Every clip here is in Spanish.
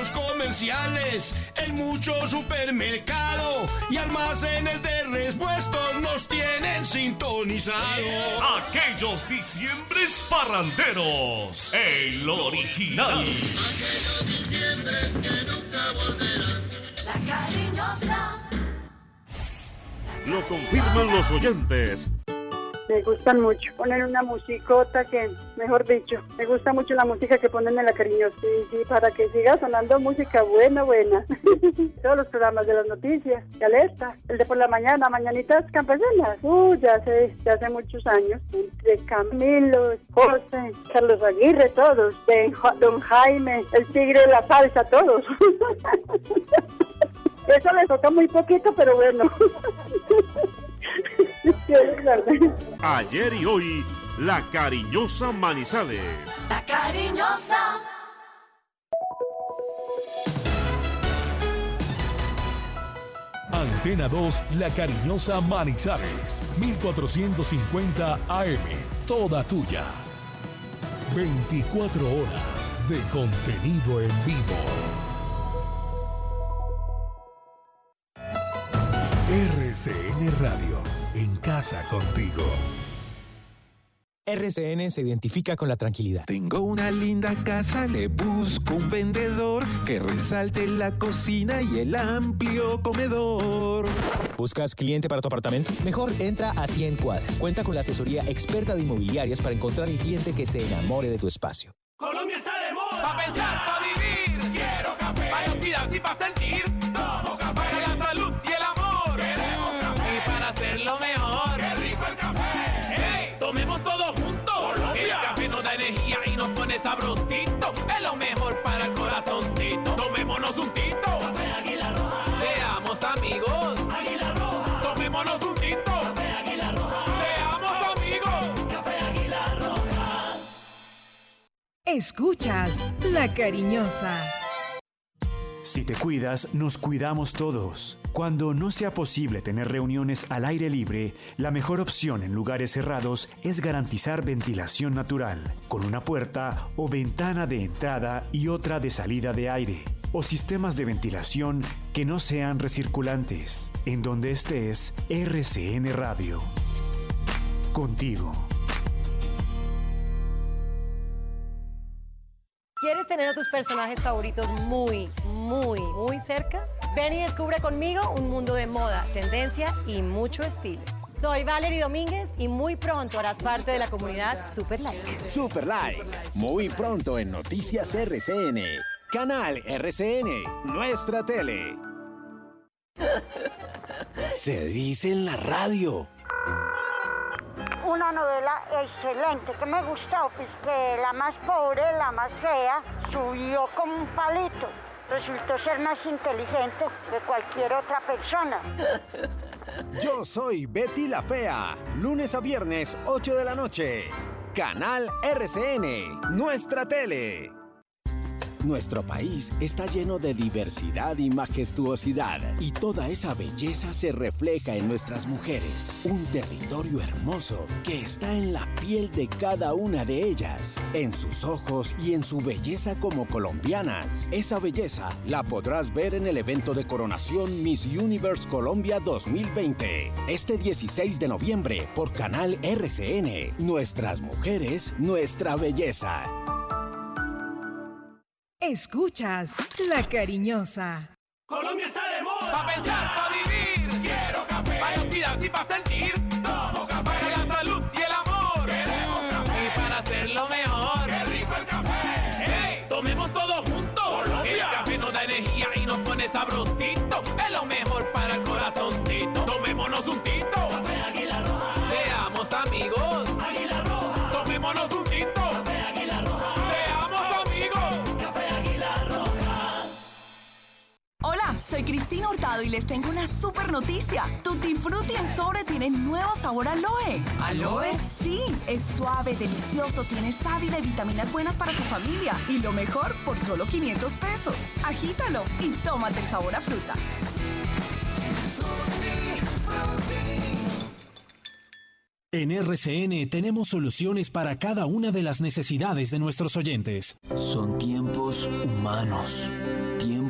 centros comerciales, en muchos supermercados y almacenes de repuestos nos tienen sintonizados. Aquellos diciembres parranderos, el original. Aquellos diciembres que nunca volverán. La cariñosa. Lo confirman los oyentes. Me gustan mucho. Ponen una musicota que, mejor dicho, me gusta mucho la música que ponen en la cariñosa. Sí, sí, para que siga sonando música buena, buena. Todos los programas de las noticias, de Alerta, el de por la mañana, Mañanitas Campesinas. Uh, ya hace, ya hace muchos años. De Camilo, José, Carlos Aguirre, todos. De Don Jaime, el tigre de la salsa, todos. Eso le toca muy poquito, pero bueno. Ayer y hoy, la cariñosa Manizales. La cariñosa. Antena 2, La Cariñosa Manizales, 1450 AM, toda tuya. 24 horas de contenido en vivo. RCN Radio, en casa contigo. RCN se identifica con la tranquilidad. Tengo una linda casa, le busco un vendedor que resalte la cocina y el amplio comedor. ¿Buscas cliente para tu apartamento? Mejor entra a 100 cuadras. Cuenta con la asesoría experta de inmobiliarias para encontrar el cliente que se enamore de tu espacio. Colombia está de moda. Pa' pensar, pa' vivir. Quiero café. Para y pa' Escuchas La Cariñosa. Si te cuidas, nos cuidamos todos. Cuando no sea posible tener reuniones al aire libre, la mejor opción en lugares cerrados es garantizar ventilación natural, con una puerta o ventana de entrada y otra de salida de aire, o sistemas de ventilación que no sean recirculantes. En donde estés, RCN Radio. Contigo. ¿Quieres tener a tus personajes favoritos muy, muy, muy cerca? Ven y descubre conmigo un mundo de moda, tendencia y mucho estilo. Soy Valerie Domínguez y muy pronto harás parte de la comunidad Super Like. Super Like. Muy pronto en Noticias RCN. Canal RCN. Nuestra tele. Se dice en la radio. Una novela excelente que me gustó, pues que la más pobre, la más fea, subió como un palito. Resultó ser más inteligente que cualquier otra persona. Yo soy Betty la Fea. Lunes a viernes, 8 de la noche. Canal RCN. Nuestra tele. Nuestro país está lleno de diversidad y majestuosidad y toda esa belleza se refleja en nuestras mujeres. Un territorio hermoso que está en la piel de cada una de ellas, en sus ojos y en su belleza como colombianas. Esa belleza la podrás ver en el evento de coronación Miss Universe Colombia 2020. Este 16 de noviembre por Canal RCN. Nuestras mujeres, nuestra belleza. Escuchas La Cariñosa. Colombia está de moda. Pa' pensar, pa' soy Cristina Hurtado y les tengo una super noticia. Tutti Frutti en sobre tiene nuevo sabor aloe. ¿Aloe? Sí, es suave, delicioso, tiene sábila y vitaminas buenas para tu familia. Y lo mejor, por solo 500 pesos. Agítalo y tómate el sabor a fruta. En RCN tenemos soluciones para cada una de las necesidades de nuestros oyentes. Son tiempos humanos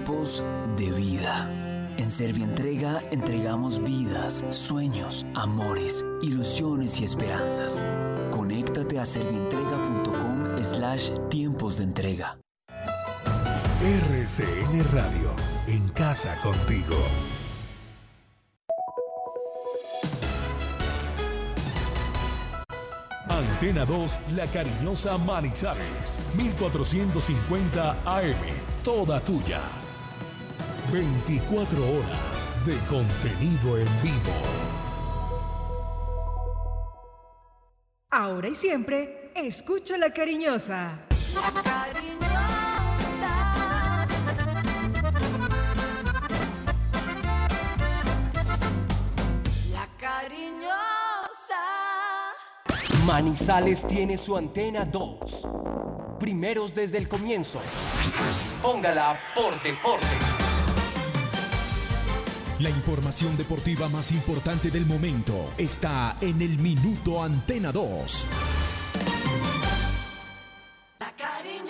Tiempos de vida. En Servientrega entregamos vidas, sueños, amores, ilusiones y esperanzas. Conéctate a servientrega.com slash tiempos de entrega. RCN Radio, en casa contigo. Antena 2, La Cariñosa Manizales, 1450 AM, toda tuya. 24 horas de contenido en vivo. Ahora y siempre, escucha La Cariñosa. La cariñosa. La cariñosa. Manizales tiene su antena 2. Primeros desde el comienzo. Póngala por deporte. La información deportiva más importante del momento está en el Minuto Antena 2. La cariñosa.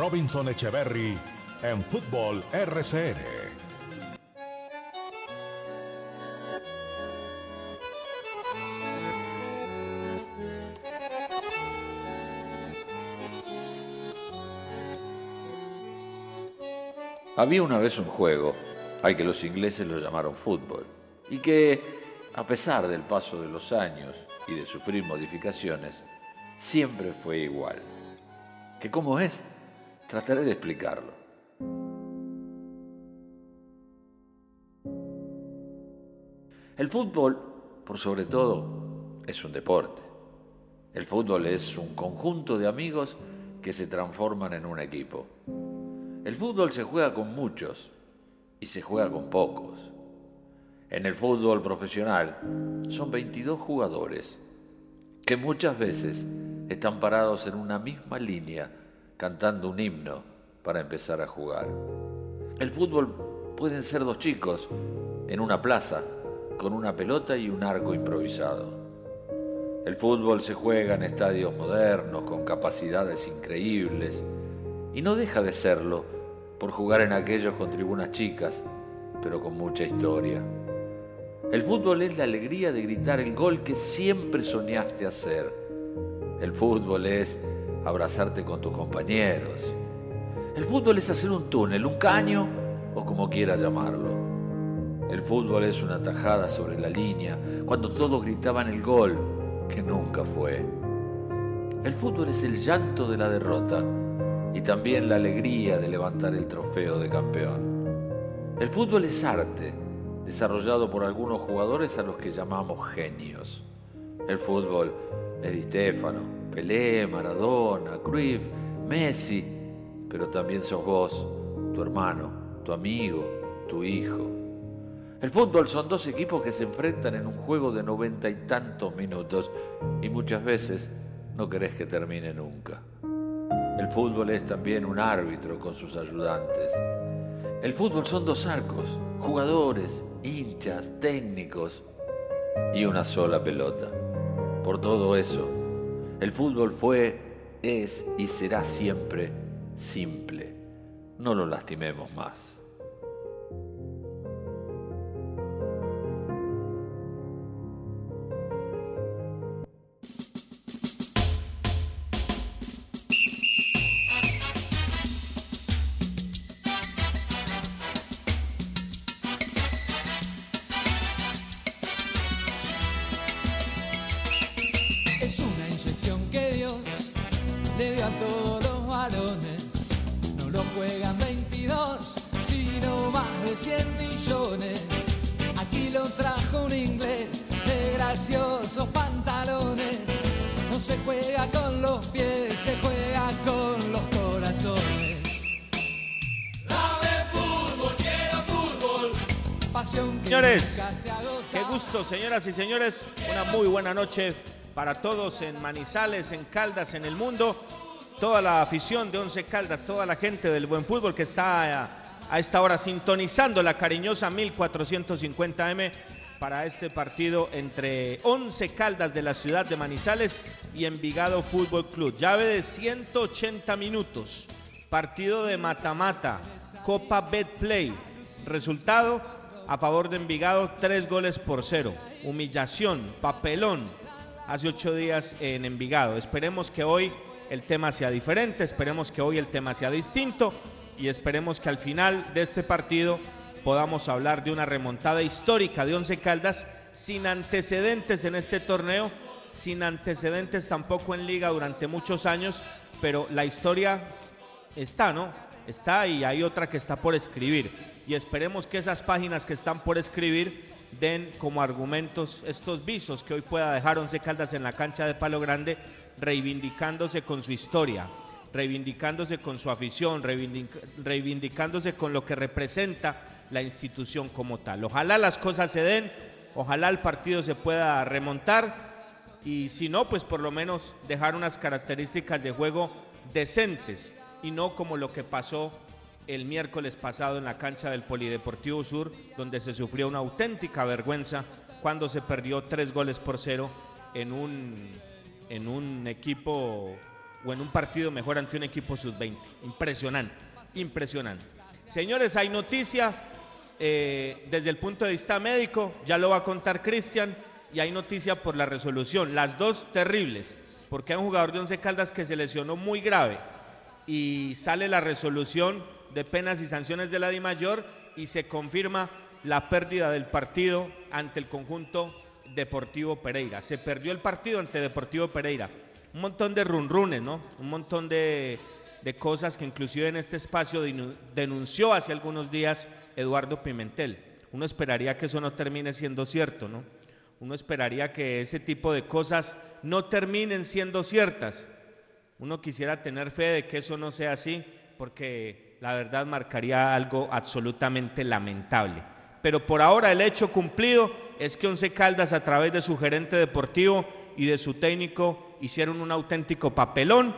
Robinson Echeverry en Fútbol RCN. Había una vez un juego al que los ingleses lo llamaron fútbol y que, a pesar del paso de los años y de sufrir modificaciones, siempre fue igual. ¿Que cómo es? Trataré de explicarlo. El fútbol, por sobre todo, es un deporte. El fútbol es un conjunto de amigos que se transforman en un equipo. El fútbol se juega con muchos y se juega con pocos. En el fútbol profesional son 22 jugadores que muchas veces están parados en una misma línea cantando un himno para empezar a jugar. El fútbol pueden ser dos chicos en una plaza con una pelota y un arco improvisado. El fútbol se juega en estadios modernos con capacidades increíbles y no deja de serlo por jugar en aquellos con tribunas chicas, pero con mucha historia. El fútbol es la alegría de gritar el gol que siempre soñaste hacer. El fútbol es abrazarte con tus compañeros. El fútbol es hacer un túnel, un caño o como quieras llamarlo. El fútbol es una tajada sobre la línea cuando todos gritaban el gol que nunca fue. El fútbol es el llanto de la derrota y también la alegría de levantar el trofeo de campeón. El fútbol es arte, desarrollado por algunos jugadores a los que llamamos genios. El fútbol es Di Pelé, Maradona, Cruyff, Messi, pero también sos vos, tu hermano, tu amigo, tu hijo. El fútbol son dos equipos que se enfrentan en un juego de noventa y tantos minutos y muchas veces no querés que termine nunca. El fútbol es también un árbitro con sus ayudantes. El fútbol son dos arcos, jugadores, hinchas, técnicos. y una sola pelota. Por todo eso, el fútbol fue, es y será siempre simple. No lo lastimemos más. Señoras y señores. Una muy buena noche para todos en Manizales, en Caldas, en el mundo. Toda la afición de Once Caldas, toda la gente del buen fútbol que está a, a esta hora sintonizando la cariñosa 1450M para este partido entre Once Caldas de la ciudad de Manizales y Envigado Fútbol Club. Llave de 180 minutos. Partido de mata-mata. Copa Betplay. Resultado a favor de Envigado, tres goles por cero. Humillación, papelón, hace ocho días en Envigado. Esperemos que hoy el tema sea diferente, esperemos que hoy el tema sea distinto y esperemos que al final de este partido podamos hablar de una remontada histórica de Once Caldas sin antecedentes en este torneo, sin antecedentes tampoco en liga durante muchos años, pero la historia está, ¿no? Está y hay otra que está por escribir. Y esperemos que esas páginas que están por escribir den como argumentos estos visos que hoy pueda dejar Once Caldas en la cancha de Palo Grande, reivindicándose con su historia, reivindicándose con su afición, reivindic- reivindicándose con lo que representa la institución como tal. Ojalá las cosas se den, ojalá el partido se pueda remontar y si no, pues por lo menos dejar unas características de juego decentes y no como lo que pasó el miércoles pasado en la cancha del Polideportivo Sur, donde se sufrió una auténtica vergüenza cuando se perdió tres goles por cero en un, en un equipo o en un partido mejor ante un equipo sub-20. Impresionante, impresionante. Señores, hay noticia eh, desde el punto de vista médico, ya lo va a contar Cristian, y hay noticia por la resolución. Las dos terribles, porque hay un jugador de Once Caldas que se lesionó muy grave y sale la resolución de penas y sanciones de la DIMAYOR y se confirma la pérdida del partido ante el conjunto Deportivo Pereira. Se perdió el partido ante Deportivo Pereira. Un montón de runrunes, ¿no? Un montón de, de cosas que inclusive en este espacio denunció hace algunos días Eduardo Pimentel. Uno esperaría que eso no termine siendo cierto, ¿no? Uno esperaría que ese tipo de cosas no terminen siendo ciertas. Uno quisiera tener fe de que eso no sea así, porque la verdad marcaría algo absolutamente lamentable. Pero por ahora el hecho cumplido es que Once Caldas a través de su gerente deportivo y de su técnico hicieron un auténtico papelón,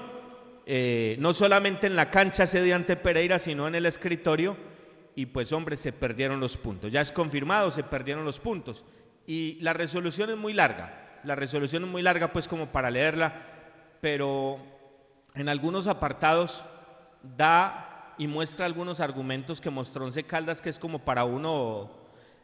eh, no solamente en la cancha ese día ante Pereira, sino en el escritorio, y pues hombre, se perdieron los puntos. Ya es confirmado, se perdieron los puntos. Y la resolución es muy larga, la resolución es muy larga pues como para leerla, pero en algunos apartados da y muestra algunos argumentos que mostró Once Caldas que es como para uno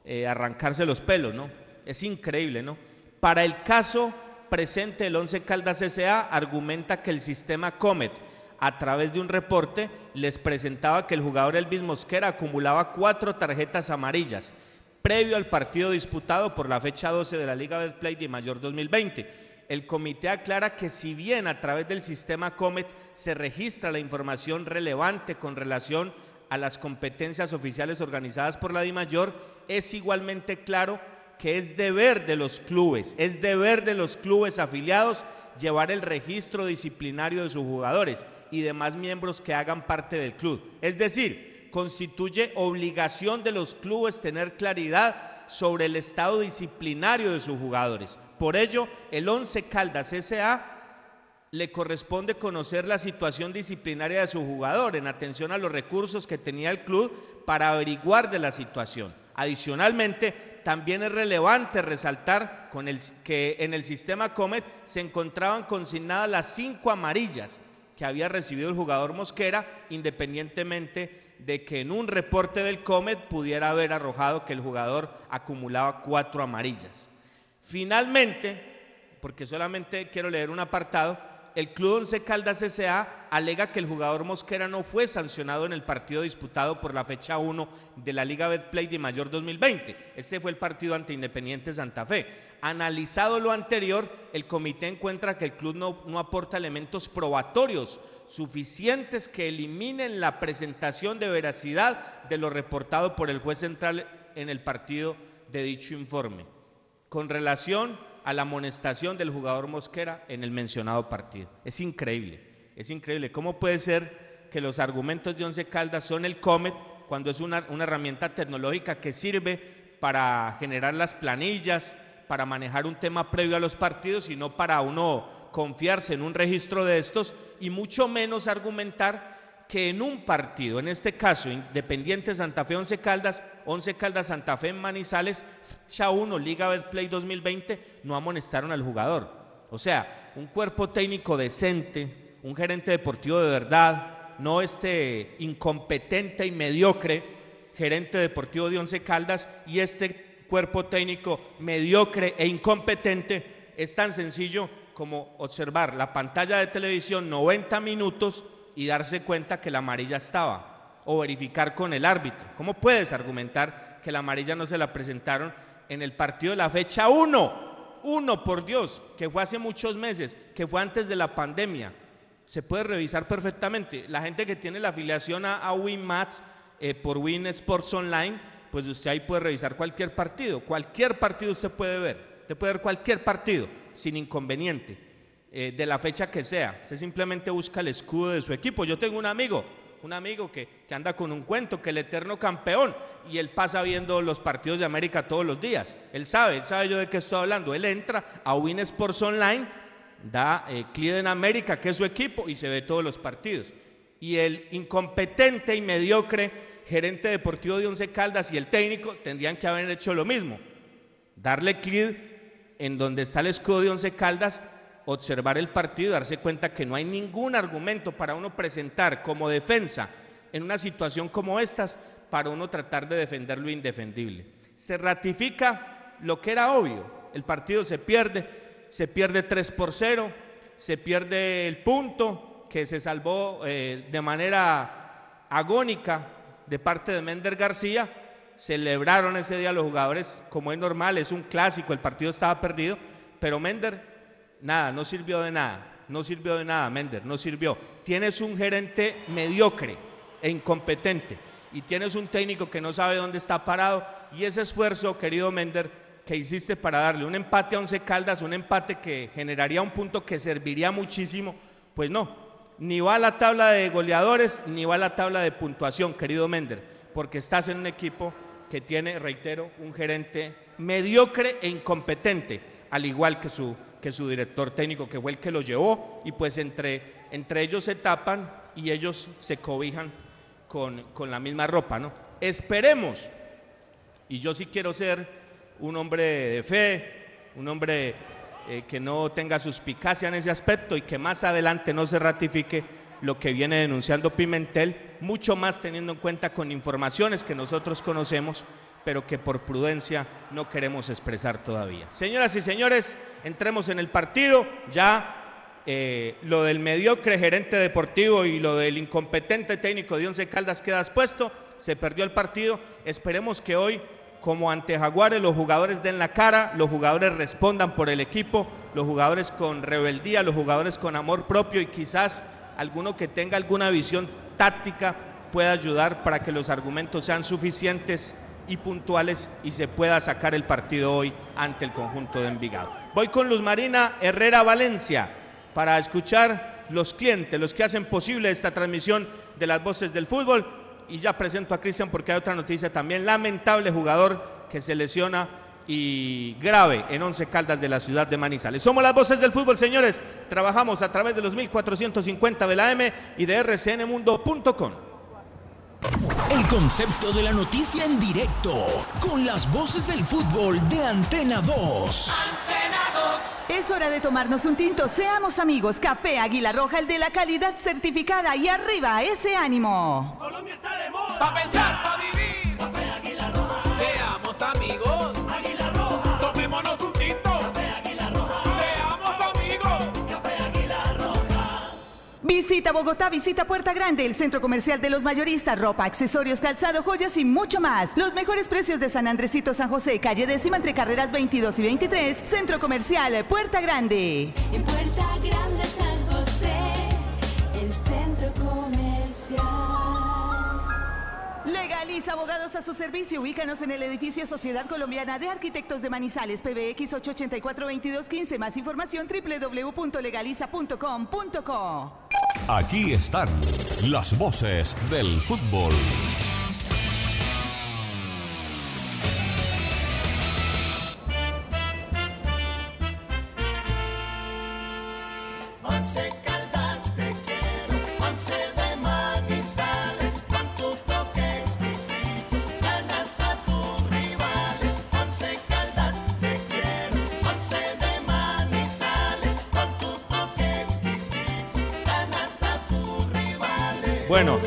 eh, arrancarse los pelos, ¿no? Es increíble, ¿no? Para el caso presente el Once Caldas S.A. argumenta que el sistema Comet a través de un reporte les presentaba que el jugador Elvis Mosquera acumulaba cuatro tarjetas amarillas previo al partido disputado por la fecha 12 de la Liga Betplay de Mayor 2020. El comité aclara que si bien a través del sistema Comet se registra la información relevante con relación a las competencias oficiales organizadas por la DIMAYOR, es igualmente claro que es deber de los clubes, es deber de los clubes afiliados llevar el registro disciplinario de sus jugadores y demás miembros que hagan parte del club. Es decir, constituye obligación de los clubes tener claridad sobre el estado disciplinario de sus jugadores. Por ello, el 11 Caldas SA le corresponde conocer la situación disciplinaria de su jugador en atención a los recursos que tenía el club para averiguar de la situación. Adicionalmente, también es relevante resaltar con el, que en el sistema Comet se encontraban consignadas las cinco amarillas que había recibido el jugador Mosquera, independientemente de que en un reporte del Comet pudiera haber arrojado que el jugador acumulaba cuatro amarillas. Finalmente, porque solamente quiero leer un apartado, el Club Once Caldas S.A. alega que el jugador Mosquera no fue sancionado en el partido disputado por la fecha 1 de la Liga Betplay de Mayor 2020. Este fue el partido ante Independiente Santa Fe. Analizado lo anterior, el comité encuentra que el club no, no aporta elementos probatorios suficientes que eliminen la presentación de veracidad de lo reportado por el juez central en el partido de dicho informe. Con relación a la amonestación del jugador Mosquera en el mencionado partido. Es increíble, es increíble. ¿Cómo puede ser que los argumentos de Once Caldas son el Comet cuando es una, una herramienta tecnológica que sirve para generar las planillas, para manejar un tema previo a los partidos y no para uno confiarse en un registro de estos y mucho menos argumentar que en un partido, en este caso Independiente Santa Fe 11 Caldas, 11 Caldas Santa Fe en Manizales, fecha 1 Liga Betplay 2020, no amonestaron al jugador. O sea, un cuerpo técnico decente, un gerente deportivo de verdad, no este incompetente y mediocre gerente deportivo de 11 Caldas y este cuerpo técnico mediocre e incompetente es tan sencillo como observar la pantalla de televisión 90 minutos y darse cuenta que la amarilla estaba o verificar con el árbitro. ¿Cómo puedes argumentar que la amarilla no se la presentaron en el partido de la fecha 1? Uno, por Dios, que fue hace muchos meses, que fue antes de la pandemia. Se puede revisar perfectamente. La gente que tiene la afiliación a, a WinMats eh, por Win Sports Online, pues usted ahí puede revisar cualquier partido. Cualquier partido usted puede ver. Usted puede ver cualquier partido sin inconveniente eh, de la fecha que sea. Usted simplemente busca el escudo de su equipo. Yo tengo un amigo, un amigo que, que anda con un cuento, que el eterno campeón, y él pasa viendo los partidos de América todos los días. Él sabe, él sabe yo de qué estoy hablando. Él entra a Win Sports Online, da eh, clic en América, que es su equipo, y se ve todos los partidos. Y el incompetente y mediocre gerente deportivo de Once Caldas y el técnico tendrían que haber hecho lo mismo. Darle clic en donde está el escudo de Once Caldas observar el partido y darse cuenta que no hay ningún argumento para uno presentar como defensa en una situación como estas para uno tratar de defender lo indefendible. Se ratifica lo que era obvio, el partido se pierde, se pierde 3 por 0, se pierde el punto que se salvó eh, de manera agónica de parte de Mender García, celebraron ese día los jugadores como es normal, es un clásico, el partido estaba perdido, pero Mender nada, no sirvió de nada, no sirvió de nada, Mender, no sirvió. Tienes un gerente mediocre e incompetente y tienes un técnico que no sabe dónde está parado y ese esfuerzo, querido Mender, que hiciste para darle un empate a Once Caldas, un empate que generaría un punto que serviría muchísimo, pues no, ni va a la tabla de goleadores ni va a la tabla de puntuación, querido Mender, porque estás en un equipo que tiene, reitero, un gerente mediocre e incompetente, al igual que su que su director técnico, que fue el que lo llevó, y pues entre, entre ellos se tapan y ellos se cobijan con, con la misma ropa, ¿no? Esperemos, y yo sí quiero ser un hombre de fe, un hombre eh, que no tenga suspicacia en ese aspecto y que más adelante no se ratifique lo que viene denunciando Pimentel, mucho más teniendo en cuenta con informaciones que nosotros conocemos pero que por prudencia no queremos expresar todavía. Señoras y señores, entremos en el partido. Ya eh, lo del mediocre gerente deportivo y lo del incompetente técnico de Once Caldas queda expuesto. Se perdió el partido. Esperemos que hoy, como ante Jaguares, los jugadores den la cara, los jugadores respondan por el equipo, los jugadores con rebeldía, los jugadores con amor propio y quizás alguno que tenga alguna visión táctica pueda ayudar para que los argumentos sean suficientes y puntuales y se pueda sacar el partido hoy ante el conjunto de Envigado. Voy con Luz Marina Herrera Valencia para escuchar los clientes, los que hacen posible esta transmisión de las voces del fútbol. Y ya presento a Cristian porque hay otra noticia también, lamentable jugador que se lesiona y grave en Once Caldas de la ciudad de Manizales. Somos las voces del fútbol, señores. Trabajamos a través de los 1450 de la M y de rcnmundo.com. El concepto de la noticia en directo, con las voces del fútbol de Antena 2. Es hora de tomarnos un tinto. Seamos amigos. Café Águila Roja, el de la calidad certificada. Y arriba, ese ánimo. Colombia está de moda. Pa' pensar, pa' vivir. Visita Bogotá, visita Puerta Grande, el centro comercial de los mayoristas, ropa, accesorios, calzado, joyas y mucho más. Los mejores precios de San Andresito, San José, calle décima entre carreras 22 y 23, centro comercial Puerta Grande. En Puerta Grande Legaliza abogados a su servicio. Ubícanos en el edificio Sociedad Colombiana de Arquitectos de Manizales, PBX 884-2215. Más información www.legaliza.com.co. Aquí están las voces del fútbol. Bueno,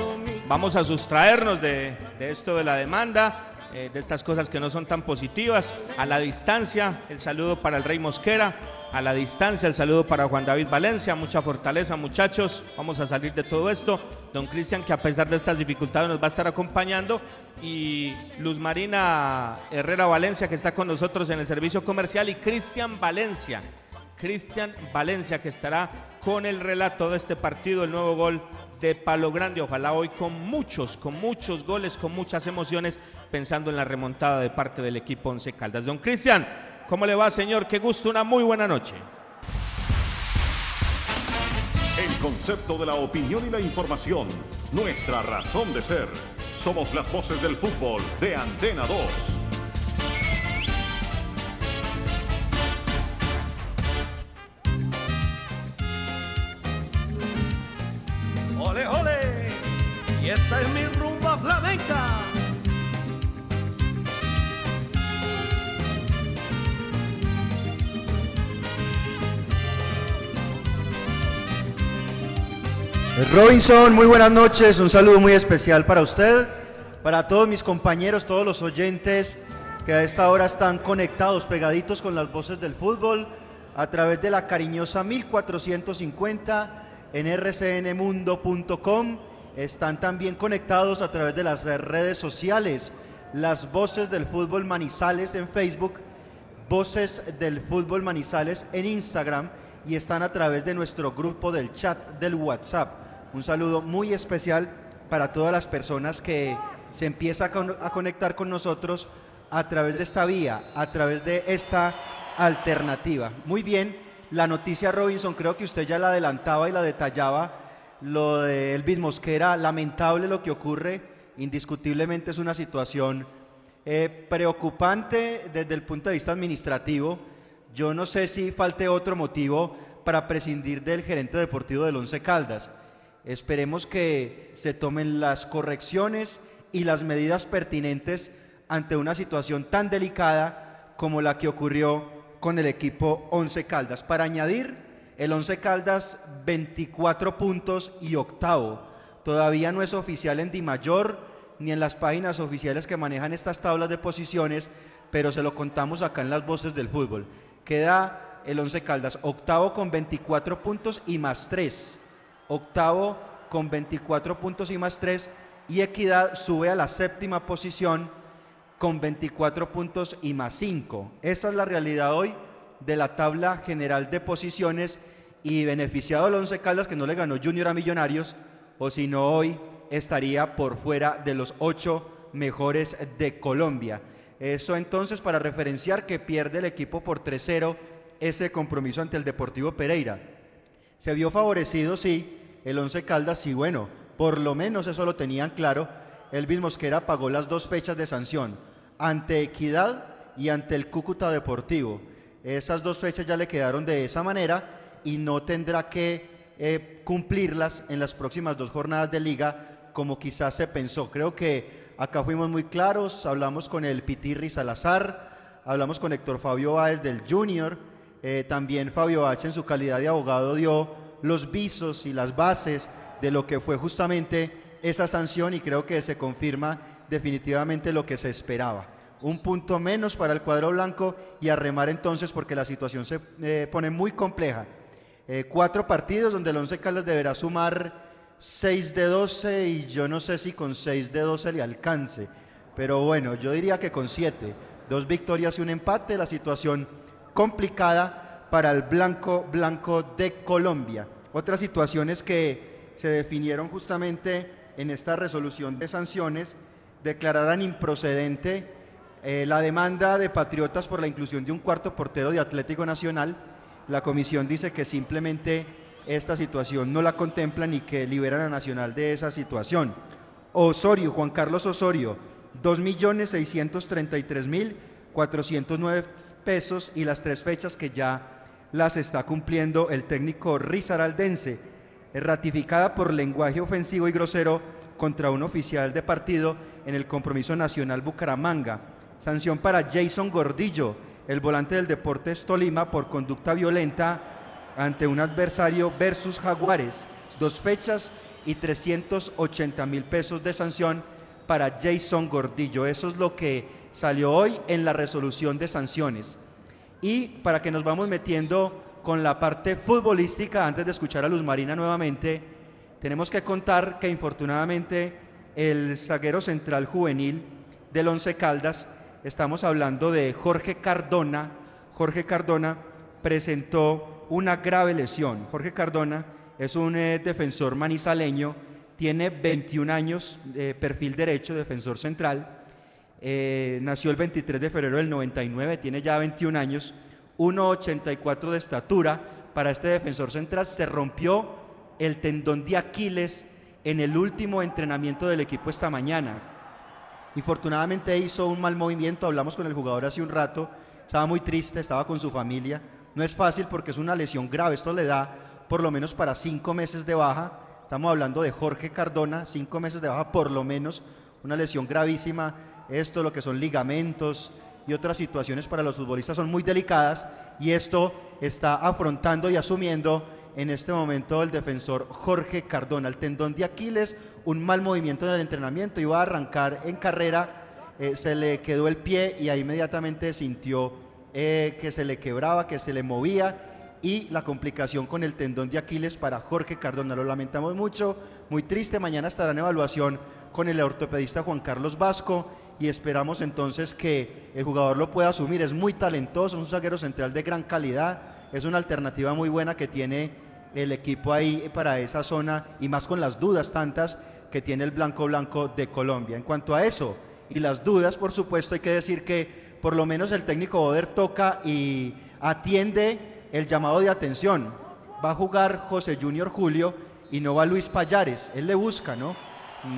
vamos a sustraernos de, esto de la demanda, eh, de estas cosas que no son tan positivas. A la distancia, el saludo para el Rey Mosquera. A la distancia, el saludo para Juan David Valencia. Mucha fortaleza, muchachos. Vamos a salir de todo esto. Don Cristian, que a pesar de estas dificultades nos va a estar acompañando. Y Luz Marina Herrera Valencia, que está con nosotros en el servicio comercial. Y Cristian Valencia. Cristian Valencia, que estará con el relato de este partido, el nuevo gol de Palo Grande. Ojalá hoy con muchos, con muchos goles, con muchas emociones, pensando en la remontada de parte del equipo Once Caldas. Don Cristian, ¿cómo le va, señor? Qué gusto, una muy buena noche. El concepto de la opinión y la información. Nuestra razón de ser. Somos las voces del fútbol de Antena 2. Y esta es mi rumba flamenca. Robinson, muy buenas noches, un saludo muy especial para usted, para todos mis compañeros, todos los oyentes que a esta hora están conectados, pegaditos con las voces del fútbol, a través de la cariñosa 1450 en rcnmundo.com. Están también conectados a través de las redes sociales, las voces del fútbol Manizales en Facebook, voces del fútbol Manizales en Instagram y están a través de nuestro grupo del chat del WhatsApp. Un saludo muy especial para todas las personas que se empiezan a, con- a conectar con nosotros a través de esta vía, a través de esta alternativa. Muy bien, la noticia Robinson, creo que usted ya la adelantaba y la detallaba, lo de Elvis Mosquera, lamentable lo que ocurre, indiscutiblemente es una situación eh, preocupante desde el punto de vista administrativo. Yo no sé si falte otro motivo para prescindir del gerente deportivo del Once Caldas. Esperemos que se tomen las correcciones y las medidas pertinentes ante una situación tan delicada como la que ocurrió con el equipo Once Caldas. Para añadir, el Once Caldas 24 puntos y octavo. Todavía no es oficial en Di Mayor ni en las páginas oficiales que manejan estas tablas de posiciones, pero se lo contamos acá en las voces del fútbol. Queda el Once Caldas octavo con 24 puntos y más 3. Octavo con 24 puntos y más 3. Y Equidad sube a la séptima posición con 24 puntos y más 5. Esa es la realidad hoy de la tabla general de posiciones y beneficiado el Once Caldas que no le ganó Junior a Millonarios o si no hoy estaría por fuera de los ocho mejores de Colombia. Eso entonces para referenciar que pierde el equipo por 3-0 ese compromiso ante el Deportivo Pereira. Se vio favorecido, sí, el Once Caldas, sí, bueno, por lo menos eso lo tenían claro. Elvis Mosquera pagó las dos fechas de sanción, ante Equidad y ante el Cúcuta Deportivo. Esas dos fechas ya le quedaron de esa manera y no tendrá que eh, cumplirlas en las próximas dos jornadas de liga como quizás se pensó. Creo que acá fuimos muy claros, hablamos con el Pitirri Salazar, hablamos con Héctor Fabio Báez del Junior, eh, también Fabio H en su calidad de abogado dio los visos y las bases de lo que fue justamente esa sanción y creo que se confirma definitivamente lo que se esperaba. Un punto menos para el cuadro blanco y a remar entonces porque la situación se eh, pone muy compleja. Eh, cuatro partidos donde el Once Caldas deberá sumar 6 de 12 y yo no sé si con 6 de 12 le alcance, pero bueno, yo diría que con 7. Dos victorias y un empate, la situación complicada para el blanco blanco de Colombia. Otras situaciones que se definieron justamente en esta resolución de sanciones declararan improcedente eh, la demanda de Patriotas por la inclusión de un cuarto portero de Atlético Nacional. La comisión dice que simplemente esta situación no la contemplan y que liberan a Nacional de esa situación. Osorio, Juan Carlos Osorio, 2.633.409 pesos y las tres fechas que ya las está cumpliendo el técnico Rizaraldense, ratificada por lenguaje ofensivo y grosero contra un oficial de partido en el compromiso nacional Bucaramanga. Sanción para Jason Gordillo, el volante del Deportes Tolima por conducta violenta ante un adversario versus Jaguares. Dos fechas y 380 mil pesos de sanción para Jason Gordillo. Eso es lo que salió hoy en la resolución de sanciones. Y para que nos vamos metiendo con la parte futbolística, antes de escuchar a Luz Marina nuevamente, tenemos que contar que infortunadamente el zaguero central juvenil del Once Caldas, estamos hablando de Jorge Cardona, Jorge Cardona presentó una grave lesión. Jorge Cardona es un eh, defensor manizaleño, tiene 21 años, de perfil derecho, defensor central, eh, nació el 23 de febrero del 99, tiene ya 21 años, 1,84 de estatura. Para este defensor central se rompió el tendón de Aquiles en el último entrenamiento del equipo esta mañana. Infortunadamente hizo un mal movimiento, hablamos con el jugador hace un rato, estaba muy triste, estaba con su familia. No es fácil porque es una lesión grave, esto le da por lo menos para cinco meses de baja. Estamos hablando de Jorge Cardona, cinco meses de baja por lo menos, una lesión gravísima. Esto, lo que son ligamentos y otras situaciones para los futbolistas son muy delicadas y esto está afrontando y asumiendo en este momento el defensor Jorge Cardona. El tendón de Aquiles, un mal movimiento en el entrenamiento, iba a arrancar en carrera, eh, se le quedó el pie y ahí inmediatamente sintió eh, que se le quebraba, que se le movía y la complicación con el tendón de Aquiles para Jorge Cardona. Lo lamentamos mucho, muy triste. Mañana estará en evaluación con el ortopedista Juan Carlos Vasco y esperamos entonces que el jugador lo pueda asumir. Es muy talentoso, un zaguero central de gran calidad, es una alternativa muy buena que tiene el equipo ahí para esa zona y más con las dudas tantas que tiene el Blanco Blanco de Colombia. En cuanto a eso y las dudas, por supuesto, hay que decir que por lo menos el técnico Boder toca y atiende el llamado de atención. Va a jugar José Junior Julio y no va Luis Payares. Él le busca, ¿no?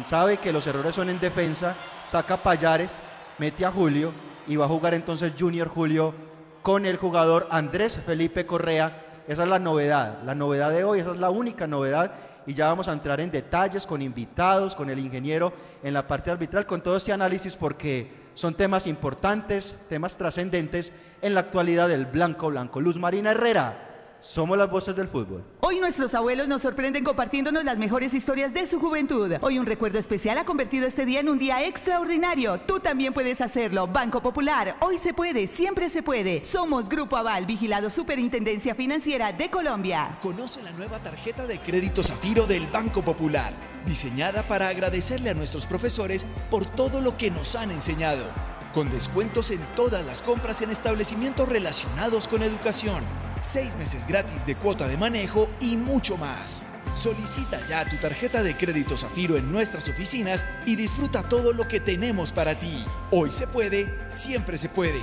Sabe que los errores son en defensa, saca Payares, mete a Julio y va a jugar entonces Junior Julio con el jugador Andrés Felipe Correa. Esa es la novedad, la novedad de hoy, esa es la única novedad y ya vamos a entrar en detalles con invitados, con el ingeniero en la parte arbitral, con todo este análisis porque son temas importantes, temas trascendentes en la actualidad del blanco blanco. Luz Marina Herrera, somos las voces del fútbol. Hoy nuestros abuelos nos sorprenden compartiéndonos las mejores historias de su juventud. Hoy un recuerdo especial ha convertido este día en un día extraordinario. Tú también puedes hacerlo. Banco Popular, hoy se puede, siempre se puede. Somos Grupo Aval, vigilado Superintendencia Financiera de Colombia. Conoce la nueva tarjeta de crédito Zafiro del Banco Popular, diseñada para agradecerle a nuestros profesores por todo lo que nos han enseñado, con descuentos en todas las compras en establecimientos relacionados con educación seis meses gratis de cuota de manejo y mucho más. Solicita ya tu tarjeta de crédito Zafiro en nuestras oficinas y disfruta todo lo que tenemos para ti. Hoy se puede, siempre se puede.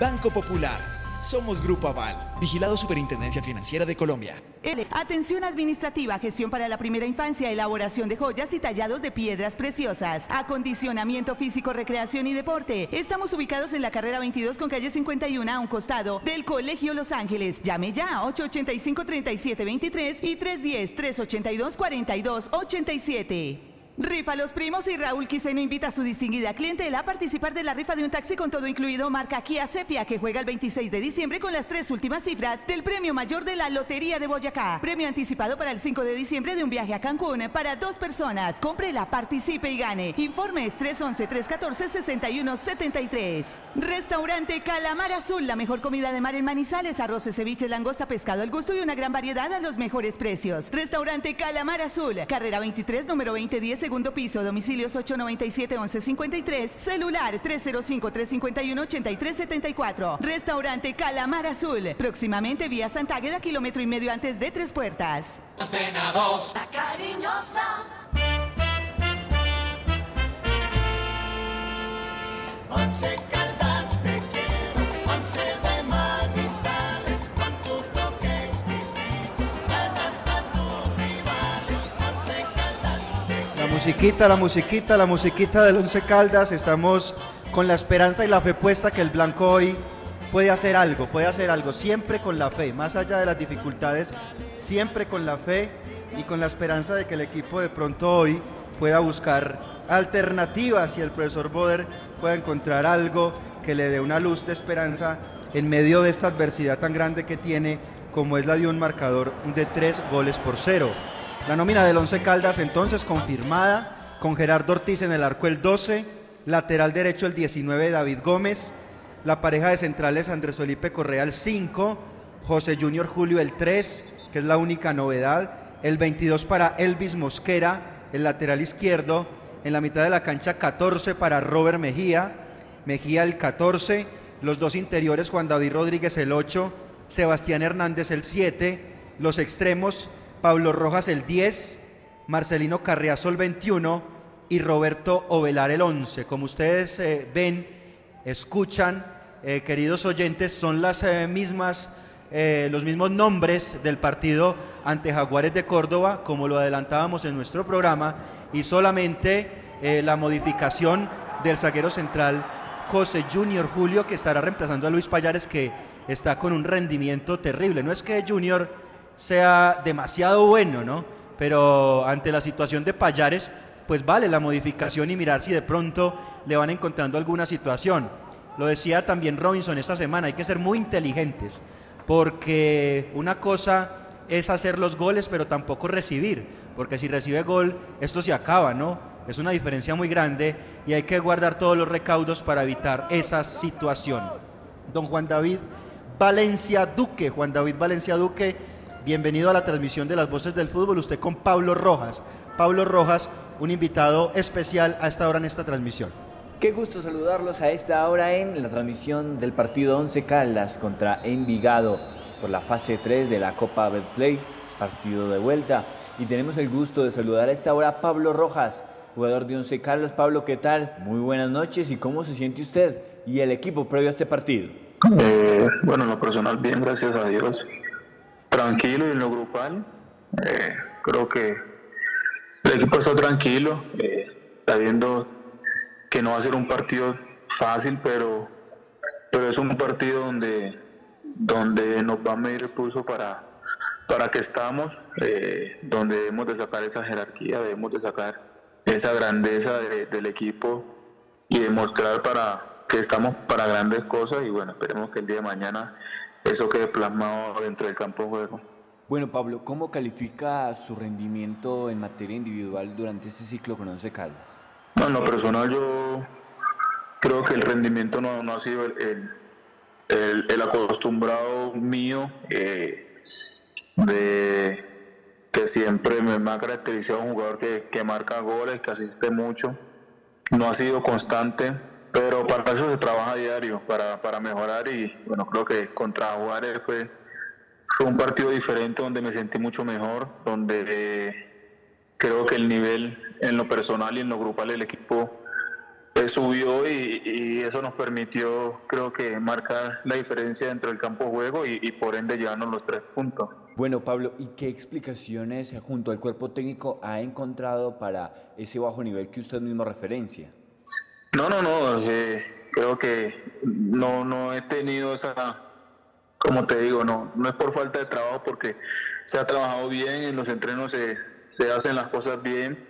Banco Popular. Somos Grupo Aval, vigilado Superintendencia Financiera de Colombia. Atención administrativa, gestión para la primera infancia, elaboración de joyas y tallados de piedras preciosas, acondicionamiento físico, recreación y deporte. Estamos ubicados en la carrera 22 con calle 51 a un costado del Colegio Los Ángeles. Llame ya 885-3723 y 310-382-4287. Rifa Los Primos y Raúl Quiseno invita a su distinguida clientela a participar de la rifa de un taxi con todo incluido marca Kia Sepia que juega el 26 de diciembre con las tres últimas cifras del premio mayor de la Lotería de Boyacá. Premio anticipado para el 5 de diciembre de un viaje a Cancún para dos personas. Cómprela, participe y gane. Informes 311-314-6173. Restaurante Calamar Azul, la mejor comida de mar en Manizales, arroces, ceviche, langosta, pescado al gusto y una gran variedad a los mejores precios. Restaurante Calamar Azul, carrera 23, número 2010, segundo piso, domicilios 897-1153, celular 305-351-8374, restaurante Calamar Azul, próximamente vía Santágueda, kilómetro y medio antes de Tres Puertas. Antena 2, la cariñosa. 11 musiquita, la musiquita, la musiquita del Once Caldas. Estamos con la esperanza y la fe puesta que el Blanco hoy puede hacer algo, puede hacer algo, siempre con la fe, más allá de las dificultades, siempre con la fe y con la esperanza de que el equipo de pronto hoy pueda buscar alternativas y el profesor Boder pueda encontrar algo que le dé una luz de esperanza en medio de esta adversidad tan grande que tiene como es la de un marcador de tres goles por cero. La nómina del Once Caldas entonces confirmada con Gerardo Ortiz en el arco el 12, lateral derecho el 19 David Gómez, la pareja de centrales Andrés Felipe Correa el 5, José Junior Julio el 3, que es la única novedad, el 22 para Elvis Mosquera, el lateral izquierdo, en la mitad de la cancha 14 para Robert Mejía, Mejía el 14, los dos interiores Juan David Rodríguez el 8, Sebastián Hernández el 7, los extremos Pablo Rojas el 10, Marcelino Carriazo el 21 y Roberto Ovelar el 11. Como ustedes eh, ven, escuchan, eh, queridos oyentes, son las eh, mismas, los mismos nombres del partido ante Jaguares de Córdoba, como lo adelantábamos en nuestro programa, y solamente la modificación del zaguero central José Junior Julio, que estará reemplazando a Luis Payares, que está con un rendimiento terrible. No es que Junior sea demasiado bueno, ¿no? Pero ante la situación de Payares, pues vale la modificación y mirar si de pronto le van encontrando alguna situación. Lo decía también Robinson esta semana, hay que ser muy inteligentes, porque una cosa es hacer los goles, pero tampoco recibir, porque si recibe gol, esto se acaba, ¿no? Es una diferencia muy grande y hay que guardar todos los recaudos para evitar esa situación. Don Juan David Valencia Duque, Juan David Valencia Duque, bienvenido a la transmisión de las voces del fútbol, usted con Pablo Rojas. Pablo Rojas, un invitado especial a esta hora en esta transmisión. Qué gusto saludarlos a esta hora en la transmisión del partido 11 Caldas contra Envigado por la fase 3 de la Copa Betplay, partido de vuelta. Y tenemos el gusto de saludar a esta hora a Pablo Rojas, jugador de 11 Caldas. Pablo, ¿qué tal? Muy buenas noches y cómo se siente usted y el equipo previo a este partido. Eh, bueno, en lo personal bien, gracias a Dios. Tranquilo y en lo grupal, eh, creo que el equipo está tranquilo, eh, sabiendo que no va a ser un partido fácil, pero, pero es un partido donde, donde nos va a medir el pulso para, para que estamos, eh, donde debemos de sacar esa jerarquía, debemos de sacar esa grandeza de- del equipo y demostrar para que estamos para grandes cosas y bueno, esperemos que el día de mañana eso quede plasmado dentro del campo de juego. Bueno, Pablo, ¿cómo califica su rendimiento en materia individual durante este ciclo con 11 Caldas? No, en lo personal yo creo que el rendimiento no, no ha sido el, el- el- el acostumbrado mío eh, de que siempre me, me ha caracterizado un jugador que, que marca goles, que asiste mucho. No ha sido constante, pero para eso se trabaja a diario, para, para mejorar y bueno, creo que contra Juárez fue, fue un partido diferente donde me sentí mucho mejor, donde eh, creo que el nivel en lo personal y en lo grupal del equipo eh, subió y, eso nos permitió, creo que, marcar la diferencia dentro del campo juego y, y por ende llevarnos los tres puntos. Bueno, Pablo, ¿y qué explicaciones junto al cuerpo técnico ha encontrado para ese bajo nivel que usted mismo referencia? No, no, no, eh, creo que no, no he tenido esa, como te digo, no, no es por falta de trabajo porque se ha trabajado bien, en los entrenos se, se hacen las cosas bien,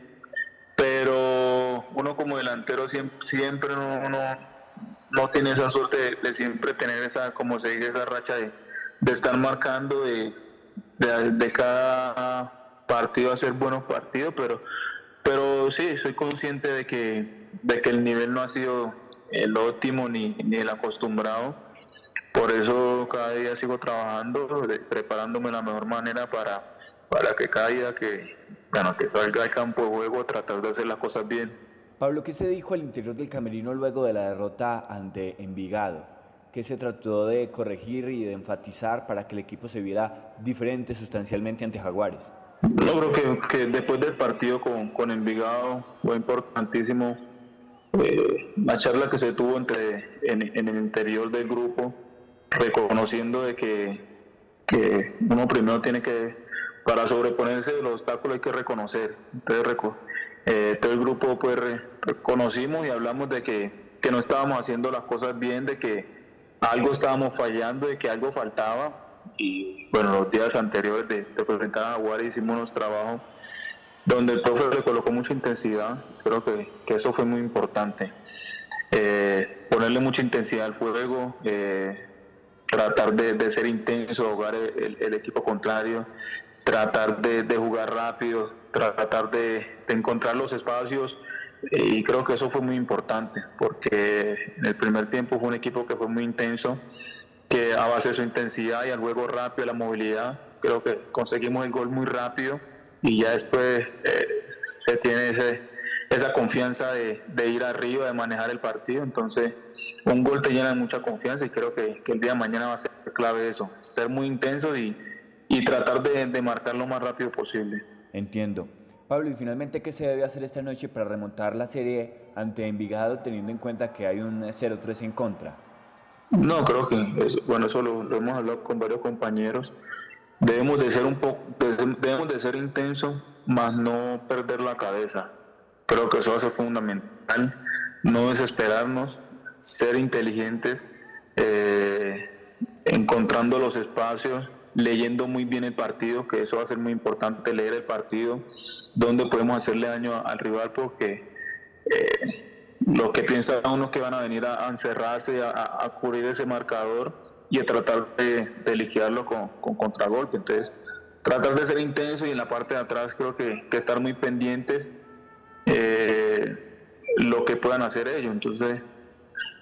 pero uno como delantero siempre, siempre no, no, no tiene esa suerte de, siempre tener esa, como se dice, esa racha de, de estar marcando, de, de, de cada partido hacer buenos partidos, pero, pero sí, soy consciente de que, de que el nivel no ha sido el óptimo ni, ni el acostumbrado. Por eso cada día sigo trabajando, preparándome de la mejor manera para, para que cada día que, bueno, que salga al campo de juego tratar de hacer las cosas bien. Pablo, ¿qué se dijo al interior del camerino luego de la derrota ante Envigado? ¿Qué se trató de corregir y de enfatizar para que el equipo se viera diferente sustancialmente ante Jaguares? Yo creo que, que después del partido con, con Envigado fue importantísimo eh, la charla que se tuvo entre, en, el interior del grupo, reconociendo de que, que uno primero tiene que, para sobreponerse de los obstáculos hay que reconocer. Entonces, eh, todo el grupo pues re- reconocimos y hablamos de que, que no estábamos haciendo las cosas bien, de que algo estábamos fallando, de que algo faltaba. Y bueno, los días anteriores de, de presentar a Jaguares hicimos unos trabajos donde el profe le colocó mucha intensidad. Creo que, que eso fue muy importante. Eh, ponerle mucha intensidad al juego, eh, tratar de, de ser intenso, ahogar el, el- equipo contrario, tratar de, de jugar rápido, tratar de, de encontrar los espacios. y creo que eso fue muy importante, porque en el primer tiempo fue un equipo que fue muy intenso, que a base de su intensidad y al juego rápido, la movilidad, creo que conseguimos el gol muy rápido y ya después eh, se tiene ese, esa confianza de, de ir arriba, de manejar el partido. Entonces, un gol te llena de mucha confianza y creo que, que el día de mañana va a ser clave eso, ser muy intenso y, y tratar de, de marcar lo más rápido posible. Entiendo. Pablo, y finalmente, ¿qué se debe hacer esta noche para remontar la serie ante Envigado teniendo en cuenta que hay un 0-3 en contra? No, creo que, eso- bueno, eso lo, lo hemos hablado con varios compañeros. Debemos de ser un poco, debemos de ser intensos, más no perder la cabeza. Creo que eso va a ser fundamental. No desesperarnos, ser inteligentes, eh, encontrando los espacios, leyendo muy bien el partido, que eso va a ser muy importante, leer el partido, donde podemos hacerle daño al rival, porque eh, lo que piensa uno que van a venir a, encerrarse, a cubrir ese marcador y a tratar de, de liquidarlo con, con contragolpe. Entonces, tratar de ser intenso y en la parte de atrás creo que, que estar muy pendientes eh, lo que puedan hacer ellos. Entonces,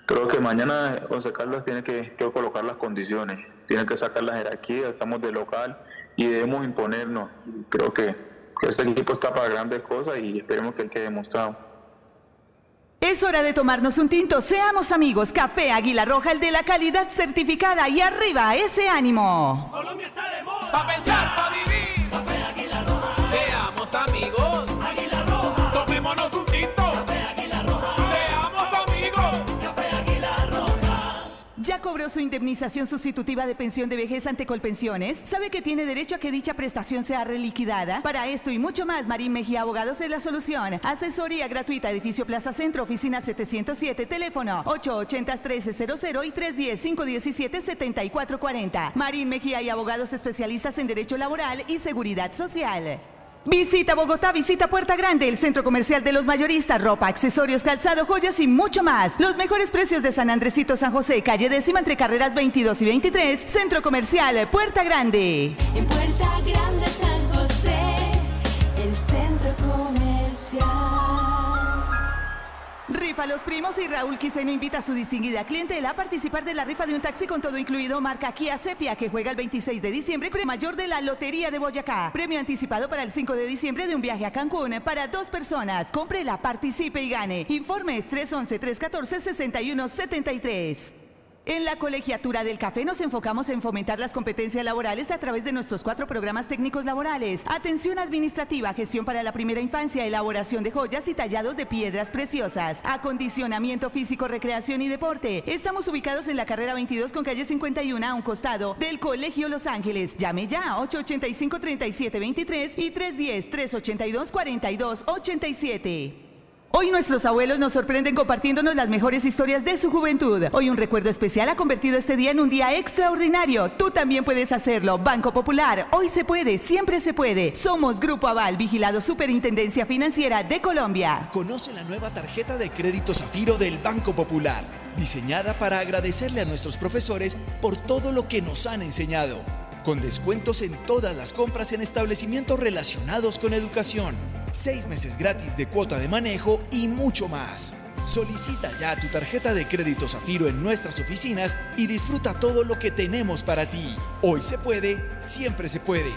creo que mañana Once Caldas tiene que, que colocar las condiciones, tiene que sacar la jerarquía, estamos de local y debemos imponernos. Creo que, que este equipo está para grandes cosas y esperemos que él quede demostrado. Es hora de tomarnos un tinto. Seamos amigos. Café Águila Roja, el de la calidad certificada. Y arriba, ese ánimo. Colombia está de moda. Pa' pensar, pa' vivir. Su indemnización sustitutiva de pensión de vejez ante Colpensiones? ¿Sabe que tiene derecho a que dicha prestación sea reliquidada? Para esto y mucho más, Marín Mejía Abogados es la solución. Asesoría gratuita, edificio Plaza Centro, oficina 707, teléfono 880-1300 y 310-517-7440. Marín Mejía y Abogados especialistas en Derecho Laboral y Seguridad Social. Visita Bogotá, visita Puerta Grande, el centro comercial de los mayoristas, ropa, accesorios, calzado, joyas y mucho más. Los mejores precios de San Andresito San José, calle décima entre carreras 22 y 23, centro comercial Puerta Grande. En Puerta Grande Rifa Los Primos y Raúl Quiseno invita a su distinguida clientela a participar de la rifa de un taxi con todo incluido marca Kia Sepia que juega el 26 de diciembre con mayor de la Lotería de Boyacá. Premio anticipado para el 5 de diciembre de un viaje a Cancún para dos personas. Cómprela, participe y gane. Informes 311-314-6173. En la colegiatura del café nos enfocamos en fomentar las competencias laborales a través de nuestros cuatro programas técnicos laborales. Atención administrativa, gestión para la primera infancia, elaboración de joyas y tallados de piedras preciosas, acondicionamiento físico, recreación y deporte. Estamos ubicados en la carrera 22 con calle 51 a un costado del Colegio Los Ángeles. Llame ya 885-3723 y 310-382-4287. Hoy nuestros abuelos nos sorprenden compartiéndonos las mejores historias de su juventud. Hoy un recuerdo especial ha convertido este día en un día extraordinario. Tú también puedes hacerlo. Banco Popular, hoy se puede, siempre se puede. Somos Grupo Aval, vigilado Superintendencia Financiera de Colombia. Conoce la nueva tarjeta de crédito Zafiro del Banco Popular, diseñada para agradecerle a nuestros profesores por todo lo que nos han enseñado, con descuentos en todas las compras en establecimientos relacionados con educación seis meses gratis de cuota de manejo y mucho más. Solicita ya tu tarjeta de crédito Zafiro en nuestras oficinas y disfruta todo lo que tenemos para ti. Hoy se puede, siempre se puede.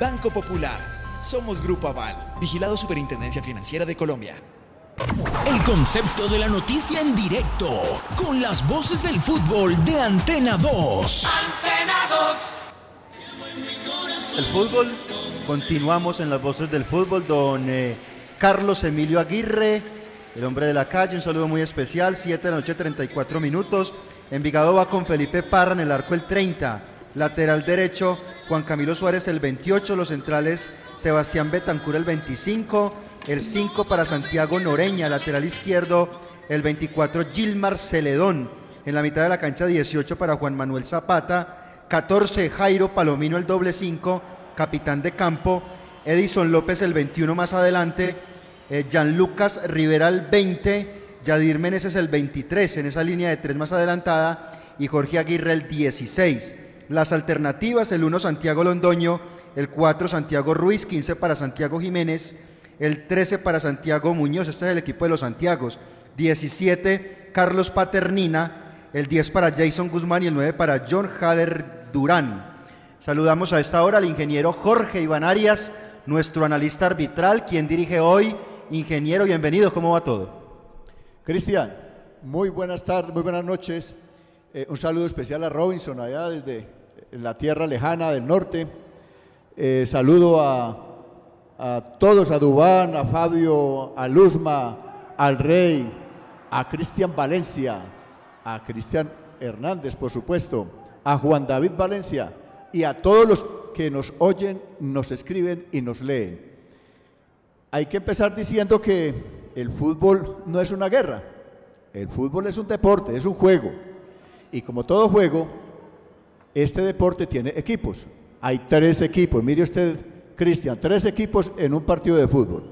Banco Popular. Somos Grupo Aval. Vigilado Superintendencia Financiera de Colombia. El concepto de la noticia en directo, con las voces del fútbol de Antena 2. Antena 2. El fútbol Continuamos en las voces del fútbol, don eh, Carlos Emilio Aguirre, el hombre de la calle, un saludo muy especial, 7 de la noche, 34 minutos. Envigado va con Felipe Parra en el arco el 30, lateral derecho Juan Camilo Suárez el 28, los centrales Sebastián Betancur el 25, el 5 para Santiago Noreña, lateral izquierdo el 24 Gilmar Celedón, en la mitad de la cancha 18 para Juan Manuel Zapata, 14 Jairo Palomino el doble 5, capitán de campo, Edison López el 21 más adelante, eh, Lucas Rivera el 20, Yadir Meneses el 23 en esa línea de tres más adelantada y Jorge Aguirre el 16. Las alternativas, el 1 Santiago Londoño, el 4 Santiago Ruiz, 15 para Santiago Jiménez, el 13 para Santiago Muñoz, este es el equipo de los Santiagos, 17 Carlos Paternina, el 10 para Jason Guzmán y el 9 para John Hader Durán. Saludamos a esta hora al ingeniero Jorge Iván Arias, nuestro analista arbitral, quien dirige hoy. Ingeniero, bienvenido, ¿cómo va todo? Cristian, muy buenas tardes, muy buenas noches. Eh, un saludo especial a Robinson, allá desde la tierra lejana del norte. Eh, saludo a, a, todos, a Dubán, a Fabio, a Luzma, al Rey, a Cristian Valencia, a Cristian Hernández, por supuesto, a Juan David Valencia y a todos los que nos oyen, nos escriben y nos leen. Hay que empezar diciendo que el fútbol no es una guerra, el fútbol es un deporte, es un juego. Y como todo juego, este deporte tiene equipos. Hay tres equipos, mire usted, Cristian, tres equipos en un partido de fútbol.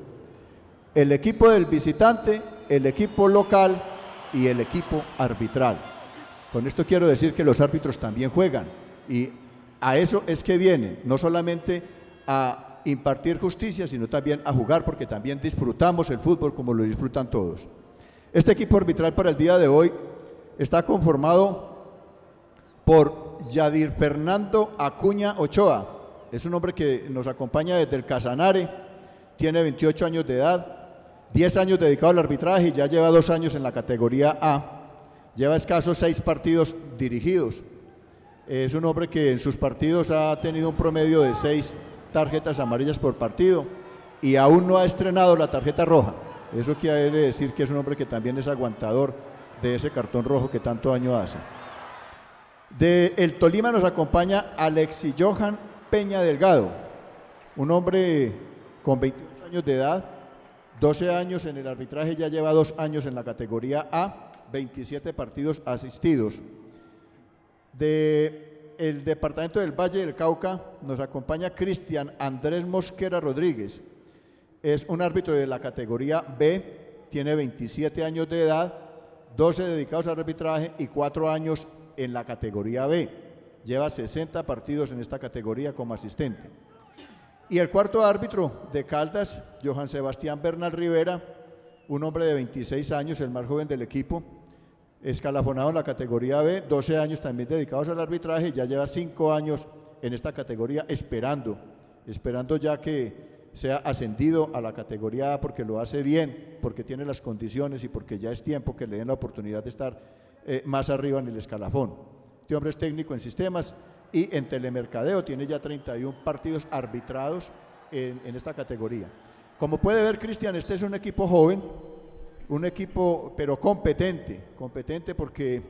El equipo del visitante, el equipo local y el equipo arbitral. Con esto quiero decir que los árbitros también juegan y a eso es que vienen, no solamente a impartir justicia, sino también a jugar, porque también disfrutamos el fútbol como lo disfrutan todos. Este equipo arbitral para el día de hoy está conformado por Yadir Fernando Acuña Ochoa. Es un hombre que nos acompaña desde el Casanare, tiene 28 años de edad, 10 años dedicado al arbitraje y ya lleva dos años en la categoría A. Lleva escasos seis partidos dirigidos. Es un hombre que en sus partidos ha tenido un promedio de seis tarjetas amarillas por partido y aún no ha estrenado la tarjeta roja. Eso quiere decir que es un hombre que también es aguantador de ese cartón rojo que tanto daño hace. De el Tolima nos acompaña Alexi Johan Peña Delgado, un hombre con 28 años de edad, 12 años en el arbitraje, ya lleva dos años en la categoría A, 27 partidos asistidos. De el departamento del Valle del Cauca nos acompaña Cristian Andrés Mosquera Rodríguez. Es un árbitro de la categoría B, tiene 27 años de edad, 12 dedicados al arbitraje y 4 años en la categoría B. Lleva 60 partidos en esta categoría como asistente. Y el cuarto árbitro de Caldas, Johan Sebastián Bernal Rivera, un hombre de 26 años, el más joven del equipo, escalafonado en la categoría B, 12 años también dedicados al arbitraje, ya lleva 5 años en esta categoría esperando, esperando ya que sea ascendido a la categoría A porque lo hace bien, porque tiene las condiciones y porque ya es tiempo que le den la oportunidad de estar eh, más arriba en el escalafón. Este hombre es técnico en sistemas y en telemercadeo, tiene ya 31 partidos arbitrados en, en esta categoría. Como puede ver, Cristian, este es un equipo joven, un equipo pero competente, competente porque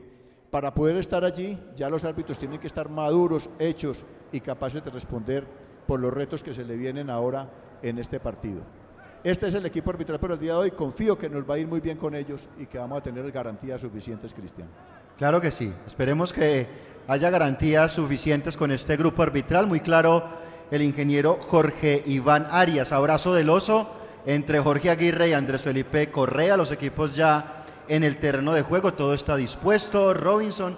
para poder estar allí ya los árbitros tienen que estar maduros, hechos y capaces de responder por los retos que se le vienen ahora en este partido. Este es el equipo arbitral por el día de hoy. Confío que nos va a ir muy bien con ellos y que vamos a tener garantías suficientes, Cristian. Claro que sí. Esperemos que haya garantías suficientes con este grupo arbitral. Muy claro el ingeniero Jorge Iván Arias. Abrazo del oso entre Jorge Aguirre y Andrés Felipe Correa. Los equipos ya en el terreno de juego. Todo está dispuesto. Robinson,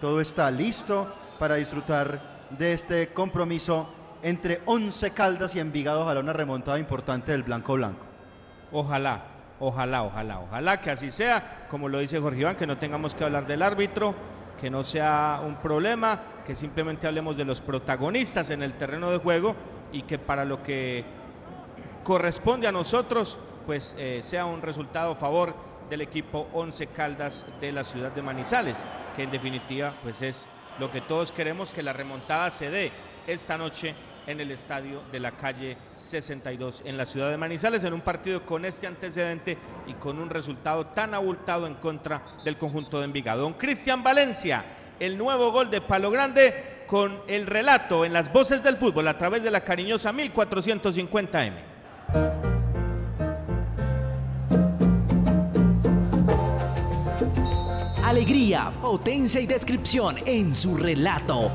todo está listo para disfrutar de este compromiso entre Once Caldas y Envigado. Ojalá una remontada importante del Blanco Blanco. Ojalá, ojalá, ojalá, ojalá que así sea, como lo dice Jorge Iván, que no tengamos que hablar del árbitro, que no sea un problema, que simplemente hablemos de los protagonistas en el terreno de juego y que para lo que corresponde a nosotros, pues eh, sea un resultado a favor del equipo Once Caldas de la ciudad de Manizales, que en definitiva pues es lo que todos queremos que la remontada se dé esta noche en el estadio de la calle 62 en la ciudad de Manizales, en un partido con este antecedente y con un resultado tan abultado en contra del conjunto de Envigado. Don Cristian Valencia, el nuevo gol de Palo Grande con el relato en las voces del fútbol a través de la cariñosa 1450M. Alegría, potencia y descripción en su relato.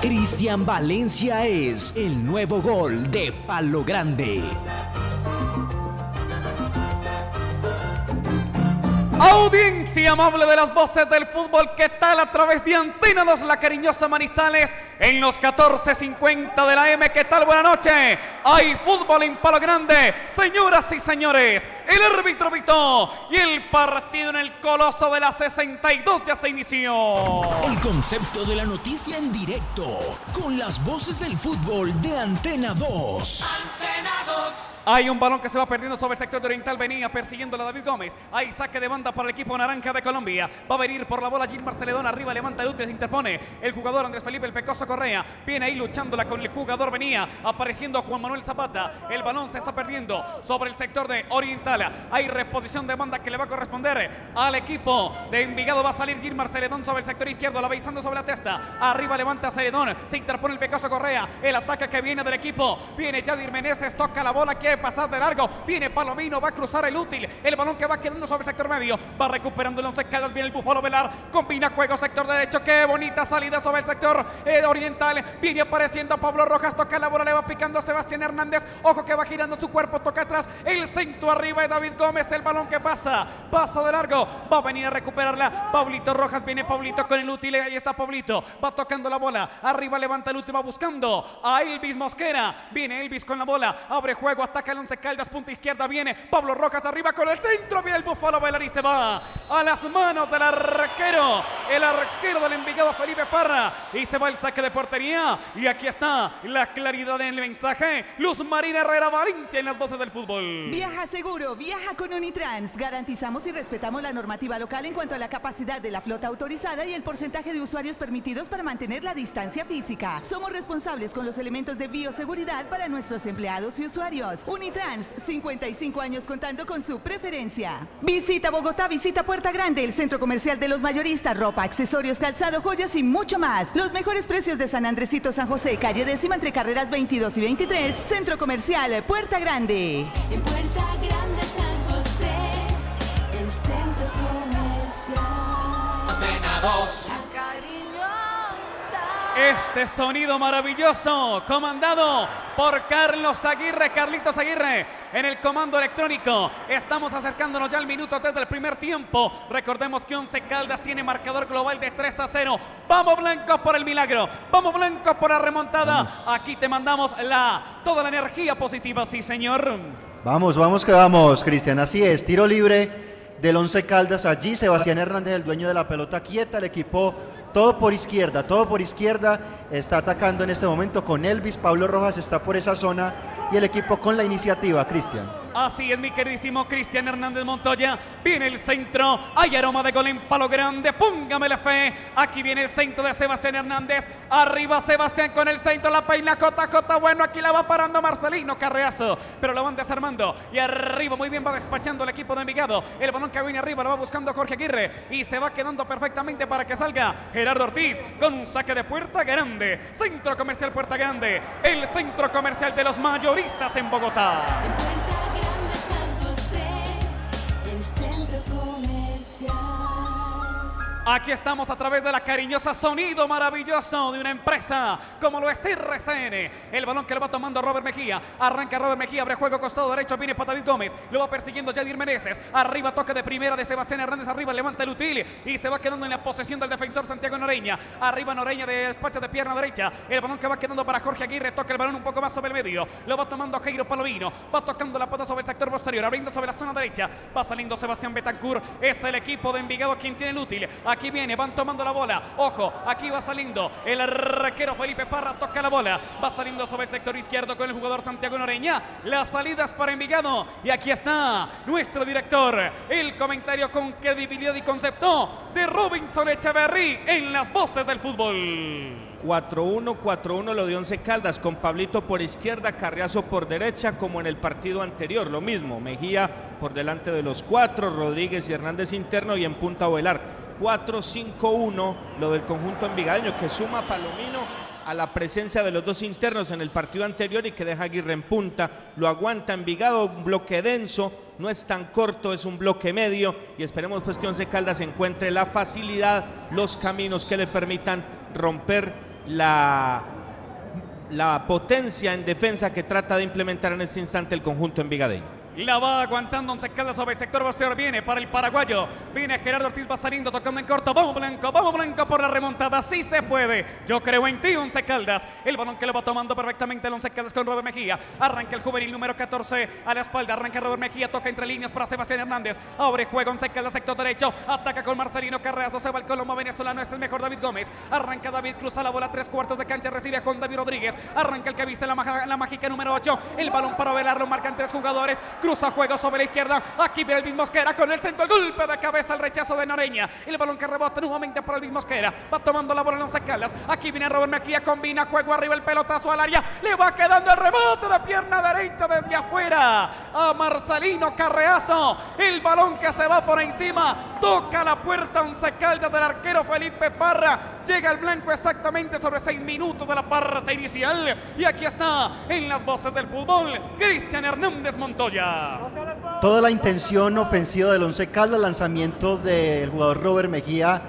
Cristian Valencia es el nuevo gol de Palo Grande. Audiencia amable de las voces del fútbol, ¿qué tal a través de Antena 2, la cariñosa Manizales, en los 14.50 de la M? ¿Qué tal? Buenas noches. Hay fútbol en Palo Grande, señoras y señores. El árbitro Vito y el partido en el Coloso de la 62 ya se inició. El concepto de la noticia en directo, con las voces del fútbol de Antena 2. Hay un balón que se va perdiendo sobre el sector de Oriental. Venía persiguiendo a David Gómez. Hay saque de banda para el equipo naranja de Colombia. Va a venir por la bola Gilmar Celedón. Arriba levanta útil, se interpone. El jugador Andrés Felipe El Pecoso Correa. Viene ahí luchándola con el jugador. Venía apareciendo Juan Manuel Zapata. El balón se está perdiendo sobre el sector de Oriental. Hay reposición de banda que le va a corresponder al equipo de Envigado. Va a salir Gilmar Celedón sobre el sector izquierdo. La avisando sobre la testa. Arriba levanta Celedón. Se interpone el Pecoso Correa. El ataque que viene del equipo. Viene Yadir Meneses. Toca la bola. Quiere pasar de largo. Viene Palomino. Va a cruzar el útil. El balón que va quedando sobre el sector medio. Va recuperando el once caldas. Viene el Búfalo Velar. Combina juego sector derecho. Qué bonita salida sobre el sector eh, oriental. Viene apareciendo Pablo Rojas. Toca la bola. Le va picando a Sebastián Hernández. Ojo que va girando su cuerpo. Toca atrás. El centro arriba de David Gómez. El balón que pasa. Pasa de largo. Va a venir a recuperarla. Pablito Rojas. Viene Pablito con el útil. Ahí está Pablito. Va tocando la bola. Arriba levanta el último. Buscando a Elvis Mosquera. Viene Elvis con la bola. Abre juego. Ataca el once caldas. Punta izquierda. Viene Pablo Rojas arriba con el centro. Viene el Búfalo Velar y se va a las manos del arquero. El arquero del Envigado Felipe Parra. Y se va el saque de portería. Y aquí está la claridad en el mensaje. Luz Marina Herrera Valencia en las voces del fútbol. Viaja seguro, viaja con Unitrans. Garantizamos y respetamos la normativa local en cuanto a la capacidad de la flota autorizada y el porcentaje de usuarios permitidos para mantener la distancia física. Somos responsables con los elementos de bioseguridad para nuestros empleados y usuarios. Unitrans, 55 años contando con su preferencia. Visita Bogotá, visita Puerta Grande, el centro comercial de los mayoristas, ropa, accesorios, calzado, joyas y mucho más. Los mejores precios de San Andresito San José, calle décima entre carreras 22 y 23, centro comercial Puerta Grande. En Puerta Grande San José, el centro comercial. Antena 2. Este sonido maravilloso, comandado por Carlos Aguirre, Carlitos Aguirre, en el comando electrónico. Estamos acercándonos ya al minuto desde el primer tiempo. Recordemos que Once Caldas tiene marcador global de 3 a 0. Vamos blancos por el milagro. Vamos blancos por la remontada. Aquí te mandamos la toda la energía positiva, sí, señor. Vamos, vamos que vamos, Cristian. Así es, tiro libre del Once Caldas allí. Sebastián Hernández, el dueño de la pelota quieta, el equipo todo por izquierda, todo por izquierda. Está atacando en este momento con Elvis. Pablo Rojas está por esa zona y el equipo con la iniciativa, Cristian. Así es, mi queridísimo Cristian Hernández Montoya. Viene el centro. Hay aroma de gol en palo grande. Póngame la fe. Aquí viene el centro de Sebastián Hernández. Arriba Sebastián con el centro. La peina Cota Cota. Bueno, aquí la va parando Marcelino Carreazo. Pero la van desarmando. Y arriba muy bien va despachando el equipo de Envigado. El balón que viene arriba lo va buscando Jorge Aguirre. Y se va quedando perfectamente para que salga Gerardo Ortiz con saque de puerta grande. Centro comercial Puerta Grande. El centro comercial de los mayoristas en Bogotá. Aquí estamos a través de la cariñosa sonido maravilloso de una empresa como lo es RCN. El balón que lo va tomando Robert Mejía. Arranca Robert Mejía, abre juego costado derecho, viene para Gómez. Lo va persiguiendo Yadir Meneses. Arriba toque de primera de Sebastián Hernández. Arriba levanta el util y se va quedando en la posesión del defensor Santiago Noreña. Arriba Noreña de despacha de pierna derecha. El balón que va quedando para Jorge Aguirre. Toca el balón un poco más sobre el medio. Lo va tomando Jairo Palomino. Va tocando la pata sobre el sector posterior. Abriendo sobre la zona derecha. Va saliendo Sebastián Betancourt. Es el equipo de Envigado quien tiene el útil. Aquí viene, van tomando la bola. Ojo, aquí va saliendo el arquero Felipe Parra. Toca la bola. Va saliendo sobre el sector izquierdo con el jugador Santiago Noreña. Las salidas para Envigado. Y aquí está nuestro director. El comentario con credibilidad y concepto de Robinson Echeverry en las voces del fútbol. 4-1, 4-1 lo dio Once Caldas con Pablito por izquierda, Carriazo por derecha, como en el partido anterior. Lo mismo, Mejía por delante de los cuatro, Rodríguez y Hernández interno y en punta Ovelar. 4-5-1 lo del conjunto envigadeño que suma Palomino a la presencia de los dos internos en el partido anterior y que deja Aguirre en punta, lo aguanta Envigado, un bloque denso, no es tan corto, es un bloque medio y esperemos pues que Once Caldas encuentre la facilidad, los caminos que le permitan romper la, la potencia en defensa que trata de implementar en este instante el conjunto envigadeño. La va aguantando Once Caldas sobre el sector posterior. Viene para el paraguayo. Viene Gerardo Ortiz va saliendo, tocando en corto. Vamos Blanco, vamos Blanco por la remontada. Sí se puede. Yo creo en ti, Once Caldas. El balón que lo va tomando perfectamente el Once Caldas con Robert Mejía. Arranca el juvenil número 14 a la espalda. Arranca Robert Mejía, toca entre líneas para Sebastián Hernández. Abre juego Once Caldas, sector derecho. Ataca con Marcelino Carreras. Se va el Colombo venezolano. Es el mejor David Gómez. Arranca David, cruza la bola. Tres cuartos de cancha. Recibe a Juan David Rodríguez. Arranca el que viste la, mágica número 8. El balón para velar lo marcan tres jugadores. Cruza juego sobre la izquierda. Aquí viene el mismo Mosquera con el centro. El golpe de cabeza. El rechazo de Noreña. El balón que rebota nuevamente para el mismo Mosquera. Va tomando la bola en Once Caldas. Aquí viene Robert Mejía. Combina juego arriba. El pelotazo al área. Le va quedando el rebote de pierna derecha desde afuera. A Marcelino Carreazo. El balón que se va por encima. Toca la puerta Once Caldas del arquero Felipe Parra. Llega el blanco exactamente sobre seis minutos de la parte inicial. Y aquí está en las voces del fútbol. Cristian Hernández Montoya. Toda la intención ofensiva del Once Caldas, lanzamiento del jugador Robert Mejía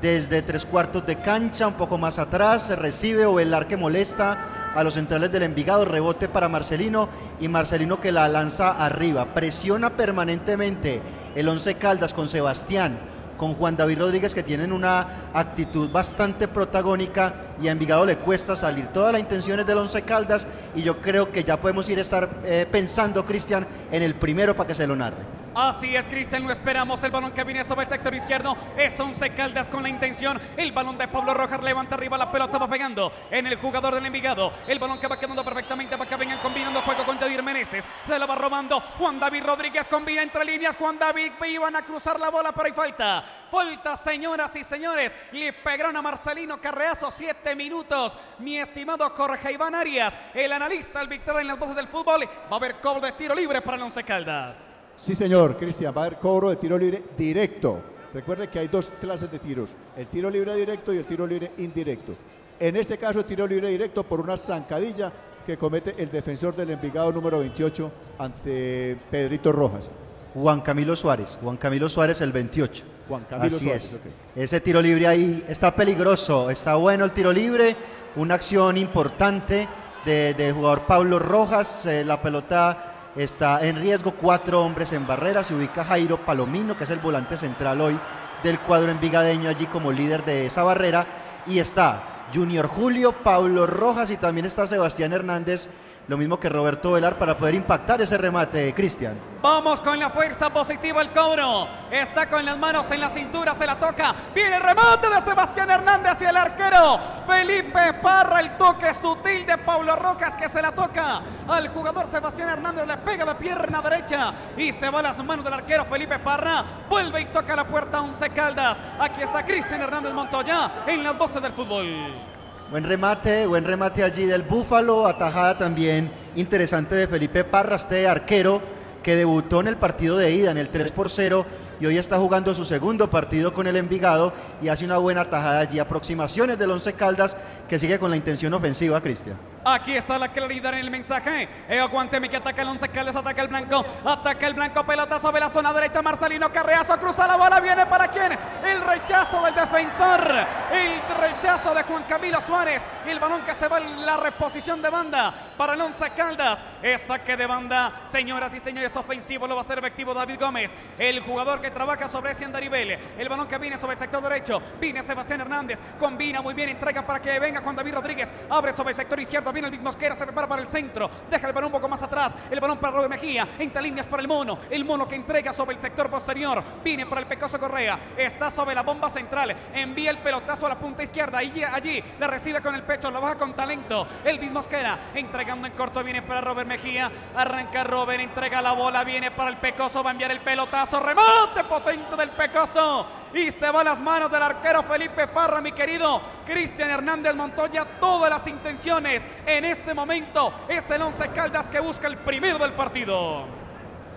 desde tres cuartos de cancha, un poco más atrás, se recibe Ovelar que molesta a los centrales del Envigado, rebote para Marcelino y Marcelino que la lanza arriba. Presiona permanentemente el Once Caldas con Sebastián, con Juan David Rodríguez que tienen una actitud bastante protagónica y a Envigado le cuesta salir. Toda la intención es del Once Caldas y yo creo que ya podemos ir a estar eh, pensando, Cristian, en el primero para que se lo narre. Así es, Cristian, lo esperamos. El balón que viene sobre el sector izquierdo es Once Caldas con la intención. El balón de Pablo Rojas levanta arriba la pelota, va pegando en el jugador del Envigado. El balón que va quedando perfectamente para que vengan combinando juego con Jadir Meneses. Se la va robando Juan David Rodríguez, combina entre líneas. Juan David iban a cruzar la bola, pero hay falta. Falta, señoras y señores. Le pegaron a Marcelino Carreazo, siete minutos. Mi estimado Jorge Iván Arias, el analista, el victorio en las voces del fútbol. Va a haber cobro de tiro libre para el Once Caldas. Sí, señor, Cristian, va a haber cobro de tiro libre directo. Recuerde que hay dos clases de tiros, el tiro libre directo y el tiro libre indirecto. En este caso, tiro libre directo por una zancadilla que comete el defensor del Envigado número 28 ante Pedrito Rojas. Juan Camilo Suárez, Juan Camilo Suárez el 28. Juan Camilo Así Suárez, es. ok. Ese tiro libre ahí está peligroso, está bueno el tiro libre, una acción importante de, de jugador Pablo Rojas, eh, la pelota está en riesgo, cuatro hombres en barrera, se ubica Jairo Palomino, que es el volante central hoy del cuadro envigadeño allí como líder de esa barrera, y está Junior Julio, Pablo Rojas y también está Sebastián Hernández, lo mismo que Roberto Velar para poder impactar ese remate, Cristian. Vamos con la fuerza positiva el cobro. Está con las manos en la cintura, se la toca. Viene el remate de Sebastián Hernández y el arquero Felipe Parra. El toque sutil de Paulo Rojas que se la toca al jugador Sebastián Hernández. Le pega de pierna derecha y se va a las manos del arquero Felipe Parra. Vuelve y toca la puerta Once Caldas. Aquí está Cristian Hernández Montoya en las voces del fútbol. Buen remate, buen remate allí del Búfalo, atajada también interesante de Felipe Parra, este arquero que debutó en el partido de ida, en el 3 por 0, y hoy está jugando su segundo partido con el Envigado y hace una buena atajada allí. Aproximaciones del Once Caldas que sigue con la intención ofensiva, Cristian. Aquí está la claridad en el mensaje. Eh, aguánteme que ataca el once Caldas, ataca el blanco, ataca el blanco, pelota sobre la zona derecha. Marcelino Carreazo cruza la bola, viene para quién? El rechazo del defensor, el rechazo de Juan Camilo Suárez. El balón que se va en la reposición de banda para el once Caldas. Es saque de banda, señoras y señores, ofensivo lo va a hacer efectivo David Gómez, el jugador que trabaja sobre ese Andaribel. El balón que viene sobre el sector derecho, viene Sebastián Hernández, combina muy bien, entrega para que venga Juan David Rodríguez, abre sobre el sector izquierdo, viene el Big Mosquera, se prepara para el centro, deja el balón un poco más atrás, el balón para Robert Mejía, entre líneas para el mono, el mono que entrega sobre el sector posterior, viene para el Pecoso Correa, está sobre la bomba central, envía el pelotazo a la punta izquierda, y allí la recibe con el pecho, lo baja con talento, el Big Mosquera, entregando en corto, viene para Robert Mejía, arranca Robert, entrega la bola, viene para el Pecoso, va a enviar el pelotazo, remate potente del Pecoso, y se va las manos del arquero Felipe Parra, mi querido Cristian Hernández Montoya. Todas las intenciones en este momento es el Once Caldas que busca el primero del partido.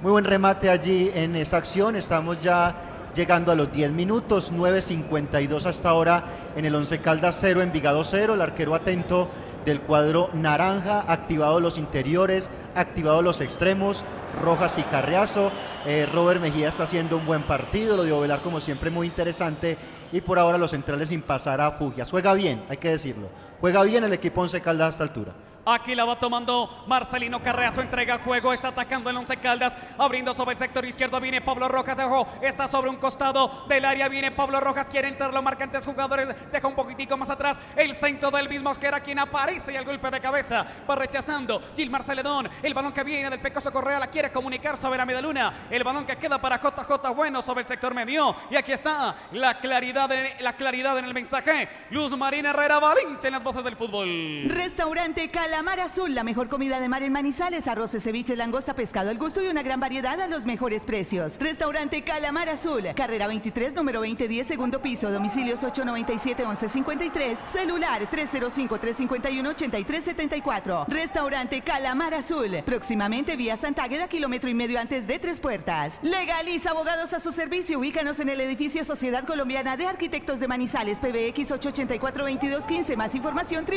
Muy buen remate allí en esa acción. Estamos ya llegando a los 10 minutos, 9.52 hasta ahora en el 11 Caldas 0, Envigado 0. El arquero atento del cuadro naranja, activado los interiores, activado los extremos, Rojas y Carriazo. Eh, Robert Mejía está haciendo un buen partido, lo dio Velar como siempre muy interesante. Y por ahora los centrales sin pasar a Fugias. Juega bien, hay que decirlo. Juega bien el equipo 11 Caldas a esta altura. Aquí la va tomando Marcelino Carreazo, entrega el juego, está atacando el Once Caldas, abriendo sobre el sector izquierdo, viene Pablo Rojas, ojo, está sobre un costado del área, viene Pablo Rojas, quiere entrar, lo marcan tres jugadores, deja un poquitico más atrás, el centro del mismo era quien aparece y el golpe de cabeza va rechazando Gilmar Celedón, el balón que viene del Pecoso Correa, la quiere comunicar sobre la medaluna, el balón que queda para JJ Bueno sobre el sector medio, y aquí está la claridad, en, la claridad en el mensaje, Luz Marina Herrera Valencia en las voces del fútbol. Restaurante Calamar Azul, la mejor comida de mar en Manizales, arroces, ceviche, langosta, pescado al gusto y una gran variedad a los mejores precios. Restaurante Calamar Azul, carrera 23, número 2010, segundo piso, domicilios 897-1153, celular 305-351-8374. Restaurante Calamar Azul, próximamente vía Santágueda, kilómetro y medio antes de Tres Puertas. Legaliza Abogados a su servicio, ubícanos en el edificio Sociedad Colombiana de Arquitectos de Manizales, PBX 884-2215. Más información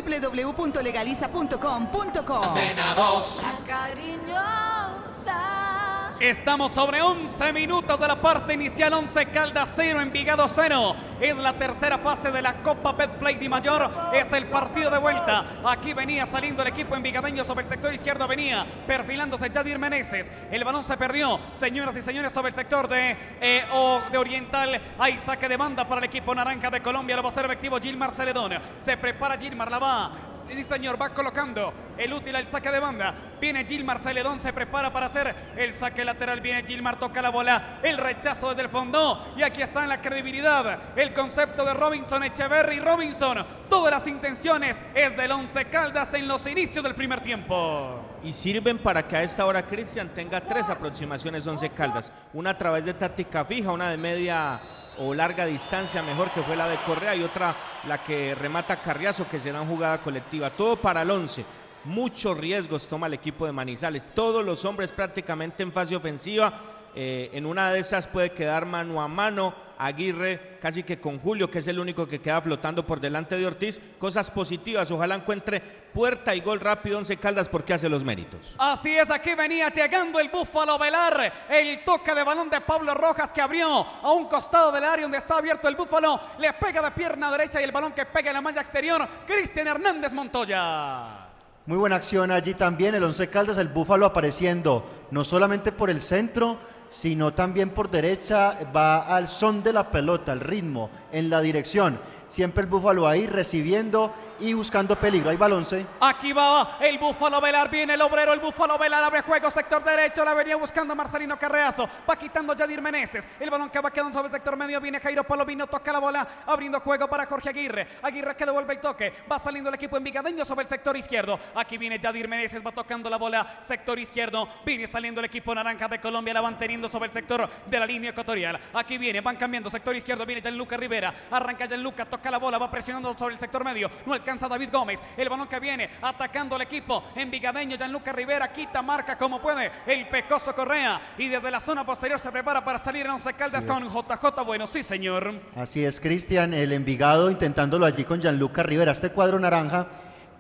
Estamos sobre 11 minutos de la parte inicial, 11 Caldas 0, Envigado 0. Es la tercera fase de la Copa Betplay Di Mayor. Es el partido de vuelta. Aquí venía saliendo el equipo envigadeño sobre el sector izquierdo. Venía perfilándose Yadir Meneses. El balón se perdió. Señoras y señores, sobre el sector de, eh, o de Oriental. Hay saque de banda para el equipo naranja de Colombia. Lo va a hacer efectivo Gilmar Celedón. Se prepara Gilmar, la va. Sí, señor, va colocando el útil al saque de banda. Viene Gilmar Celedón, se prepara para hacer el saque lateral. Viene Gilmar, toca la bola. El rechazo desde el fondo. Y aquí está en la credibilidad. El concepto de Robinson Echeverry. Robinson, todas las intenciones es del Once Caldas en los inicios del primer tiempo. Y sirven para que a esta hora Cristian tenga tres aproximaciones 11 Caldas. Una a través de táctica fija, una de media o larga distancia mejor que fue la de Correa y otra la que remata Carriazo que será en jugada colectiva. Todo para el 11. Muchos riesgos toma el equipo de Manizales. Todos los hombres prácticamente en fase ofensiva. Eh, en una de esas puede quedar mano a mano Aguirre casi que con Julio, que es el único que queda flotando por delante de Ortiz. Cosas positivas, ojalá encuentre puerta y gol rápido Once Caldas porque hace los méritos. Así es, aquí venía llegando el Búfalo Velar. El toque de balón de Pablo Rojas que abrió a un costado del área donde está abierto el Búfalo. Le pega de pierna derecha y el balón que pega en la malla exterior. Cristian Hernández Montoya. Muy buena acción allí también, el Once Caldas, el Búfalo apareciendo no solamente por el centro, sino también por derecha, va al son de la pelota, al ritmo, en la dirección. Siempre el Búfalo ahí recibiendo y buscando peligro. Hay balonce. Aquí va el Búfalo Velar, viene el obrero, el Búfalo Velar abre juego, sector derecho, la venía buscando Marcelino Carreazo, va quitando Yadir Meneses, el balón que va quedando sobre el sector medio, viene Jairo Palomino, toca la bola, abriendo juego para Jorge Aguirre, Aguirre que devuelve el toque, va saliendo el equipo envigadeño sobre el sector izquierdo, aquí viene Yadir Meneses, va tocando la bola, sector izquierdo, viene saliendo el equipo naranja de Colombia, la van teniendo sobre el sector de la línea ecuatorial, aquí viene, van cambiando, sector izquierdo, viene Gianluca Rivera, arranca Gianluca, toca la bola, va presionando sobre el sector medio, alcanza David Gómez, el balón que viene atacando al equipo envigadeño, Gianluca Rivera quita, marca como puede el Pecoso Correa y desde la zona posterior se prepara para salir en Once Caldas Así con es. JJ Bueno, sí señor. Así es, Cristian, el Envigado intentándolo allí con Gianluca Rivera. Este cuadro naranja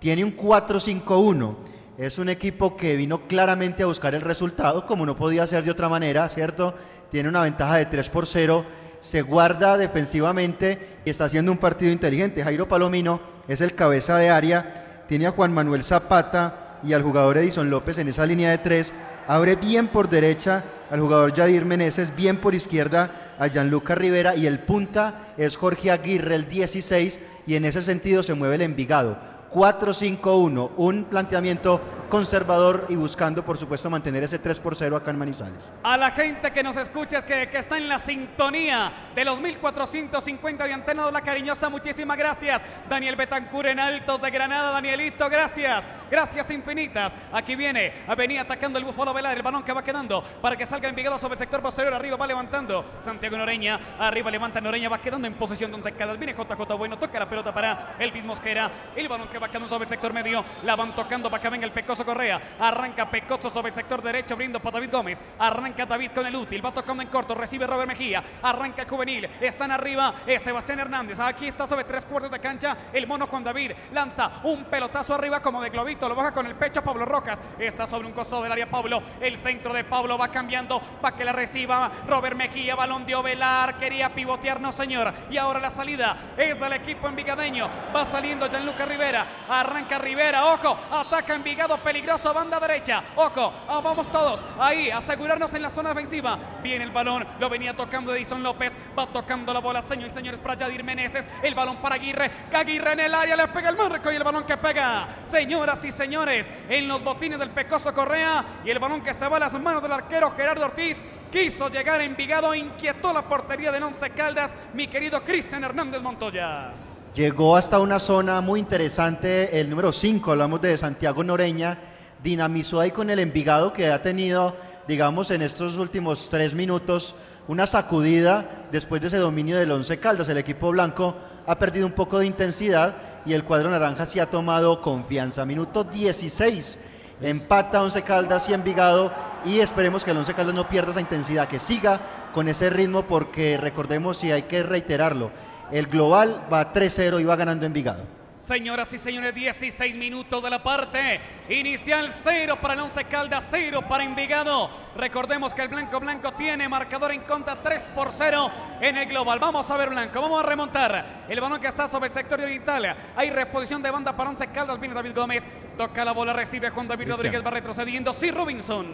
tiene un 4-5-1. Es un equipo que vino claramente a buscar el resultado, como no podía ser de otra manera, ¿cierto? Tiene una ventaja de 3 por 0, se guarda defensivamente y está haciendo un partido inteligente. Jairo Palomino es el cabeza de área, tiene a Juan Manuel Zapata y al jugador Edison López en esa línea de tres. Abre bien por derecha al jugador Yadir Meneses, bien por izquierda a Gianluca Rivera y el punta es Jorge Aguirre, el 16, y en ese sentido se mueve el Envigado. 4-5-1, un planteamiento conservador y buscando, por supuesto, mantener ese 3 por 0 acá en Manizales. A la gente que nos escucha, es que, está en la sintonía de los 1450 de Antena de la Cariñosa, muchísimas gracias. Daniel Betancur en Altos de Granada, Danielito, gracias. Gracias infinitas. Aquí viene, venía atacando el Búfalo Velar, el balón que va quedando para que salga Envigado sobre el sector posterior, arriba va levantando Santiago Noreña, arriba levanta Noreña, va quedando en posición de un Caldas, viene JJ Bueno, toca la pelota para el Mosquera, el balón que va quedando sobre el sector medio, la van tocando para que venga el Pecoso Correa, arranca Pecoso sobre el sector derecho, brindo para David Gómez, arranca David con el útil, va tocando en corto, recibe Robert Mejía, arranca Juvenil, están arriba eh, Sebastián Hernández, aquí está sobre tres cuartos de cancha, el mono Juan David, lanza un pelotazo arriba como de globito, lo baja con el pecho Pablo Rocas, está sobre un coso del área Pablo, el centro de Pablo va cambiando para que la reciba Robert Mejía, balón de Ovelar, quería pivotear, no señor, y ahora la salida es del equipo envigadeño, va saliendo Gianluca Rivera, arranca Rivera, ojo, ataca Envigado, peligroso, banda derecha, ojo, ah, vamos todos, ahí, asegurarnos en la zona defensiva, viene el balón, lo venía tocando Edison López, va tocando la bola, señores y señores, para Yadir Meneses, el balón para Aguirre, Aguirre en el área, le pega el marco y el balón que pega, señoras y señores, en los botines del Pecoso Correa, y el balón que se va a las manos del arquero Gerardo Ortiz, quiso llegar a Envigado, inquietó la portería del Once Caldas, mi querido Cristian Hernández Montoya. Llegó hasta una zona muy interesante, el número 5, hablamos de Santiago Noreña, dinamizó ahí con el Envigado que ha tenido, digamos, en estos últimos tres minutos una sacudida después de ese dominio del Once Caldas. El equipo blanco ha perdido un poco de intensidad y el cuadro naranja sí ha tomado confianza. Minuto 16. Empata Once Caldas y Envigado y esperemos que el Once Caldas no pierda esa intensidad, que siga con ese ritmo porque recordemos y hay que reiterarlo, el global va 3-0 y va ganando Envigado. Señoras y señores, 16 minutos de la parte inicial, 0 para el Once Caldas, 0 para Envigado. Recordemos que el Blanco Blanco tiene marcador en contra 3 por 0 en el global. Vamos a ver Blanco, vamos a remontar. El balón que está sobre el sector oriental. Hay reposición de banda para Once Caldas, viene David Gómez, toca la bola, recibe Juan David Cristian. Rodríguez, va retrocediendo. Sí, Robinson.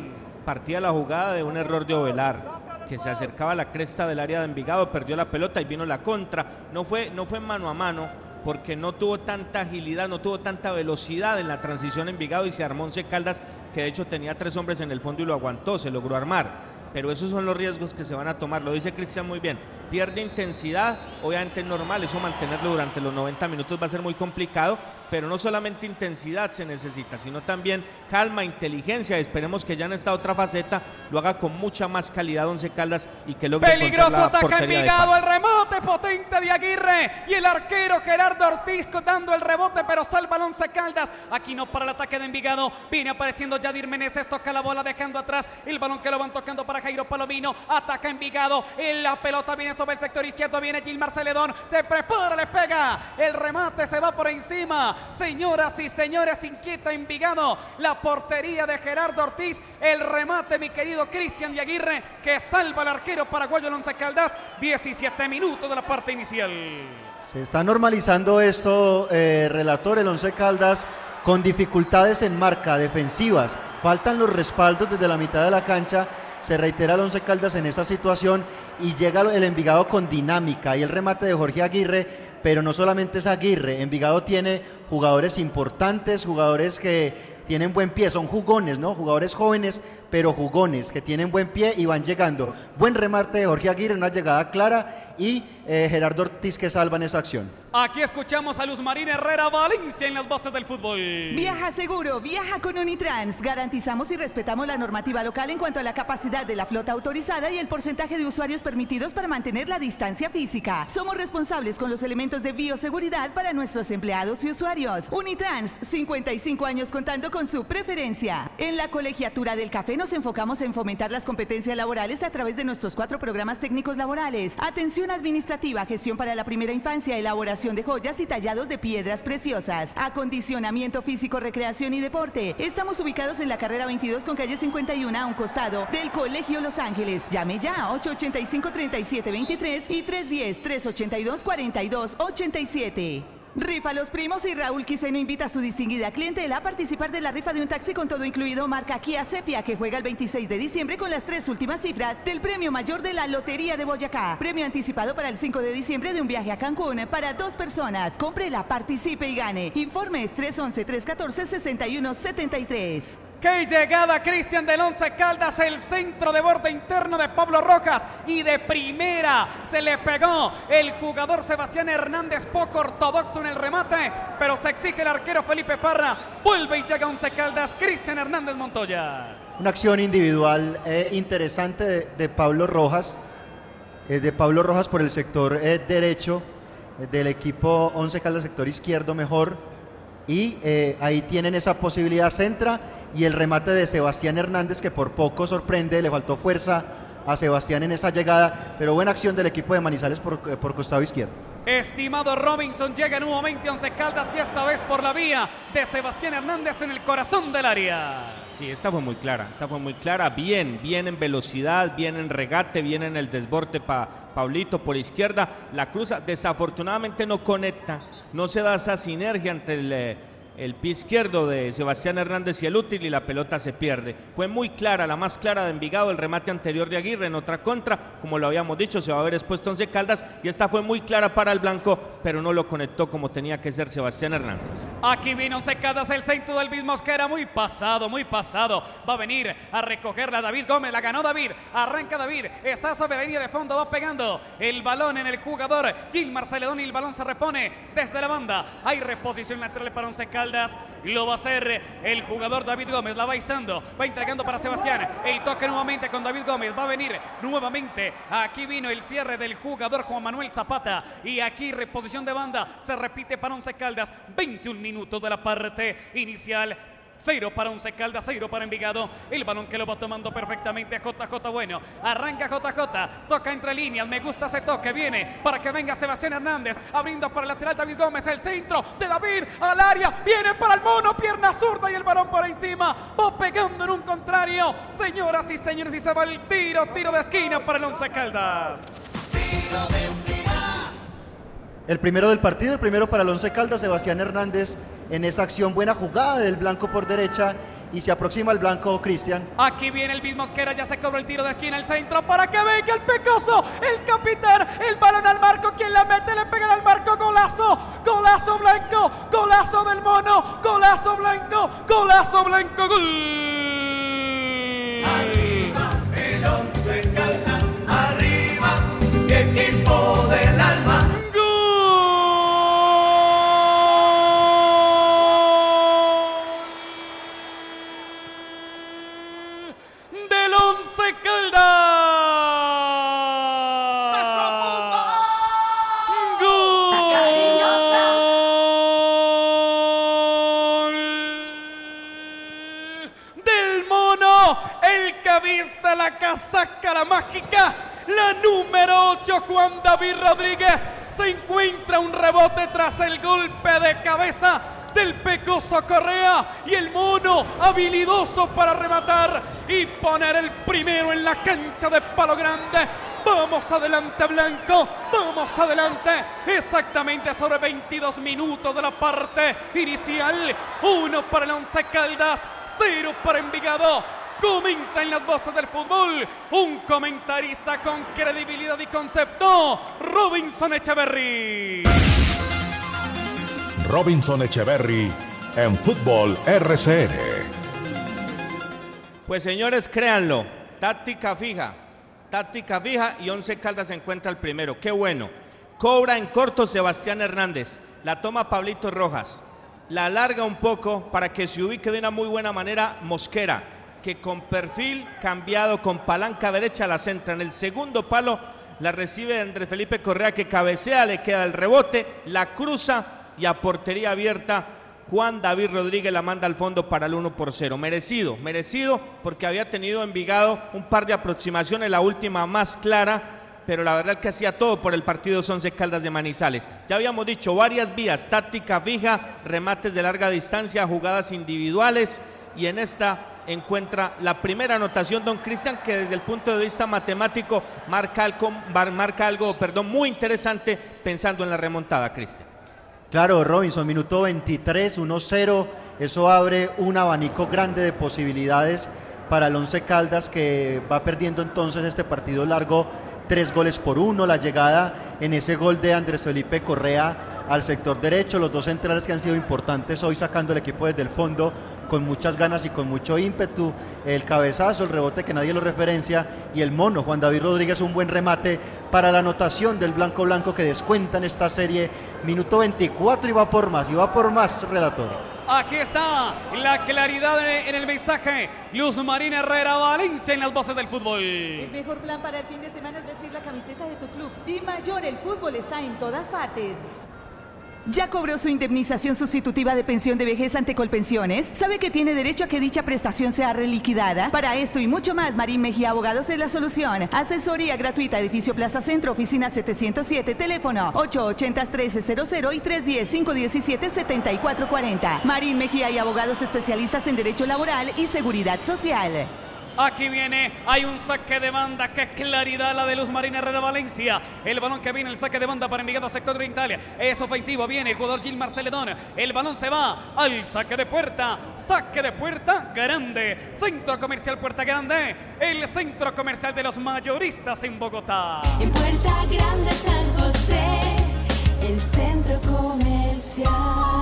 Partía la jugada de un error de Ovelar que se acercaba a la cresta del área de Envigado, perdió la pelota y vino la contra. No fue, no fue mano a mano porque no tuvo tanta agilidad, no tuvo tanta velocidad en la transición Envigado y se armó Once Caldas, que de hecho tenía tres hombres en el fondo y lo aguantó, se logró armar. Pero esos son los riesgos que se van a tomar, lo dice Cristian muy bien. Pierde intensidad, obviamente es normal, eso mantenerlo durante los 90 minutos va a ser muy complicado, pero no solamente intensidad se necesita, sino también calma, inteligencia. Esperemos que ya en esta otra faceta lo haga con mucha más calidad Once Caldas y que logre Peligroso la ataca Envigado, el remate potente de Aguirre y el arquero Gerardo Ortiz dando el rebote, pero salva el Once Caldas. Aquí no para el ataque de Envigado, viene apareciendo Yadir Meneses, toca la bola dejando atrás el balón que lo van tocando para Jairo Palomino, ataca Envigado, en la pelota viene sobre el sector izquierdo, viene Gilmar Celedón, se prepara, le pega, el remate se va por encima. Señoras y señores, inquieta Envigado, la portería de Gerardo Ortiz, el remate mi querido Cristian de Aguirre que salva al arquero paraguayo el Once Caldas, 17 minutos de la parte inicial. Se está normalizando esto, eh, relator, el Once Caldas, con dificultades en marca, defensivas. Faltan los respaldos desde la mitad de la cancha. Se reitera el Once Caldas en esta situación y llega el Envigado con dinámica y el remate de Jorge Aguirre, pero no solamente es Aguirre, Envigado tiene jugadores importantes, jugadores que tienen buen pie, son jugones, ¿no? Jugadores jóvenes, pero jugones, que tienen buen pie y van llegando. Buen remate de Jorge Aguirre, una llegada clara y eh, Gerardo Ortiz que salvan esa acción. Aquí escuchamos a Luz Marina Herrera Valencia en las voces del fútbol. Viaja seguro, viaja con Unitrans. Garantizamos y respetamos la normativa local en cuanto a la capacidad de la flota autorizada y el porcentaje de usuarios permitidos para mantener la distancia física. Somos responsables con los elementos de bioseguridad para nuestros empleados y usuarios. Unitrans, 55 años contando con su preferencia. En la colegiatura del café nos enfocamos en fomentar las competencias laborales a través de nuestros cuatro programas técnicos laborales. Atención administrativa, gestión para la primera infancia, elaboración de joyas y tallados de piedras preciosas. Acondicionamiento físico, recreación y deporte. Estamos ubicados en la carrera 22 con calle 51 a un costado del Colegio Los Ángeles. Llame ya a 885-3723 y 310-382-4287. Rifa Los Primos y Raúl Quiseno invita a su distinguida clientela a participar de la rifa de un taxi con todo incluido marca Kia Sepia que juega el 26 de diciembre con las tres últimas cifras del premio mayor de la Lotería de Boyacá. Premio anticipado para el 5 de diciembre de un viaje a Cancún para dos personas. Cómprela, participe y gane. Informes 311-314-6173. ¡Qué llegada Cristian del Once Caldas! El centro de borde interno de Pablo Rojas. Y de primera se le pegó el jugador Sebastián Hernández, poco ortodoxo en el remate. Pero se exige el arquero Felipe Parra. Vuelve y llega Once Caldas. Cristian Hernández Montoya. Una acción individual eh, interesante de, Pablo Rojas, eh, de Pablo Rojas por el sector eh, derecho del equipo 11 Caldas, sector izquierdo mejor. Y eh, ahí tienen esa posibilidad, centra y el remate de Sebastián Hernández que por poco sorprende, le faltó fuerza a Sebastián en esa llegada, pero buena acción del equipo de Manizales por, eh, por costado izquierdo. Estimado Robinson, llega nuevamente Once Caldas y esta vez por la vía de Sebastián Hernández en el corazón del área. Sí, esta fue muy clara, esta fue muy clara, bien, bien en velocidad, bien en regate, bien en el desborde para Paulito por izquierda, la cruza, desafortunadamente no conecta, no se da esa sinergia entre el, eh, el pie izquierdo de Sebastián Hernández y el útil y la pelota se pierde. Fue muy clara, la más clara de Envigado, el remate anterior de Aguirre en otra contra, como lo habíamos dicho, se va a haber expuesto Once Caldas y esta fue muy clara para el blanco, pero no lo conectó como tenía que ser Sebastián Hernández. Aquí vino Once Caldas, el centro del Luis Mosquera, muy pasado, muy pasado. Va a venir a recogerla David Gómez, la ganó David, arranca David, está sobre la línea de fondo, va pegando el balón en el jugador Gilmar Celedón y el balón se repone desde la banda. Hay reposición lateral para Once lo va a hacer el jugador David Gómez, la va izando, va entregando para Sebastián. El toque nuevamente con David Gómez, va a venir nuevamente. Aquí vino el cierre del jugador Juan Manuel Zapata y aquí reposición de banda se repite para Once Caldas. 21 minutos de la parte inicial. Cero para Once Caldas, cero para Envigado. El balón que lo va tomando perfectamente JJ Bueno. Arranca JJ, toca entre líneas. Me gusta ese toque. Viene para que venga Sebastián Hernández. Abriendo para el lateral David Gómez. El centro de David al área. Viene para el mono. Pierna zurda y el balón por encima. Va pegando en un contrario. Señoras y señores, y se va el tiro. Tiro de esquina para el Once Caldas. El primero del partido, el primero para el Once Caldas, Sebastián Hernández en esa acción, buena jugada del blanco por derecha y se aproxima el blanco Cristian. Aquí viene el mismo Mosquera, ya se cobra el tiro de esquina al centro para que venga el pecoso, el capitán, el balón al marco, quien la mete, le pegan al marco, golazo, golazo blanco, golazo del mono, golazo blanco, golazo blanco, gol. Arriba el once caldas, arriba equipo del alma. Casaca, la mágica, la número 8, Juan David Rodríguez. Se encuentra un rebote tras el golpe de cabeza del Pecoso Correa y el mono habilidoso para rematar y poner el primero en la cancha de Palo Grande. Vamos adelante Blanco, vamos adelante. Exactamente sobre 22 minutos de la parte inicial. Uno para el Once Caldas, cero para Envigado. Comenta en las voces del fútbol un comentarista con credibilidad y concepto, Robinson Echeverry. Robinson Echeverry en Fútbol RCN. Pues señores, créanlo, táctica fija, táctica fija y Once Caldas se encuentra el primero. Qué bueno. Cobra en corto Sebastián Hernández, la toma Pablito Rojas, la alarga un poco para que se ubique de una muy buena manera Mosquera, que con perfil cambiado, con palanca derecha la centra. En el segundo palo la recibe Andrés Felipe Correa que cabecea, le queda el rebote, la cruza y a portería abierta Juan David Rodríguez la manda al fondo para el 1 por 0. Merecido, merecido porque había tenido Envigado un par de aproximaciones, la última más clara pero la verdad que hacía todo por el partido de Once Caldas de Manizales. Ya habíamos dicho varias vías, táctica fija, remates de larga distancia, jugadas individuales y en esta encuentra la primera anotación don Cristian que desde el punto de vista matemático marca algo, perdón, muy interesante pensando en la remontada, Cristian. Claro, Robinson, minuto 23, 1-0. Eso abre un abanico grande de posibilidades para el Once Caldas que va perdiendo entonces este partido largo tres goles por uno, la llegada en ese gol de Andrés Felipe Correa al sector derecho, los dos centrales que han sido importantes hoy sacando el equipo desde el fondo con muchas ganas y con mucho ímpetu, el cabezazo, el rebote que nadie lo referencia y el mono, Juan David Rodríguez, un buen remate para la anotación del Blanco Blanco que descuenta en esta serie, minuto 24 y va por más, y va por más, relator. Aquí está la claridad en el mensaje. Luz Marina Herrera Valencia en las voces del fútbol. El mejor plan para el fin de semana es vestir la camiseta de tu club. Di Mayor, el fútbol está en todas partes. ¿Ya cobró su indemnización sustitutiva de pensión de vejez ante Colpensiones? ¿Sabe que tiene derecho a que dicha prestación sea reliquidada? Para esto y mucho más, Marín Mejía Abogados es la solución. Asesoría gratuita, edificio Plaza Centro, oficina 707, teléfono 880-1300 y 310-517-7440. Marín Mejía y Abogados especialistas en Derecho Laboral y Seguridad Social. Aquí viene, hay un saque de banda, qué claridad la de Luz Marina Herrera Valencia. El balón que viene, el saque de banda para Envigado sector oriental. Es ofensivo, viene el jugador Gilmar Celedón. El balón se va al saque de puerta. Saque de puerta grande. Centro comercial Puerta Grande. El centro comercial de los mayoristas en Bogotá. En Puerta Grande San José, el centro comercial.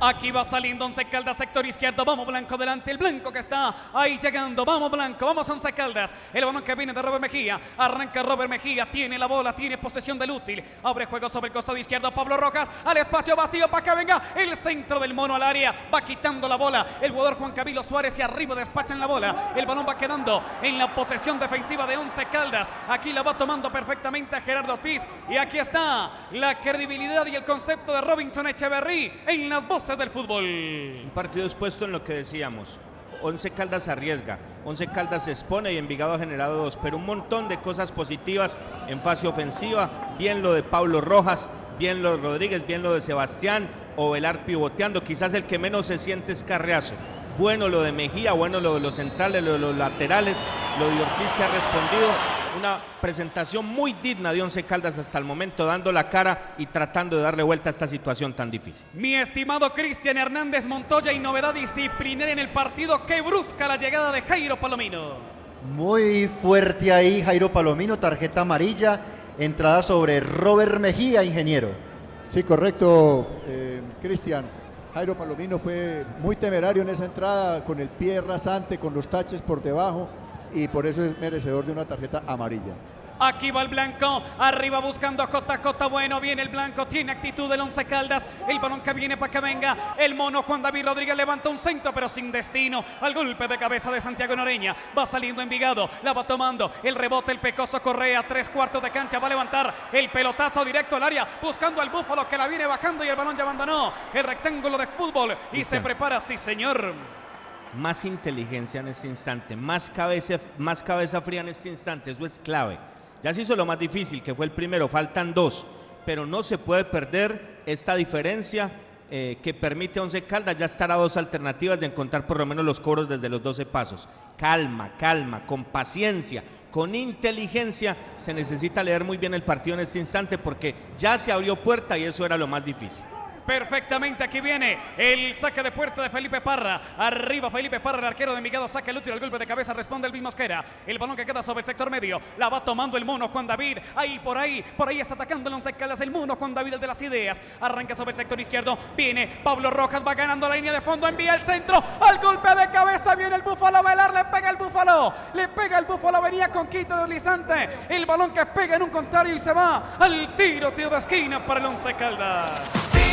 Aquí va saliendo Once Caldas, sector izquierdo. Vamos Blanco delante. El Blanco que está ahí llegando. Vamos Blanco. Vamos Once Caldas. El balón que viene de Robert Mejía. Arranca Robert Mejía. Tiene la bola. Tiene posesión del útil. Abre juego sobre el costado izquierdo. Pablo Rojas. Al espacio vacío para que venga el centro del mono al área. Va quitando la bola. El jugador Juan Camilo Suárez y arriba despachan la bola. El balón va quedando en la posesión defensiva de Once Caldas. Aquí la va tomando perfectamente Gerardo Ortiz. Y aquí está la credibilidad y el concepto de Robinson Echeverry en las voces del fútbol. Un partido expuesto en lo que decíamos. Once Caldas arriesga, Once Caldas se expone y Envigado ha generado dos, pero un montón de cosas positivas en fase ofensiva. Bien lo de Pablo Rojas, bien lo de Rodríguez, bien lo de Sebastián, Ovelar pivoteando. Quizás el que menos se siente es Carreazo. Bueno lo de Mejía, bueno lo de los centrales, lo de los laterales, lo de Ortiz que ha respondido. Una presentación muy digna de Once Caldas hasta el momento, dando la cara y tratando de darle vuelta a esta situación tan difícil. Mi estimado Cristian Hernández Montoya y novedad disciplinaria en el partido que brusca la llegada de Jairo Palomino. Muy fuerte ahí Jairo Palomino, tarjeta amarilla, entrada sobre Robert Mejía, ingeniero. Sí, correcto, eh, Cristian. Jairo Palomino fue muy temerario en esa entrada, con el pie rasante, con los taches por debajo, y por eso es merecedor de una tarjeta amarilla. Aquí va el blanco, arriba buscando a Cota Cota. Bueno, viene el blanco, tiene actitud del Once Caldas. El balón que viene para que venga. El mono Juan David Rodríguez levanta un centro, pero sin destino. Al golpe de cabeza de Santiago Noreña. Va saliendo Envigado, la va tomando. El rebote, el pecoso Correa, tres cuartos de cancha. Va a levantar el pelotazo directo al área, buscando al búfalo que la viene bajando y el balón ya abandonó el rectángulo de fútbol. Y se prepara, sí, señor. Más inteligencia en este instante, más cabeza, más cabeza fría en este instante, eso es clave. Ya se hizo lo más difícil, que fue el primero, faltan dos, pero no se puede perder esta diferencia eh, que permite a Once Caldas ya estar a dos alternativas de encontrar por lo menos los cobros desde los 12 pasos. Calma, calma, con paciencia, con inteligencia, se necesita leer muy bien el partido en este instante porque ya se abrió puerta y eso era lo más difícil. Perfectamente, aquí viene el saque de puerta de Felipe Parra. Arriba Felipe Parra, el arquero de Envigado, saca el útil, el golpe de cabeza, responde el Mosquera. El balón que queda sobre el sector medio, la va tomando el mono Juan David. Ahí, por ahí, por ahí está atacando el once Caldas, el mono Juan David, el de las ideas. Arranca sobre el sector izquierdo, viene Pablo Rojas, va ganando la línea de fondo, envía el centro, al golpe de cabeza, viene el búfalo a bailar, le pega el búfalo, le pega el búfalo, venía con quito deslizante. El balón que pega en un contrario y se va al tiro, tiro de esquina para el once Caldas.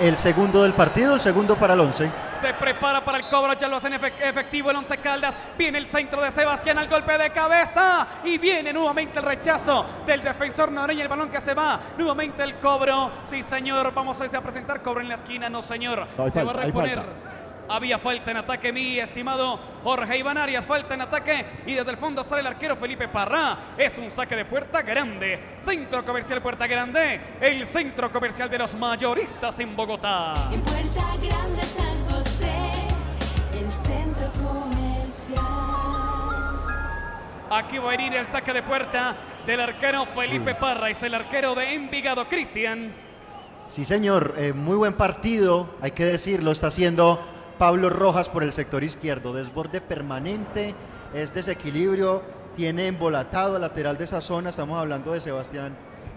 El segundo del partido, el segundo para el once. Se prepara para el cobro, ya lo hacen efe- efectivo el Once Caldas. Viene el centro de Sebastián al golpe de cabeza. Y viene nuevamente el rechazo del defensor Noreña. El balón que se va. Nuevamente el cobro. Sí, señor. Vamos a presentar cobro en la esquina. No, señor. No, se va a reponer. Había falta en ataque, mi estimado Jorge Iván Arias. Falta en ataque. Y desde el fondo sale el arquero Felipe Parra. Es un saque de puerta grande. Centro comercial Puerta Grande. El centro comercial de los mayoristas en Bogotá. En Puerta Grande San José, el centro comercial. Aquí va a venir el saque de puerta del arquero Felipe Parra. Es el arquero de Envigado, Cristian. Sí, señor, eh, muy buen partido, hay que decirlo, está haciendo Pablo Rojas por el sector izquierdo, desborde permanente, es desequilibrio, tiene embolatado al lateral de esa zona, estamos hablando de Sebastián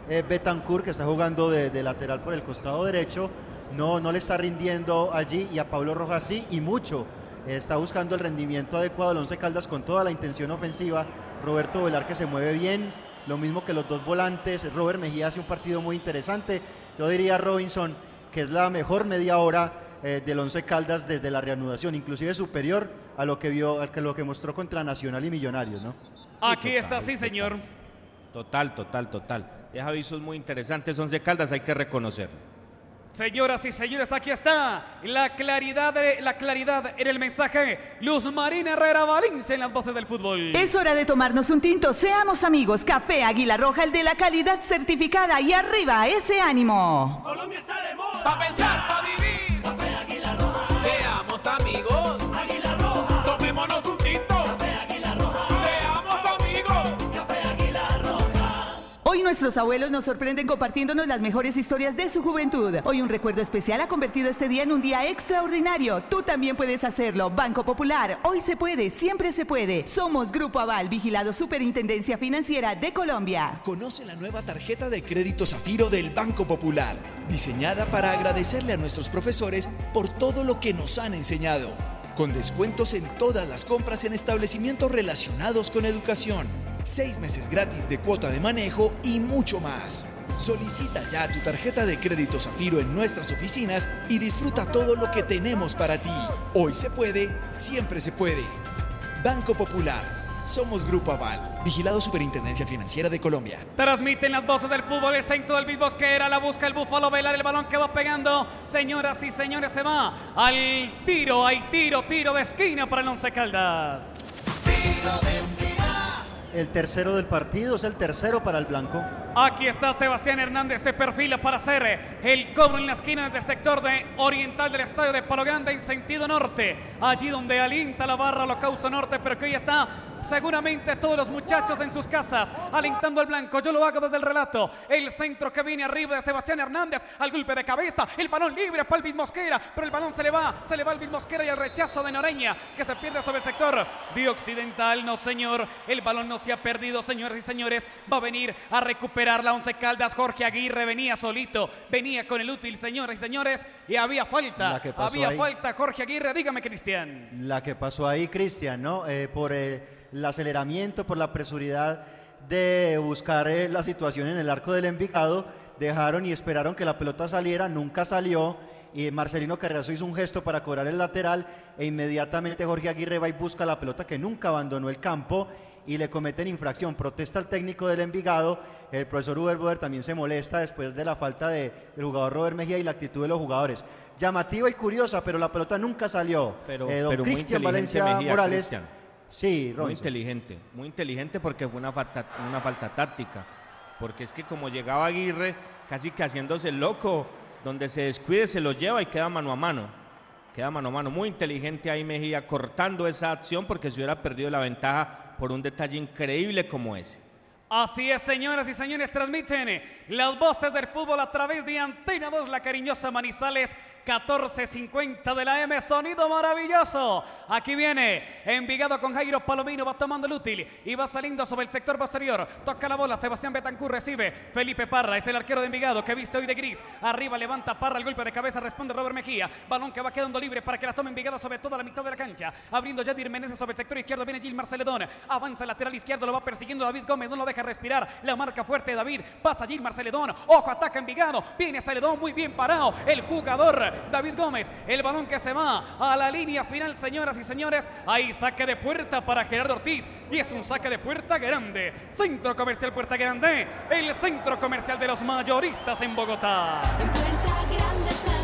eh, Betancourt que está jugando de, lateral por el costado derecho, no, no le está rindiendo allí y a Pablo Rojas sí y mucho. Está buscando el rendimiento adecuado del Once Caldas con toda la intención ofensiva. Roberto Velar que se mueve bien, lo mismo que los dos volantes. Robert Mejía hace un partido muy interesante. Yo diría Robinson que es la mejor media hora eh, del Once Caldas desde la reanudación, inclusive superior a lo que vio, a lo que mostró contra Nacional y Millonarios, ¿no? Aquí está, sí, señor. Total, total, total. Deja avisos muy interesantes. Once Caldas, hay que reconocerlo. Señoras y señores, aquí está la claridad, la claridad en el mensaje. Luz Marina Herrera Valencia en las voces del fútbol. Es hora de tomarnos un tinto. Seamos amigos. Café Águila Roja, el de la calidad certificada. Y arriba, ese ánimo. Colombia está de moda. Pa' pensar, pa' vivir. Café Águila nuestros abuelos nos sorprenden compartiéndonos las mejores historias de su juventud. Hoy un recuerdo especial ha convertido este día en un día extraordinario. Tú también puedes hacerlo. Banco Popular. Hoy se puede, siempre se puede. Somos Grupo Aval, vigilado Superintendencia Financiera de Colombia. Conoce la nueva tarjeta de crédito Zafiro del Banco Popular, diseñada para agradecerle a nuestros profesores por todo lo que nos han enseñado, con descuentos en todas las compras en establecimientos relacionados con educación, seis meses gratis de cuota de manejo y mucho más. Solicita ya tu tarjeta de crédito Zafiro en nuestras oficinas y disfruta todo lo que tenemos para ti. Hoy se puede, siempre se puede. Banco Popular. Somos Grupo Aval, vigilado Superintendencia Financiera de Colombia. Transmiten las voces del fútbol, el centro del Big Bosquera, la busca el Búfalo Velar, el balón que va pegando. Señoras y señores, se va al tiro, hay tiro, tiro de esquina para el Once Caldas. El tercero del partido es el tercero para el blanco. Aquí está Sebastián Hernández, se perfila para hacer el cobro en la esquina desde el sector de oriental del estadio de Palo Grande en sentido norte. Allí donde alienta la barra Holocausto Norte, pero que hoy está seguramente todos los muchachos en sus casas alentando al blanco. Yo lo hago desde el relato. El centro que viene arriba de Sebastián Hernández al golpe de cabeza. El balón libre para el Mosquera, pero el balón se le va, se le va al Mosquera y el rechazo de Noreña que se pierde sobre el sector de Occidental. No, señor, el balón no se ha perdido, señores y señores. Va a venir a recuperar la Once Caldas. Jorge Aguirre venía solito, venía con el útil, señores y señores, y había falta. La que pasó Había ahí. falta, Jorge Aguirre. Dígame, Cristian. La que pasó ahí, Cristian, ¿no? Eh, por el aceleramiento, por la presuridad de buscar eh, la situación en el arco del Envigado, dejaron y esperaron que la pelota saliera, nunca salió. Y Marcelino Carriazo hizo un gesto para cobrar el lateral e inmediatamente Jorge Aguirre va y busca la pelota que nunca abandonó el campo y le cometen infracción. Protesta el técnico del Envigado. El profesor Uber Boder también se molesta después de la falta de- del jugador Robert Mejía y la actitud de los jugadores. Llamativa y curiosa, pero la pelota nunca salió. Pero, Eh, don pero Cristian Valencia Mejía, Morales. Cristian. Sí, Muy inteligente, muy inteligente porque fue una falta, una falta táctica. Porque es que como llegaba Aguirre, casi que haciéndose loco, donde se descuide se lo lleva y queda mano a mano. Queda mano a mano. Muy inteligente ahí Mejía, cortando esa acción porque se hubiera perdido la ventaja por un detalle increíble como ese. Así es, señoras y señores, transmiten las voces del fútbol a través de Antena 2, la cariñosa Manizales 1450 de la M, sonido maravilloso. Aquí viene Envigado con Jairo Palomino, va tomando el útil y va saliendo sobre el sector posterior. Toca la bola, Sebastián Betancur recibe. Felipe Parra es el arquero de Envigado que viste hoy de gris. Arriba levanta Parra el golpe de cabeza, responde Robert Mejía. Balón que va quedando libre para que la tome Envigado sobre toda la mitad de la cancha. Abriendo Yadir Meneses sobre el sector izquierdo, viene Gilmar Celedón. Avanza el lateral izquierdo, lo va persiguiendo David Gómez, no lo deja respirar. La marca fuerte David, pasa Gilmar Celedón. Ojo, ataca Envigado. Viene Celedón muy bien parado. El jugador David Gómez. El balón que se va a la línea final, señoras y señores. Ahí saque de puerta para Gerardo Ortiz. Y es un saque de puerta grande. Centro Comercial Puerta Grande. El centro comercial de los mayoristas en Bogotá. Puerta Grande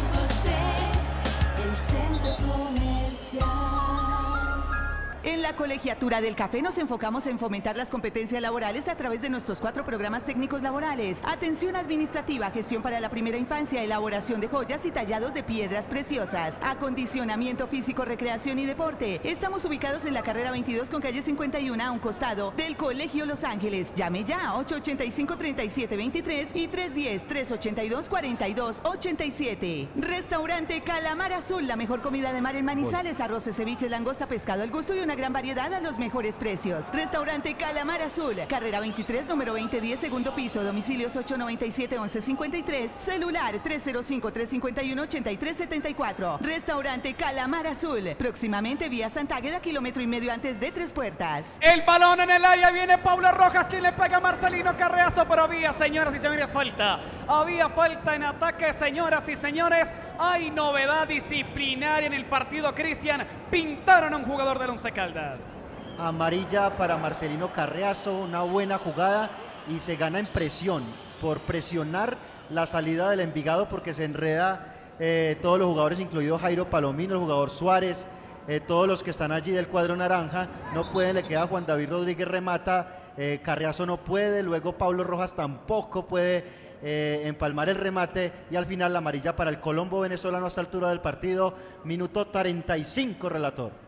la Colegiatura del Café nos enfocamos en fomentar las competencias laborales a través de nuestros cuatro programas técnicos laborales. Atención administrativa, gestión para la primera infancia, elaboración de joyas y tallados de piedras preciosas. Acondicionamiento físico, recreación y deporte. Estamos ubicados en la carrera 22 con calle 51 a un costado del Colegio Los Ángeles. Llame ya 885-3723 y 310-382-4287. Restaurante Calamar Azul, la mejor comida de mar en Manizales, arroces, ceviches, langosta, pescado al gusto y una gran variedad a los mejores precios. Restaurante Calamar Azul, carrera 23, número 2010, segundo piso, domicilios 897-1153, celular 305-351-8374. Restaurante Calamar Azul, próximamente vía Santágueda, kilómetro y medio antes de Tres Puertas. El balón en el área viene Pablo Rojas quien le pega a Marcelino Carreazo, pero había, señoras y señores, falta. Había falta en ataque, señoras y señores. Hay novedad disciplinaria en el partido, Cristian. Pintaron a un jugador del Once Amarilla para Marcelino Carreazo, una buena jugada y se gana en presión por presionar la salida del Envigado porque se enreda eh, todos los jugadores, incluido Jairo Palomino, el jugador Suárez, eh, todos los que están allí del cuadro naranja, no pueden, le queda Juan David Rodríguez remata, eh, Carriazo no puede, luego Pablo Rojas tampoco puede empalmar el remate y al final la amarilla para el Colombo venezolano a esta altura del partido, minuto 35 relator.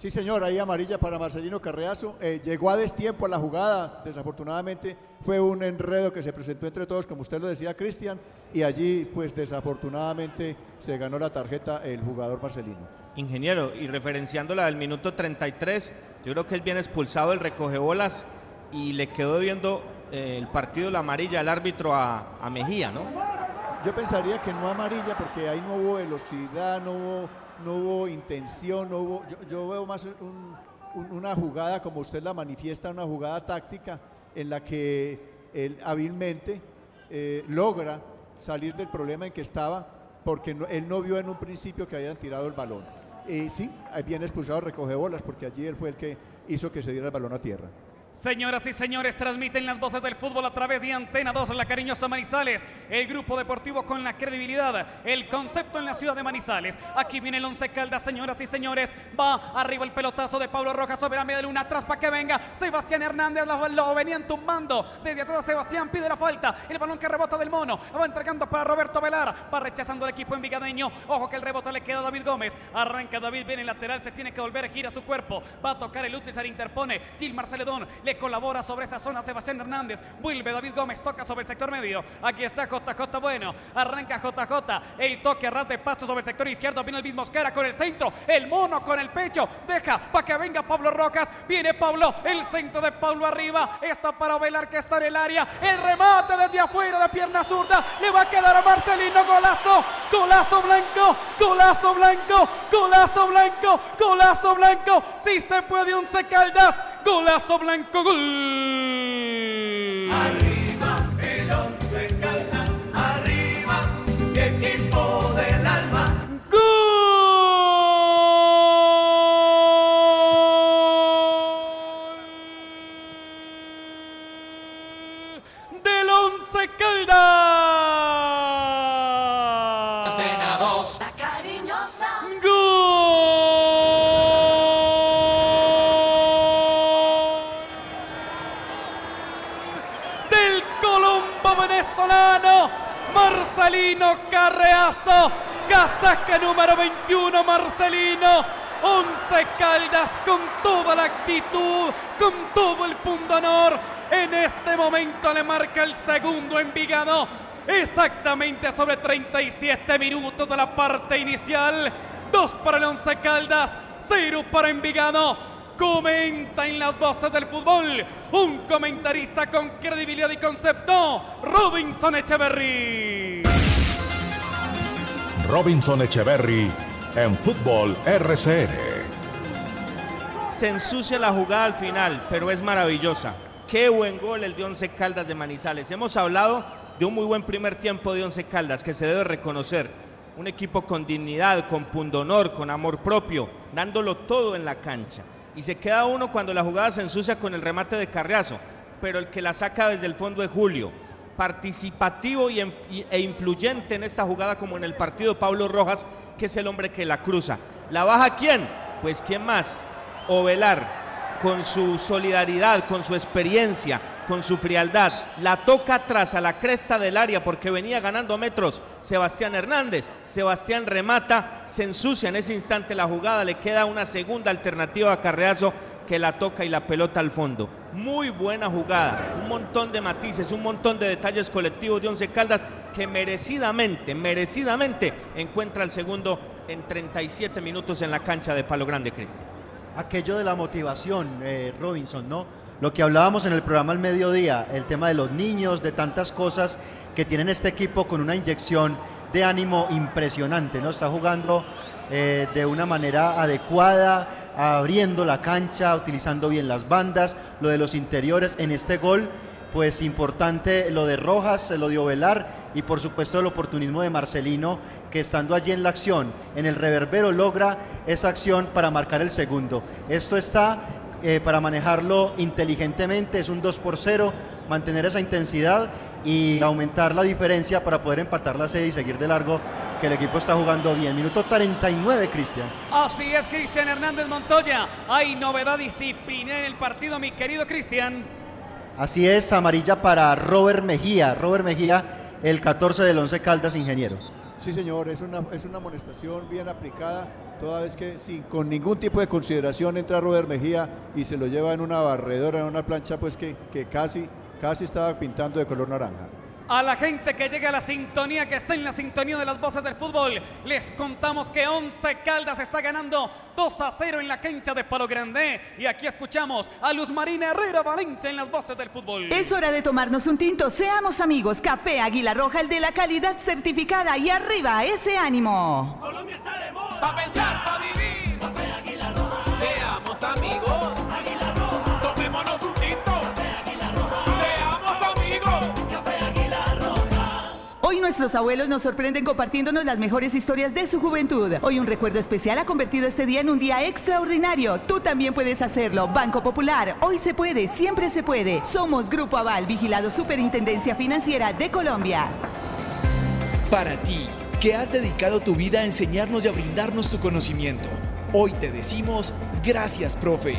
Sí, señor, ahí amarilla para Marcelino Carreazo. Eh, llegó a destiempo a la jugada, desafortunadamente fue un enredo que se presentó entre todos, como usted lo decía, Cristian, y allí, pues desafortunadamente, se ganó la tarjeta el jugador Marcelino. Ingeniero, y referenciándola del minuto 33, yo creo que él viene expulsado el recogebolas y le quedó viendo eh, el partido la amarilla al árbitro a, a Mejía, ¿no? Yo pensaría que no amarilla porque ahí no hubo velocidad, no hubo, no hubo intención, no hubo, yo, yo veo más un- un- una jugada como usted la manifiesta, una jugada táctica en la que él hábilmente eh, logra salir del problema en que estaba porque no- él no vio en un principio que habían tirado el balón. Y sí, viene expulsado recoge bolas porque allí él fue el que hizo que se diera el balón a tierra. Señoras y señores, transmiten las voces del fútbol a través de Antena 2, la cariñosa Manizales, el grupo deportivo con la credibilidad, el concepto en la ciudad de Manizales. Aquí viene el Once Caldas, señoras y señores. Va arriba el pelotazo de Pablo Rojas sobre la media de luna, atrás para que venga. Sebastián Hernández lo, venían tumbando. Desde atrás Sebastián pide la falta. El balón que rebota del mono. Va entregando para Roberto Velar. Va rechazando el equipo envigadeño. Ojo que el rebote le queda a David Gómez. Arranca David, viene el lateral, se tiene que volver, gira su cuerpo. Va a tocar el útil, se le interpone. Gilmar Celedón le colabora sobre esa zona Sebastián Hernández. Vuelve David Gómez, toca sobre el sector medio. Aquí está JJ Bueno. Arranca JJ. El toque a ras de paso sobre el sector izquierdo. Viene el mismo Mosquera con el centro. El mono con el pecho. Deja para que venga Pablo Rocas. Viene Pablo. El centro de Pablo arriba. Está para Velar que está en el área. El remate desde afuera de pierna zurda. Le va a quedar a Marcelino. Golazo. Golazo blanco. Golazo blanco. Golazo blanco. Golazo blanco. Si se puede, Once Caldas. Golazo blanco. Gol. Arriba Marcelino Carreazo, casaca número 21, Marcelino. Once Caldas con toda la actitud, con todo el pundonor. En este momento le marca el segundo Envigado. Exactamente sobre 37 minutos de la parte inicial. Dos para el Once Caldas, cero para Envigado. Comenta en las voces del fútbol un comentarista con credibilidad y concepto, Robinson Echeverry. Robinson Echeverry en Fútbol RCN. Se ensucia la jugada al final, pero es maravillosa. Qué buen gol el de Once Caldas de Manizales. Hemos hablado de un muy buen primer tiempo de Once Caldas que se debe reconocer. Un equipo con dignidad, con pundonor, con amor propio, dándolo todo en la cancha. Y se queda uno cuando la jugada se ensucia con el remate de Carriazo, pero el que la saca desde el fondo es Julio. Participativo y e influyente en esta jugada como en el partido Pablo Rojas, que es el hombre que la cruza. ¿La baja quién? Pues quién más. Ovelar, con su solidaridad, con su experiencia, con su frialdad. La toca atrás a la cresta del área porque venía ganando metros Sebastián Hernández. Sebastián remata, se ensucia en ese instante la jugada, le queda una segunda alternativa a Carreazo que la toca y la pelota al fondo. Muy buena jugada, un montón de matices, un montón de detalles colectivos de Once Caldas que merecidamente, merecidamente encuentra el segundo en 37 minutos en la cancha de Palo Grande, Cristian. Aquello de la motivación, eh, Robinson, ¿no? Lo que hablábamos en el programa al mediodía, el tema de los niños, de tantas cosas que tienen este equipo con una inyección de ánimo impresionante, ¿no? Está jugando eh, de una manera adecuada, abriendo la cancha, utilizando bien las bandas, lo de los interiores en este gol. Pues importante lo de Rojas, lo de Ovelar y por supuesto el oportunismo de Marcelino que estando allí en la acción, en el reverbero logra esa acción para marcar el segundo. Esto está eh, para manejarlo inteligentemente, es un 2 por 0, mantener esa intensidad y aumentar la diferencia para poder empatar la serie y seguir de largo, que el equipo está jugando bien. Minuto 39, Cristian. Así es, Cristian Hernández Montoya. Hay novedad disciplina en el partido, mi querido Cristian. Así es, amarilla para Robert Mejía. Robert Mejía, el 14 del 11 Caldas, ingeniero. Sí, señor, es una, es una amonestación bien aplicada, toda vez que sin con ningún tipo de consideración entra Robert Mejía y se lo lleva en una barredora, en una plancha, pues que, que casi, casi estaba pintando de color naranja. A la gente que llega a la sintonía, que está en la sintonía de las voces del fútbol, les contamos que 11 Caldas está ganando 2 a 0 en la cancha de Palo Grande. Y aquí escuchamos a Luz Marina Herrera Valencia en las voces del fútbol. Es hora de tomarnos un tinto. Seamos amigos. Café Águila Roja, el de la calidad certificada. Y arriba, ese ánimo. Colombia está de moda. Pa' pensar, pa' vivir. Café Águila Roja. Seamos amigos. Nuestros abuelos nos sorprenden compartiéndonos las mejores historias de su juventud. Hoy un recuerdo especial ha convertido este día en un día extraordinario. Tú también puedes hacerlo. Banco Popular. Hoy se puede, siempre se puede. Somos Grupo Aval, vigilado Superintendencia Financiera de Colombia. Para ti, que has dedicado tu vida a enseñarnos y a brindarnos tu conocimiento, hoy te decimos gracias, profe.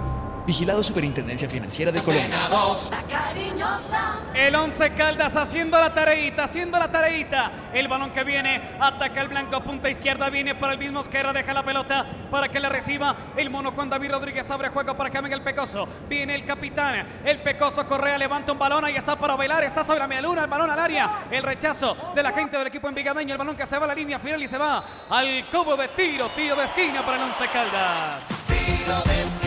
Vigilado Superintendencia Financiera de Colombia. El 11 Caldas haciendo la tareita, haciendo la tareita. El balón que viene, ataca el blanco, punta izquierda, viene para el mismo Esquerra, deja la pelota para que la reciba. El mono Juan David Rodríguez abre juego para que venga el Pecoso. Viene el capitán, el Pecoso Correa levanta un balón, ahí está para bailar, está sobre la media luna, el balón al área. El rechazo de la gente del equipo envigadeño, el balón que se va a la línea final y se va al cubo de tiro, tiro de esquina para el 11 Caldas.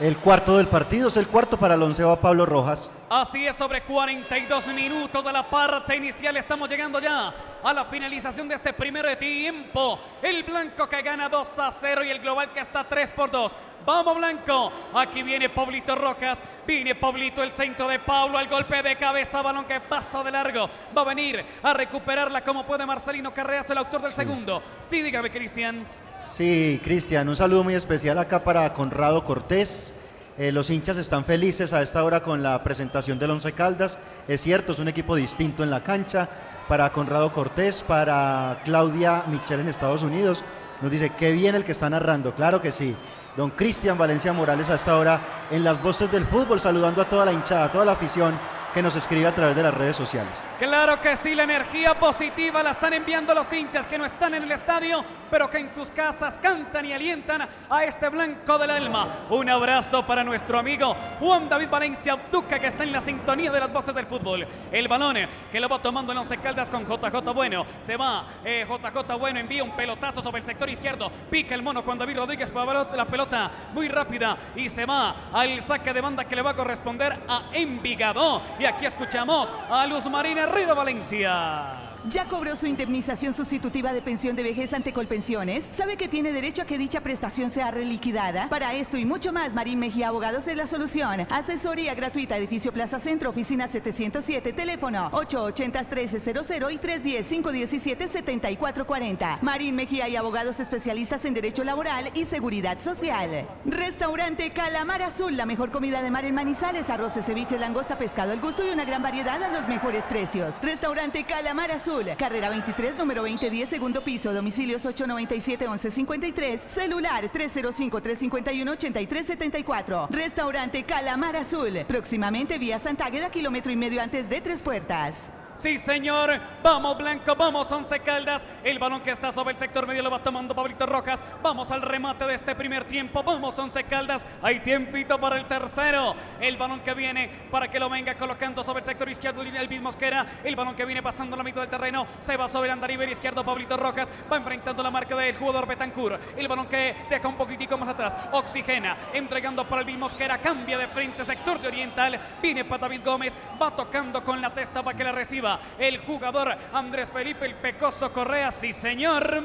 El cuarto del partido es el cuarto para el onceo Pablo Rojas. Así es, sobre 42 minutos de la parte inicial. Estamos llegando ya a la finalización de este primer tiempo. El blanco que gana 2 a 0 y el global que está 3 por 2. Vamos blanco. Aquí viene Pablito Rojas. Viene Pablito, el centro de Pablo. El golpe de cabeza, balón que pasa de largo. Va a venir a recuperarla como puede Marcelino Carreras, el autor del segundo. Sí, dígame, Cristian. Sí, Cristian, un saludo muy especial acá para Conrado Cortés. Eh, los hinchas están felices a esta hora con la presentación del Once Caldas. Es cierto, es un equipo distinto en la cancha. Para Conrado Cortés, para Claudia Michel en Estados Unidos. Nos dice, qué bien el que está narrando. Claro que sí. Don Cristian Valencia Morales a esta hora en las voces del fútbol, saludando a toda la hinchada, a toda la afición que nos escribe a través de las redes sociales. Claro que sí, la energía positiva la están enviando los hinchas que no están en el estadio, pero que en sus casas cantan y alientan a este blanco del alma. Un abrazo para nuestro amigo Juan David Valencia Duca, que está en la sintonía de las voces del fútbol. El balón eh, que lo va tomando en Once Caldas con JJ Bueno. Se va eh, JJ Bueno, envía un pelotazo sobre el sector izquierdo. Pica el mono Juan David Rodríguez la pelota muy rápida y se va al saque de banda que le va a corresponder a Envigado. Y aquí escuchamos a Luz Marina Herrera Valencia. ¿Ya cobró su indemnización sustitutiva de pensión de vejez ante Colpensiones? ¿Sabe que tiene derecho a que dicha prestación sea reliquidada? Para esto y mucho más, Marín Mejía Abogados es la solución. Asesoría gratuita, edificio Plaza Centro, oficina 707, teléfono 880-1300 y 310-517-7440. Marín Mejía y abogados especialistas en Derecho Laboral y Seguridad Social. Restaurante Calamar Azul, la mejor comida de mar en Manizales, arroces, ceviche, langosta, pescado al gusto y una gran variedad a los mejores precios. Restaurante Calamar Azul, carrera 23, número 2010, segundo piso, domicilios 897-1153, celular 305-351-8374. Restaurante Calamar Azul, próximamente vía Santágueda, kilómetro y medio antes de Tres Puertas. Sí, señor. Vamos, Blanco. Vamos, Once Caldas. El balón que está sobre el sector medio lo va tomando Pablito Rojas. Vamos al remate de este primer tiempo. Vamos, Once Caldas. Hay tiempito para el tercero. El balón que viene para que lo venga colocando sobre el sector izquierdo. Línea el Mosquera. El balón que viene pasando la mitad del terreno. Se va sobre el andariver izquierdo. Pablito Rojas va enfrentando la marca del jugador Betancourt. El balón que deja un poquitico más atrás. Oxigena. Entregando para el Mosquera. Cambia de frente. Sector de oriental. Viene para David Gómez. Va tocando con la testa para que la reciba el jugador Andrés Felipe el Pecoso Correa, sí señor.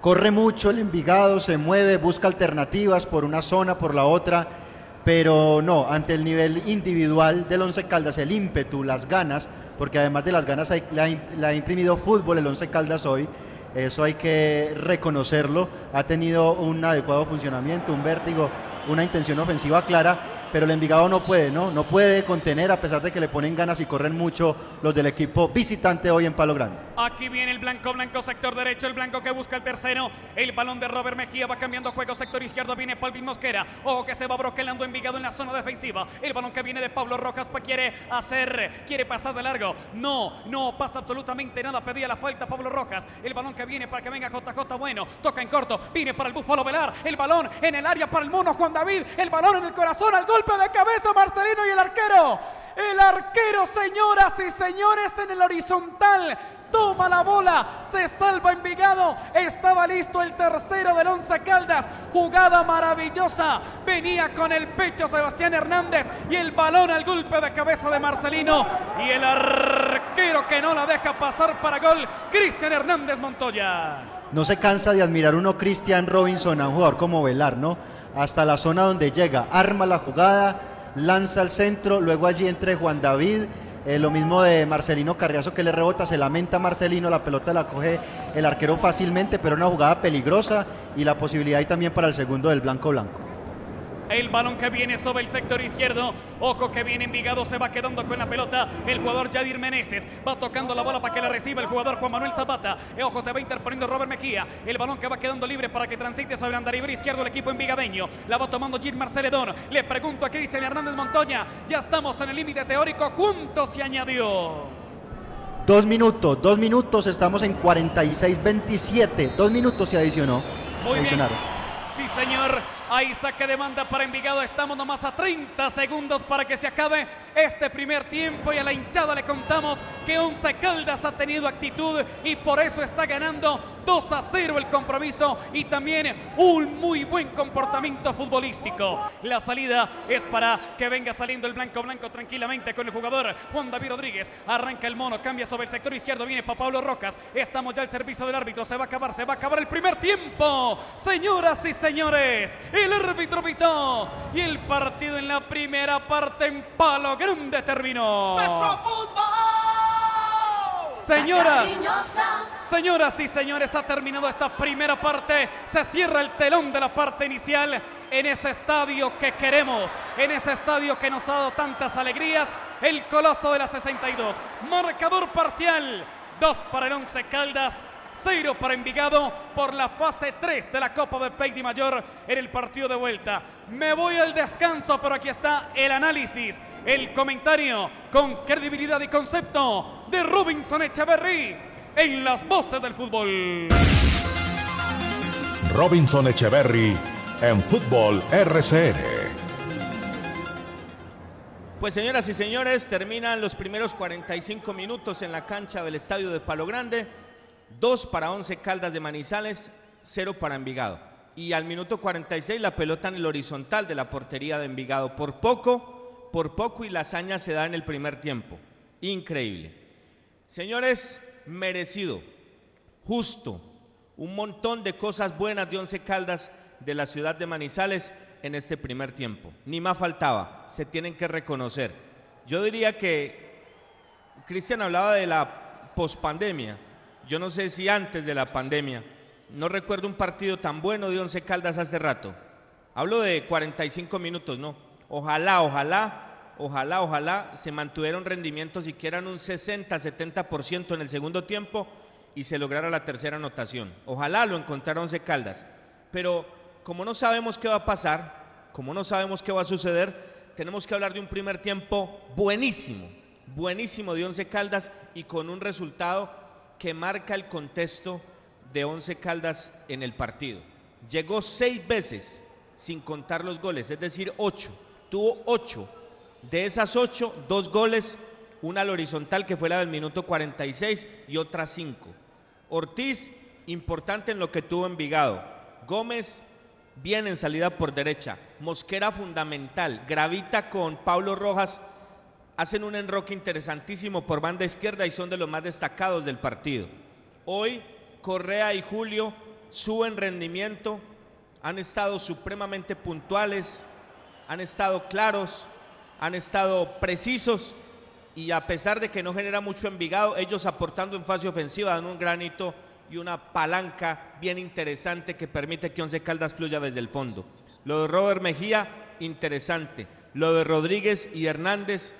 Corre mucho el Envigado, se mueve, busca alternativas por una zona, por la otra, pero no, ante el nivel individual del Once Caldas, el ímpetu, las ganas, porque además de las ganas le ha imprimido fútbol el Once Caldas hoy, eso hay que reconocerlo, ha tenido un adecuado funcionamiento, un vértigo, una intención ofensiva clara, pero el Envigado no puede, ¿no? No puede contener a pesar de que le ponen ganas y corren mucho los del equipo visitante hoy en Palo Grande. Aquí viene el blanco, blanco, sector derecho, el blanco que busca el tercero. El balón de Robert Mejía va cambiando juego, sector izquierdo viene Palvin Mosquera. Ojo que se va broquelando Envigado en la zona defensiva. El balón que viene de Pablo Rojas pues quiere hacer, quiere pasar de largo. No, no pasa absolutamente nada. Pedía la falta Pablo Rojas. El balón que viene para que venga JJ Bueno. Toca en corto. Viene para el Búfalo Velar. El balón en el área para el mono Juan David. El balón en el corazón al golpe de cabeza Marcelino y el arquero. El arquero, señoras y señores, en el horizontal. Toma la bola, se salva Envigado. Estaba listo el tercero del Once Caldas. Jugada maravillosa. Venía con el pecho Sebastián Hernández y el balón al golpe de cabeza de Marcelino. Y el arquero que no la deja pasar para gol, Cristian Hernández Montoya. No se cansa de admirar uno Christian Robinson a un jugador como Velar, ¿no? Hasta la zona donde llega, arma la jugada, lanza al centro, luego allí entre Juan David, eh, lo mismo de Marcelino Carriazo que le rebota, se lamenta Marcelino, la pelota la coge el arquero fácilmente, pero una jugada peligrosa y la posibilidad ahí también para el segundo del blanco blanco. El balón que viene sobre el sector izquierdo. Ojo que viene Envigado, se va quedando con la pelota. El jugador Yadir Meneses va tocando la bola para que la reciba el jugador Juan Manuel Zapata. Ojo, se va interponiendo Robert Mejía. El balón que va quedando libre para que transite sobre el andariver izquierdo el equipo envigadeño. La va tomando Gilmar Celedón. Le pregunto a Cristian Hernández Montoya. Ya estamos en el límite teórico. ¿Cuánto se añadió? Dos minutos, dos minutos, estamos en 46-27, dos minutos se adicionó. Muy bien. Sí, señor. Hay saque de banda para Envigado. Estamos nomás a 30 segundos para que se acabe este primer tiempo. Y a la hinchada le contamos que Once Caldas ha tenido actitud y por eso está ganando 2 a 0 el compromiso y también un muy buen comportamiento futbolístico. La salida es para que venga saliendo el blanco blanco tranquilamente con el jugador Juan David Rodríguez. Arranca el mono, cambia sobre el sector izquierdo, viene para Pablo Rocas. Estamos ya al servicio del árbitro. Se va a acabar, se va a acabar el primer tiempo. Señoras y señores, el árbitro pitó y el partido en la primera parte en palo grande terminó. Señoras, señoras y señores, ha terminado esta primera parte. Se cierra el telón de la parte inicial en ese estadio que queremos, en ese estadio que nos ha dado tantas alegrías, el Coloso de la 62. Marcador parcial, 2 para el Once Caldas. 0 para Envigado por la fase 3 de la Copa de Pei Mayor en el partido de vuelta. Me voy al descanso, pero aquí está el análisis, el comentario con credibilidad y concepto de Robinson Echeverry en las voces del fútbol. Robinson Echeverry en Fútbol RCN. Pues señoras y señores, terminan los primeros 45 minutos en la cancha del estadio de Palo Grande. Dos para Once Caldas de Manizales, cero para Envigado. Y al minuto 46 la pelota en el horizontal de la portería de Envigado. Por poco, por poco y la hazaña se da en el primer tiempo. Increíble. Señores, merecido, justo, un montón de cosas buenas de Once Caldas de la ciudad de Manizales en este primer tiempo. Ni más faltaba, se tienen que reconocer. Yo diría que Cristian hablaba de la pospandemia. Yo no sé si antes de la pandemia. No recuerdo un partido tan bueno de Once Caldas hace rato. Hablo de 45 minutos, ¿no? Ojalá, ojalá, ojalá, ojalá se mantuviera un rendimiento siquiera en un 60-70% en el segundo tiempo y se lograra la tercera anotación. Ojalá lo encontrara Once Caldas. Pero como no sabemos qué va a pasar, como no sabemos qué va a suceder, tenemos que hablar de un primer tiempo buenísimo, buenísimo de Once Caldas y con un resultado que marca el contexto de Once Caldas en el partido. Llegó seis veces sin contar los goles, es decir, ocho. Tuvo ocho. De esas ocho, dos goles, una al horizontal que fue la del minuto 46 y otra cinco. Ortiz, importante en lo que tuvo Envigado. Gómez, bien en salida por derecha. Mosquera, fundamental. Gravita con Pablo Rojas. Hacen un enroque interesantísimo por banda izquierda y son de los más destacados del partido. Hoy, Correa y Julio suben rendimiento, han estado supremamente puntuales, han estado claros, han estado precisos y a pesar de que no genera mucho Envigado, ellos aportando en fase ofensiva dan un granito y una palanca bien interesante que permite que Once Caldas fluya desde el fondo. Lo de Robert Mejía, interesante. Lo de Rodríguez y Hernández,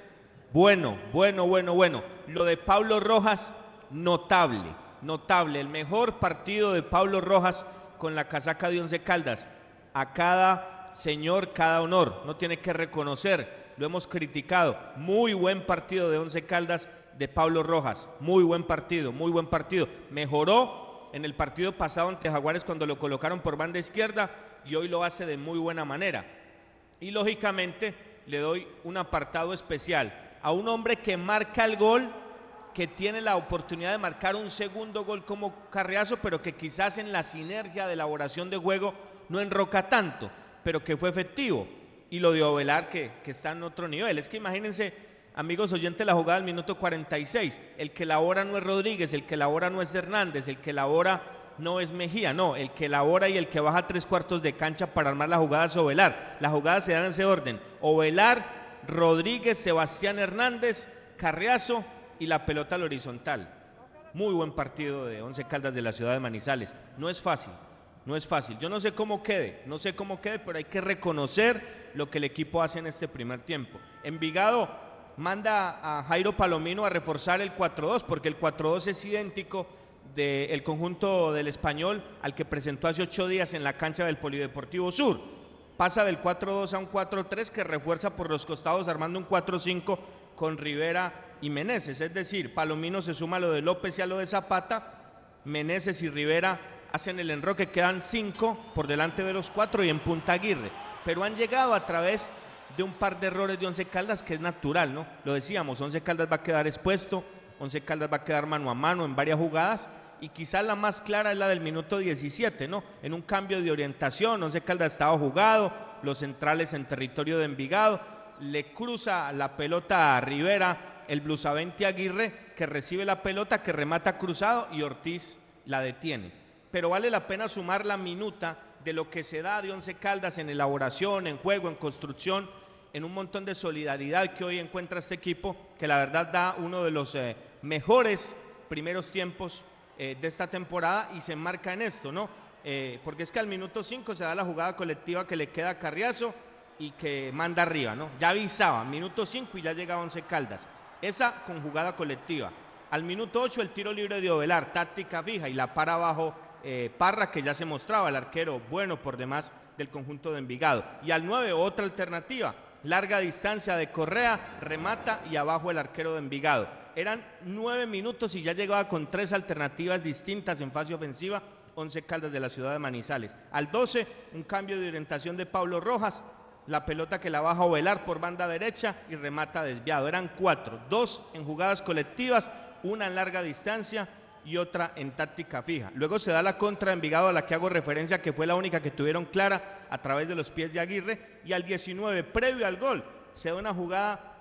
bueno, bueno, bueno, bueno. Lo de Pablo Rojas, notable, notable. El mejor partido de Pablo Rojas con la casaca de Once Caldas. A cada señor, cada honor. No tiene que reconocer, lo hemos criticado. Muy buen partido de Once Caldas de Pablo Rojas. Muy buen partido, muy buen partido. Mejoró en el partido pasado ante Jaguares cuando lo colocaron por banda izquierda y hoy lo hace de muy buena manera. Y lógicamente le doy un apartado especial a un hombre que marca el gol, que tiene la oportunidad de marcar un segundo gol como Carriazo, pero que quizás en la sinergia de elaboración de juego no enroca tanto, pero que fue efectivo. Y lo de Ovelar, que, que está en otro nivel. Es que imagínense, amigos oyentes, la jugada del minuto 46. El que labora no es Rodríguez, el que labora no es Hernández, el que labora no es Mejía, no, el que labora y el que baja tres cuartos de cancha para armar la jugada es Ovelar. La jugada se da en ese orden. Ovelar, Rodríguez, Sebastián Hernández, Carriazo y la pelota al horizontal. Muy buen partido de Once Caldas de la ciudad de Manizales. No es fácil, no es fácil. Yo no sé cómo quede, no sé cómo quede, pero hay que reconocer lo que el equipo hace en este primer tiempo. Envigado manda a Jairo Palomino a reforzar el 4-2, porque el 4-2 es idéntico del conjunto del español al que presentó hace ocho días en la cancha del Polideportivo Sur. Pasa del 4-2 a un 4-3 que refuerza por los costados armando un 4-5 con Rivera y Meneses. Es decir, Palomino se suma a lo de López y a lo de Zapata. Meneses y Rivera hacen el enroque, quedan cinco por delante de los cuatro y en Punta Aguirre. Pero han llegado a través de un par de errores de Once Caldas que es natural, ¿no? Lo decíamos, Once Caldas va a quedar expuesto, Once Caldas va a quedar mano a mano en varias jugadas y quizás la más clara es la del minuto 17, ¿no? En un cambio de orientación, Once Caldas estaba jugado, los centrales en territorio de Envigado, le cruza la pelota a Rivera, el Blusavente Aguirre, que recibe la pelota, que remata cruzado y Ortiz la detiene. Pero vale la pena sumar la minuta de lo que se da de Once Caldas en elaboración, en juego, en construcción, en un montón de solidaridad que hoy encuentra este equipo, que la verdad da uno de los eh, mejores primeros tiempos eh, de esta temporada y se enmarca en esto, ¿no? Eh, porque es que al minuto 5 se da la jugada colectiva que le queda a Carriazo y que manda arriba, ¿no? Ya avisaba, minuto 5 y ya llegaba Once Caldas. Esa con jugada colectiva. Al minuto 8 el tiro libre de Ovelar, táctica fija y la para abajo eh, Parra, que ya se mostraba el arquero bueno por demás del conjunto de Envigado. Y al 9 otra alternativa, larga distancia de Correa, remata y abajo el arquero de Envigado. Eran nueve minutos y ya llegaba con tres alternativas distintas en fase ofensiva, 11 Caldas de la ciudad de Manizales. Al 12, un cambio de orientación de Pablo Rojas, la pelota que la baja a Ovelar por banda derecha y remata desviado. Eran cuatro, dos en jugadas colectivas, una en larga distancia y otra en táctica fija. Luego se da la contra de Envigado a la que hago referencia, que fue la única que tuvieron clara a través de los pies de Aguirre. Y al 19, previo al gol, se da una jugada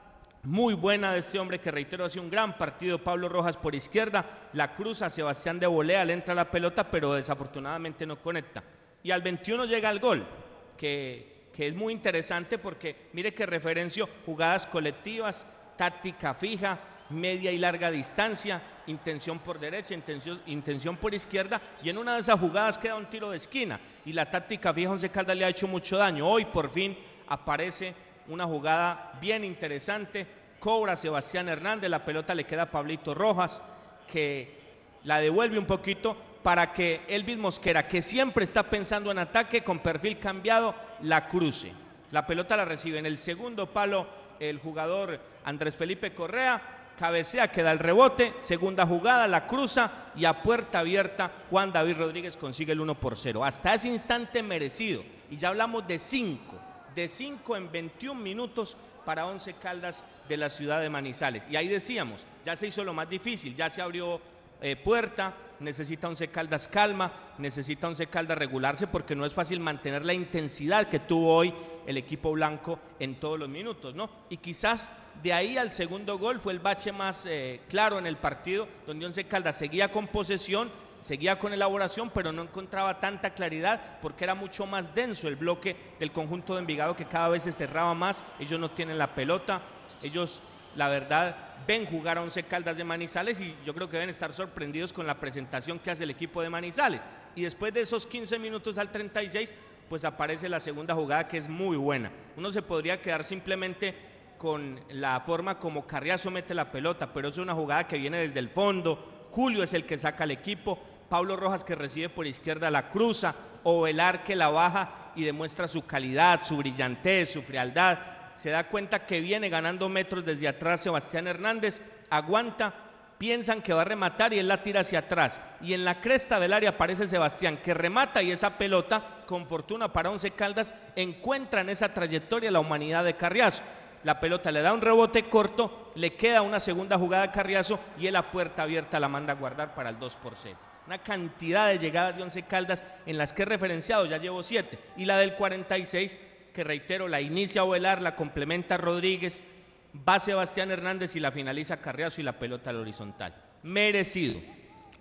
muy buena de este hombre que reitero hace un gran partido, Pablo Rojas por izquierda, la cruza Sebastián de Volea, le entra la pelota, pero desafortunadamente no conecta. Y al 21 llega el gol, que, que es muy interesante porque mire que referencio jugadas colectivas, táctica fija, media y larga distancia, intención por derecha, intención, intención por izquierda, y en una de esas jugadas queda un tiro de esquina. Y la táctica fija Once Caldas le ha hecho mucho daño. Hoy por fin aparece una jugada bien interesante. Cobra Sebastián Hernández, la pelota le queda a Pablito Rojas, que la devuelve un poquito para que Elvis Mosquera, que siempre está pensando en ataque con perfil cambiado, la cruce. La pelota la recibe en el segundo palo el jugador Andrés Felipe Correa, cabecea, queda el rebote, segunda jugada, la cruza y a puerta abierta Juan David Rodríguez consigue el 1 por 0. Hasta ese instante merecido. Y ya hablamos de 5, de 5 en 21 minutos para 11 Caldas de la ciudad de Manizales. Y ahí decíamos, ya se hizo lo más difícil, ya se abrió eh, puerta, necesita Once Caldas calma, necesita Once Caldas regularse porque no es fácil mantener la intensidad que tuvo hoy el equipo blanco en todos los minutos, ¿no? Y quizás de ahí al segundo gol fue el bache más eh, claro en el partido, donde Once Caldas seguía con posesión, seguía con elaboración, pero no encontraba tanta claridad porque era mucho más denso el bloque del conjunto de Envigado que cada vez se cerraba más, ellos no tienen la pelota, ellos la verdad ven jugar a Once Caldas de Manizales y yo creo que deben estar sorprendidos con la presentación que hace el equipo de Manizales. Y después de esos 15 minutos al 36, pues aparece la segunda jugada que es muy buena. Uno se podría quedar simplemente con la forma como Carriazo mete la pelota, pero es una jugada que viene desde el fondo. Julio es el que saca al equipo, Pablo Rojas que recibe por izquierda la cruza, Ovelar que la baja y demuestra su calidad, su brillantez, su frialdad. Se da cuenta que viene ganando metros desde atrás Sebastián Hernández, aguanta, piensan que va a rematar y él la tira hacia atrás. Y en la cresta del área aparece Sebastián que remata y esa pelota, con fortuna para Once Caldas, encuentra en esa trayectoria la humanidad de Carriazo. La pelota le da un rebote corto, le queda una segunda jugada a Carriazo y él la puerta abierta la manda a guardar para el 2 por 0. Una cantidad de llegadas de Once Caldas en las que he referenciado, ya llevo 7. Y la del 46, que reitero, la inicia Ovelar, la complementa Rodríguez, va Sebastián Hernández y la finaliza Carriazo y la pelota al horizontal. Merecido.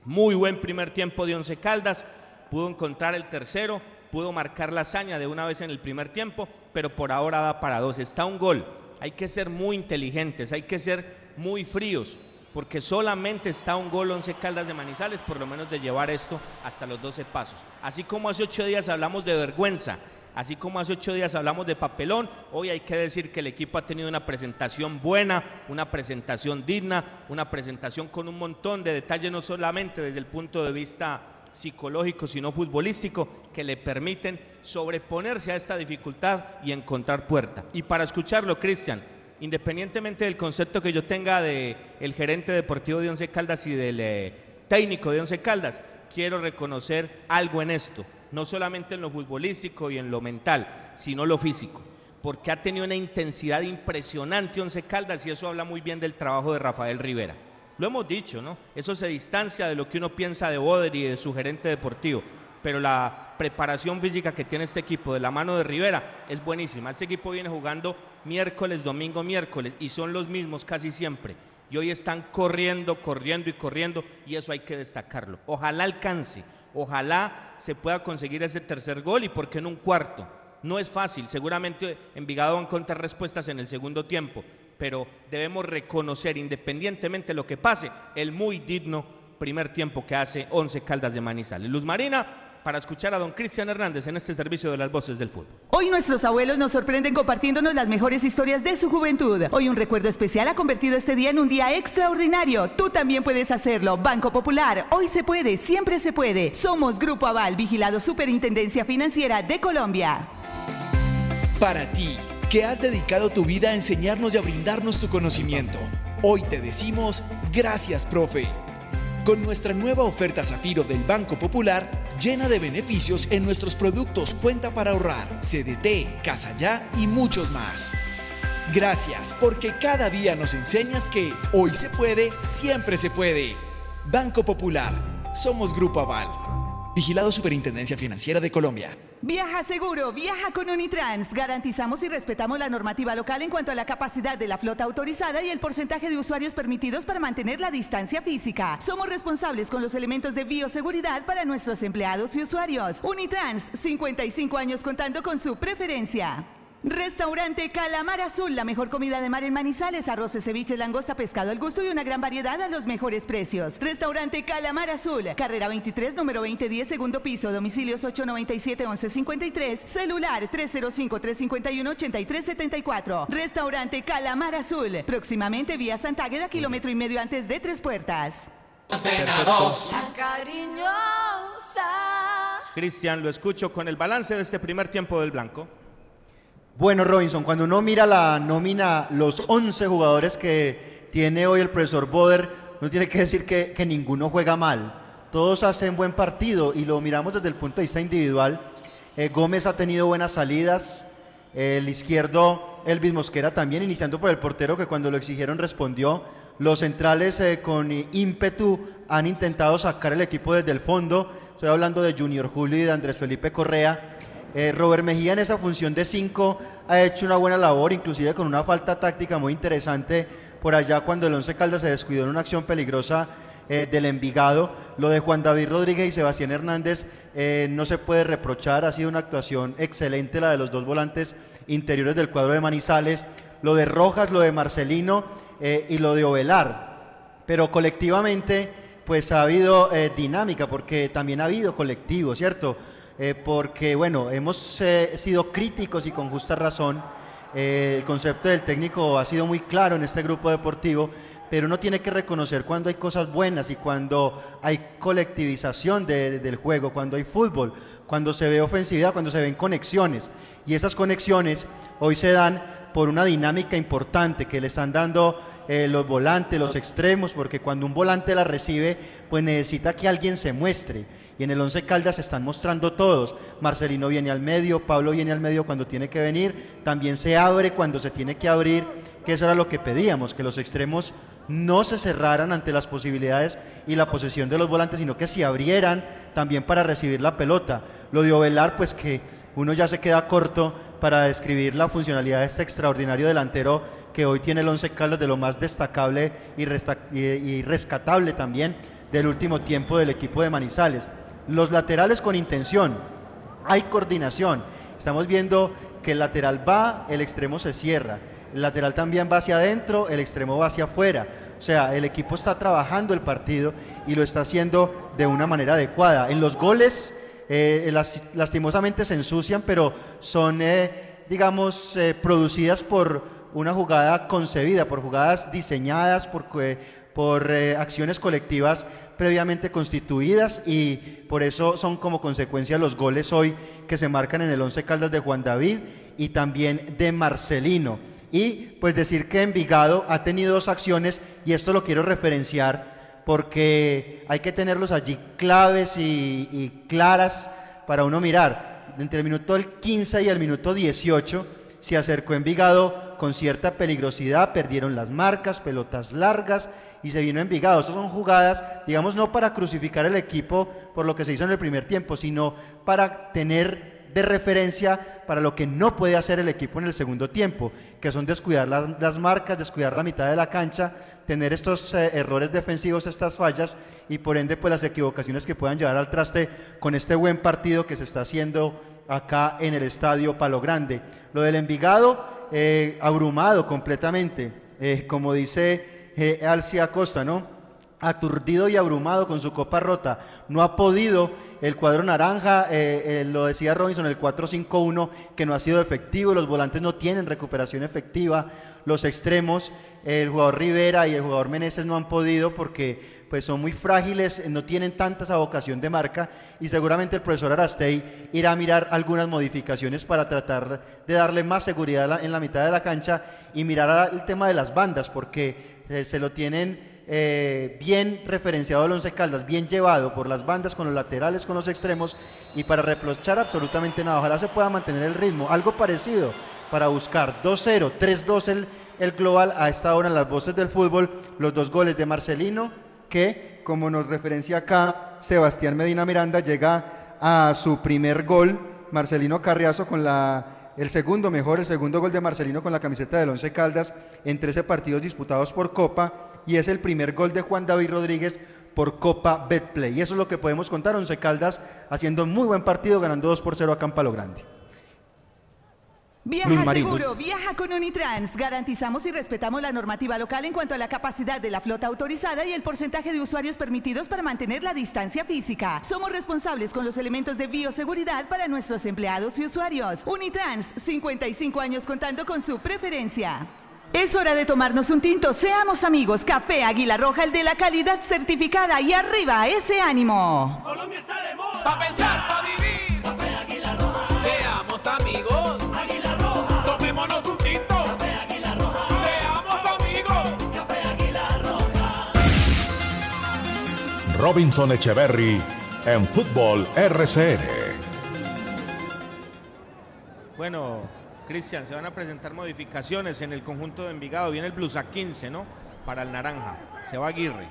Muy buen primer tiempo de Once Caldas. Pudo encontrar el tercero, pudo marcar la hazaña de una vez en el primer tiempo, pero por ahora da para dos. Está un gol. Hay que ser muy inteligentes, hay que ser muy fríos, porque solamente está un gol Once Caldas de Manizales, por lo menos de llevar esto hasta los 12 pasos. Así como hace ocho días hablamos de vergüenza, Así como hace ocho días hablamos de papelón, hoy hay que decir que el equipo ha tenido una presentación buena, una presentación digna, una presentación con un montón de detalles, no solamente desde el punto de vista psicológico, sino futbolístico, que le permiten sobreponerse a esta dificultad y encontrar puerta. Y para escucharlo, Cristian, independientemente del concepto que yo tenga de el gerente deportivo de Once Caldas y del eh, técnico de Once Caldas, quiero reconocer algo en esto no solamente en lo futbolístico y en lo mental, sino lo físico, porque ha tenido una intensidad impresionante Once Caldas y eso habla muy bien del trabajo de Rafael Rivera. Lo hemos dicho, ¿no? Eso se distancia de lo que uno piensa de Boder y de su gerente deportivo, pero la preparación física que tiene este equipo de la mano de Rivera es buenísima. Este equipo viene jugando miércoles, domingo, miércoles y son los mismos casi siempre. Y hoy están corriendo, corriendo y corriendo y eso hay que destacarlo. Ojalá alcance Ojalá se pueda conseguir ese tercer gol y por qué no un cuarto. No es fácil, seguramente Envigado va a encontrar respuestas en el segundo tiempo, pero debemos reconocer, independientemente de lo que pase, el muy digno primer tiempo que hace 11 Caldas de Manizales. Luz Marina, para escuchar a don Cristian Hernández en este servicio de las voces del fútbol. Hoy nuestros abuelos nos sorprenden compartiéndonos las mejores historias de su juventud. Hoy un recuerdo especial ha convertido este día en un día extraordinario. Tú también puedes hacerlo. Banco Popular, hoy se puede, siempre se puede. Somos Grupo Aval, vigilado Superintendencia Financiera de Colombia. Para ti, que has dedicado tu vida a enseñarnos y a brindarnos tu conocimiento, hoy te decimos gracias, profe. Con nuestra nueva oferta Zafiro del Banco Popular, llena de beneficios en nuestros productos Cuenta para ahorrar, CDT, Casa Ya y muchos más. Gracias porque cada día nos enseñas que hoy se puede, siempre se puede. Banco Popular, somos Grupo Aval. Vigilado Superintendencia Financiera de Colombia. Viaja seguro, viaja con Unitrans. Garantizamos y respetamos la normativa local en cuanto a la capacidad de la flota autorizada y el porcentaje de usuarios permitidos para mantener la distancia física. Somos responsables con los elementos de bioseguridad para nuestros empleados y usuarios. Unitrans, 55 años contando con su preferencia. Restaurante Calamar Azul, la mejor comida de mar en Manizales, arroces, ceviche, langosta, pescado al gusto y una gran variedad a los mejores precios. Restaurante Calamar Azul, carrera 23, número 2010, segundo piso, domicilios 897-1153, celular 305-351-8374. Restaurante Calamar Azul, próximamente vía Santágueda, kilómetro y medio antes de Tres Puertas. Cristian, lo escucho con el balance de este primer tiempo del Blanco. Bueno, Robinson, cuando uno mira la nómina, los 11 jugadores que tiene hoy el profesor Boder, no tiene que decir que, ninguno juega mal. Todos hacen buen partido y lo miramos desde el punto de vista individual. Eh, Gómez ha tenido buenas salidas, el izquierdo Elvis Mosquera también, iniciando por el portero que cuando lo exigieron respondió. Los centrales eh, con ímpetu han intentado sacar el equipo desde el fondo. Estoy hablando de Junior Julio y de Andrés Felipe Correa. Eh, Robert Mejía en esa función de 5 ha hecho una buena labor, inclusive con una falta táctica muy interesante por allá cuando el Once Caldas se descuidó en una acción peligrosa eh, del Envigado. Lo de Juan David Rodríguez y Sebastián Hernández eh, no se puede reprochar, ha sido una actuación excelente la de los dos volantes interiores del cuadro de Manizales. Lo de Rojas, lo de Marcelino y lo de Ovelar. Pero colectivamente pues ha habido dinámica porque también ha habido colectivo, ¿cierto? Eh, porque bueno, hemos eh, sido críticos y con justa razón. Eh, el concepto del técnico ha sido muy claro en este grupo deportivo, pero uno tiene que reconocer cuando hay cosas buenas y cuando hay colectivización del juego, cuando hay fútbol, cuando se ve ofensividad, cuando se ven conexiones. Y esas conexiones hoy se dan por una dinámica importante que le están dando los volantes, los extremos, porque cuando un volante la recibe, pues necesita que alguien se muestre y en el Once Caldas se están mostrando todos. Marcelino viene al medio, Pablo viene al medio cuando tiene que venir, también se abre cuando se tiene que abrir, que eso era lo que pedíamos, que los extremos no se cerraran ante las posibilidades y la posesión de los volantes, sino que se abrieran también para recibir la pelota. Lo de Ovelar, pues que uno ya se queda corto para describir la funcionalidad de este extraordinario delantero que hoy tiene el Once Caldas de lo más destacable y, y rescatable también del último tiempo del equipo de Manizales. Los laterales con intención, hay coordinación. Estamos viendo que el lateral va, el extremo se cierra. El lateral también va hacia adentro, el extremo va hacia afuera. O sea, el equipo está trabajando el partido y lo está haciendo de una manera adecuada. En los goles, eh, lastimosamente se ensucian, pero son, eh, digamos, eh, producidas por una jugada concebida, por jugadas diseñadas, por, por acciones colectivas previamente constituidas y por eso son como consecuencia los goles hoy que se marcan en el Once Caldas de Juan David y también de Marcelino. Y pues decir que Envigado ha tenido dos acciones y esto lo quiero referenciar porque hay que tenerlos allí claves y, claras para uno mirar. Entre el minuto 15 y el minuto 18 se acercó Envigado con cierta peligrosidad, perdieron las marcas, pelotas largas y se vino Envigado. Esas son jugadas, digamos, no para crucificar el equipo por lo que se hizo en el primer tiempo, sino para tener de referencia para lo que no puede hacer el equipo en el segundo tiempo, que son descuidar las, marcas, descuidar la mitad de la cancha, tener estos eh, errores defensivos, estas fallas y por ende pues las equivocaciones que puedan llevar al traste con este buen partido que se está haciendo acá en el estadio Palo Grande. Lo del Envigado, eh, abrumado completamente, eh, como dice eh, Alcia ¿no? aturdido y abrumado con su copa rota. No ha podido el cuadro naranja, eh, eh, lo decía Robinson, el 4-5-1, que no ha sido efectivo, los volantes no tienen recuperación efectiva, los extremos, el jugador Rivera y el jugador Meneses no han podido porque pues son muy frágiles, no tienen tanta esa vocación de marca y seguramente el profesor Arastey irá a mirar algunas modificaciones para tratar de darle más seguridad en la mitad de la cancha y mirar el tema de las bandas porque se lo tienen eh, bien referenciado el Once Caldas, bien llevado por las bandas, con los laterales, con los extremos y para reprochar absolutamente nada. Ojalá se pueda mantener el ritmo, algo parecido para buscar 2-0, 3-2 el, el global a esta hora en las voces del fútbol, los dos goles de Marcelino que como nos referencia acá Sebastián Medina Miranda, llega a su primer gol, Marcelino Carriazo con la el segundo mejor, el segundo gol de Marcelino con la camiseta del Once Caldas en 13 partidos disputados por Copa y es el primer gol de Juan David Rodríguez por Copa Betplay. Y eso es lo que podemos contar, Once Caldas haciendo un muy buen partido, ganando 2 por 0 acá en Palo Grande. Viaja seguro, viaja con Unitrans. Garantizamos y respetamos la normativa local en cuanto a la capacidad de la flota autorizada y el porcentaje de usuarios permitidos para mantener la distancia física. Somos responsables con los elementos de bioseguridad para nuestros empleados y usuarios. Unitrans, 55 años contando con su preferencia. Es hora de tomarnos un tinto. Seamos amigos. Café Águila Roja, el de la calidad certificada. Y arriba, ese ánimo. Colombia está de moda. Pa' pensar, pa' vivir. Café Águila Roja. Seamos amigos. Robinson Echeverry en Fútbol RCN. Bueno, Cristian, se van a presentar modificaciones en el conjunto de Envigado. Viene el blusa 15, ¿no? Para el naranja. Se va Aguirre.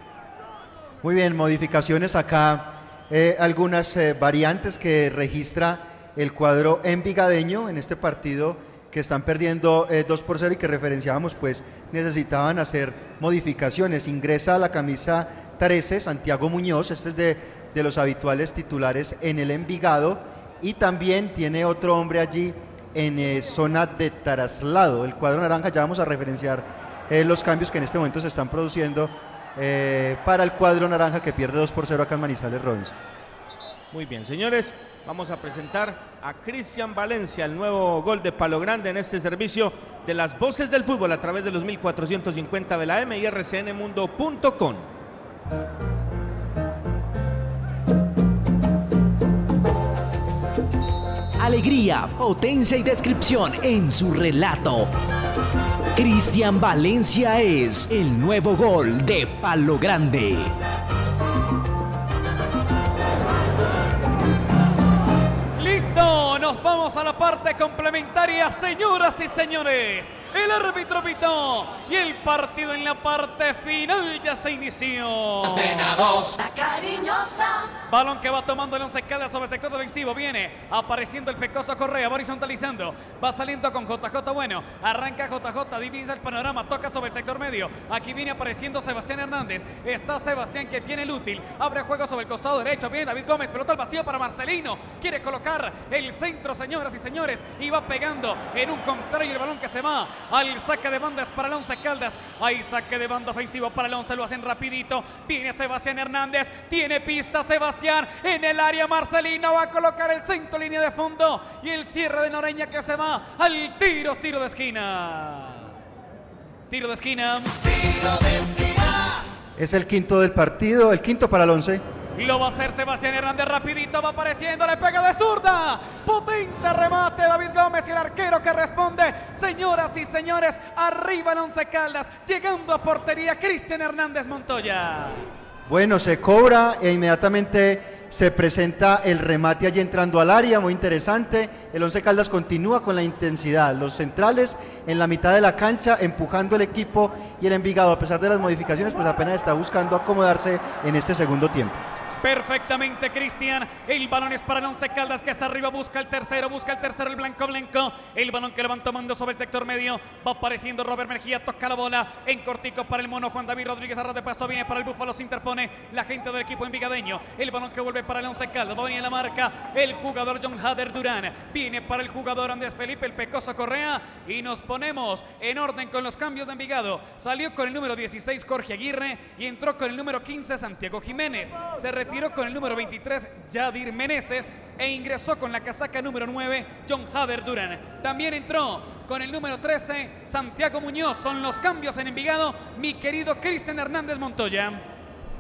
Muy bien, modificaciones acá, eh, algunas eh, variantes que registra el cuadro envigadeño en este partido que están perdiendo eh, 2 por 0 y que referenciábamos, pues necesitaban hacer modificaciones. Ingresa a la camisa 13 Santiago Muñoz, este es de, de los habituales titulares en el Envigado y también tiene otro hombre allí en eh, zona de traslado. El cuadro naranja, ya vamos a referenciar eh, los cambios que en este momento se están produciendo eh, para el cuadro naranja que pierde 2 por 0 acá en Manizales Robinson. Muy bien, señores, vamos a presentar a Cristian Valencia, el nuevo gol de Palo Grande en este servicio de las voces del fútbol a través de los 1450 de la M y rcnmundo.com. Alegría, potencia y descripción en su relato. Cristian Valencia es el nuevo gol de Palo Grande. Nos vamos a la parte complementaria, señoras y señores. El árbitro pitó y el partido en la parte final ya se inició. La cariñosa. Balón que va tomando el once Caldas sobre el sector defensivo. Viene apareciendo el Fecoso Correa, va horizontalizando. Va saliendo con JJ Bueno. Arranca JJ, divisa el panorama, toca sobre el sector medio. Aquí viene apareciendo Sebastián Hernández. Está Sebastián que tiene el útil. Abre juego sobre el costado derecho. Viene David Gómez, pelota al vacío para Marcelino. Quiere colocar el centro, señoras y señores. Y va pegando en un contrario el balón que se va al saque de bandas para el once Caldas. Hay saque de banda ofensivo para el once, lo hacen rapidito. Viene Sebastián Hernández, tiene pista Sebastián en el área. Marcelino va a colocar el centro, línea de fondo y el cierre de Noreña que se va al tiro, tiro de esquina. Tiro de esquina. Es el quinto del partido, el quinto para el once. Lo va a hacer Sebastián Hernández rapidito, va apareciendo, le pega de zurda. Potente remate David Gómez y el arquero que responde. Señoras y señores, arriba el Once Caldas, llegando a portería Cristian Hernández Montoya. Bueno, se cobra e inmediatamente se presenta el remate allí entrando al área, muy interesante. El Once Caldas continúa con la intensidad. Los centrales en la mitad de la cancha empujando el equipo y el Envigado, a pesar de las modificaciones, pues apenas está buscando acomodarse en este segundo tiempo. Perfectamente, Cristian. El balón es para el Once Caldas que es arriba, busca el tercero, busca el tercero, el blanco blanco. El balón que lo van tomando sobre el sector medio. Va apareciendo Robert Mejía, toca la bola en cortico para el mono Juan David Rodríguez. Arra de paso viene para el Búfalo, se interpone la gente del equipo envigadeño. El balón que vuelve para el Once Caldas. Va a venir en la marca el jugador John Hader Durán. Viene para el jugador Andrés Felipe, el Pecoso Correa. Y nos ponemos en orden con los cambios de Envigado. Salió con el número 16 Jorge Aguirre y entró con el número 15 Santiago Jiménez. Se retiró con el número 23 Yadir Meneses e ingresó con la casaca número 9 John Hader Duran. También entró con el número 13 Santiago Muñoz. Son los cambios en Envigado, mi querido Cristian Hernández Montoya.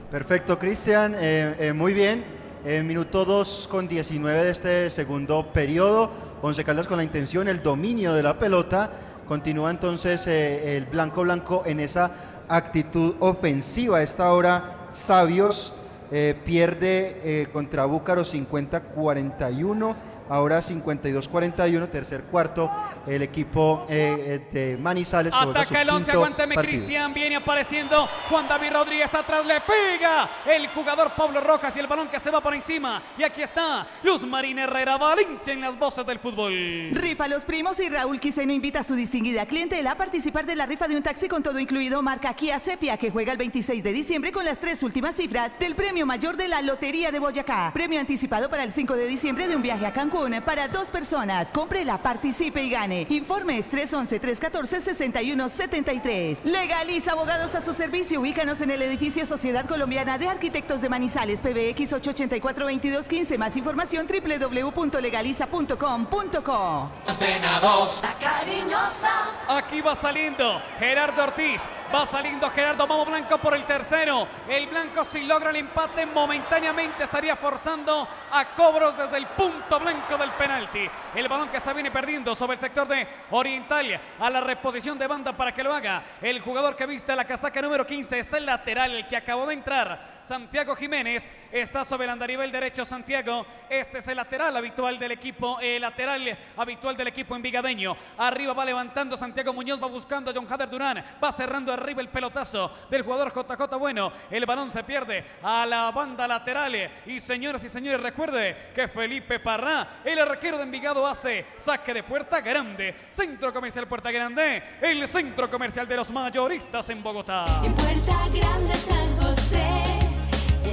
Perfecto, Cristian, eh, eh, muy bien. En minuto 2 con 19 de este segundo periodo, Once Caldas con la intención, el dominio de la pelota. Continúa entonces eh, el blanco blanco en esa actitud ofensiva. A esta hora, Sabios eh, pierde eh, contra Búcaro 50-41. Ahora 52-41, tercer cuarto, el equipo eh, de Manizales. Ataca el 11, quinto aguánteme. Cristian, viene apareciendo Juan David Rodríguez atrás, le pega el jugador Pablo Rojas y el balón que se va por encima. Y aquí está Luz Marina Herrera Valencia en las voces del fútbol. Rifa Los Primos y Raúl Quiseno invita a su distinguida clientela a participar de la rifa de un taxi con todo incluido marca Kia Sepia que juega el 26 de diciembre con las tres últimas cifras del premio mayor de la Lotería de Boyacá. Premio anticipado para el 5 de diciembre de un viaje a Cancún para dos personas. Cómprela, participe y gane. Informes 311-314-6173. Legaliza Abogados a su servicio. Ubícanos en el edificio Sociedad Colombiana de Arquitectos de Manizales, PBX 884-2215. Más información www.legaliza.com.co. Antena 2. La cariñosa. Aquí va saliendo Gerardo Ortiz. Va saliendo Gerardo Momo Blanco por el tercero. El Blanco si logra el empate momentáneamente estaría forzando a cobros desde el punto blanco del penalti. El balón que se viene perdiendo sobre el sector de Oriental a la reposición de banda para que lo haga. El jugador que viste la casaca número 15 es el lateral, el que acabó de entrar. Santiago Jiménez está sobre el andarivel derecho Santiago. Este es el lateral habitual del equipo, el lateral habitual del equipo envigadeño. Arriba va levantando Santiago Muñoz, va buscando a John Hader Durán, va cerrando arriba el pelotazo del jugador JJ Bueno. El balón se pierde a la banda lateral. Y señoras y señores, recuerde que Felipe Parrá, el arquero de Envigado, hace saque de puerta grande. Centro Comercial Puerta Grande, el centro comercial de los mayoristas en Bogotá. Puerta Grande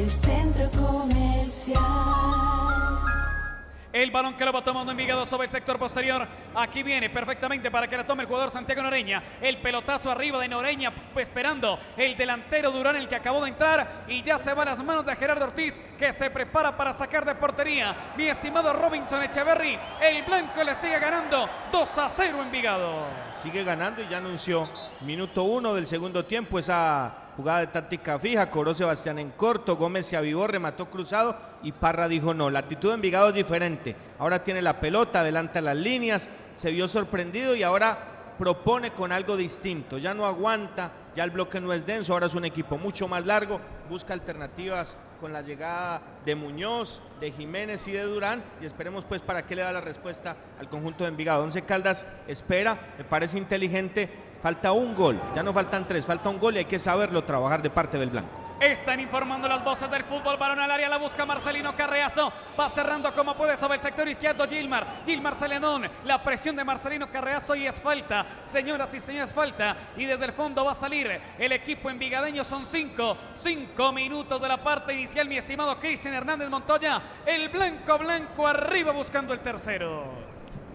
el centro comercial. El balón que lo va tomando Envigado sobre el sector posterior. Aquí viene perfectamente para que la tome el jugador Santiago Noreña. El pelotazo arriba de Noreña esperando el delantero Durán, el que acabó de entrar. Y ya se va a las manos de Gerardo Ortiz, que se prepara para sacar de portería. Mi estimado Robinson Echeverry, el blanco le sigue ganando 2 a 0 Envigado. Sigue ganando y ya anunció minuto uno del segundo tiempo esa jugada de táctica fija. Cobró Sebastián en corto, Gómez se avivó, remató cruzado y Parra dijo no. La actitud de Envigado es diferente. Ahora tiene la pelota, adelanta las líneas, se vio sorprendido y ahora propone con algo distinto. Ya no aguanta, ya el bloque no es denso, ahora es un equipo mucho más largo, busca alternativas con la llegada de Muñoz, de Jiménez y de Durán y esperemos pues para qué le da la respuesta al conjunto de Envigado. Once Caldas espera, me parece inteligente, falta un gol, ya no faltan tres, falta un gol y hay que saberlo trabajar de parte del blanco. Están informando las voces del fútbol. Balón al área, la busca Marcelino Carreazo. Va cerrando como puede sobre el sector izquierdo Gilmar. Gilmar Celedón. La presión de Marcelino Carreazo y es falta. Señoras y señores, falta. Y desde el fondo va a salir el equipo envigadeño. Son cinco, cinco minutos de la parte inicial. Mi estimado Cristian Hernández Montoya. El blanco blanco arriba buscando el tercero.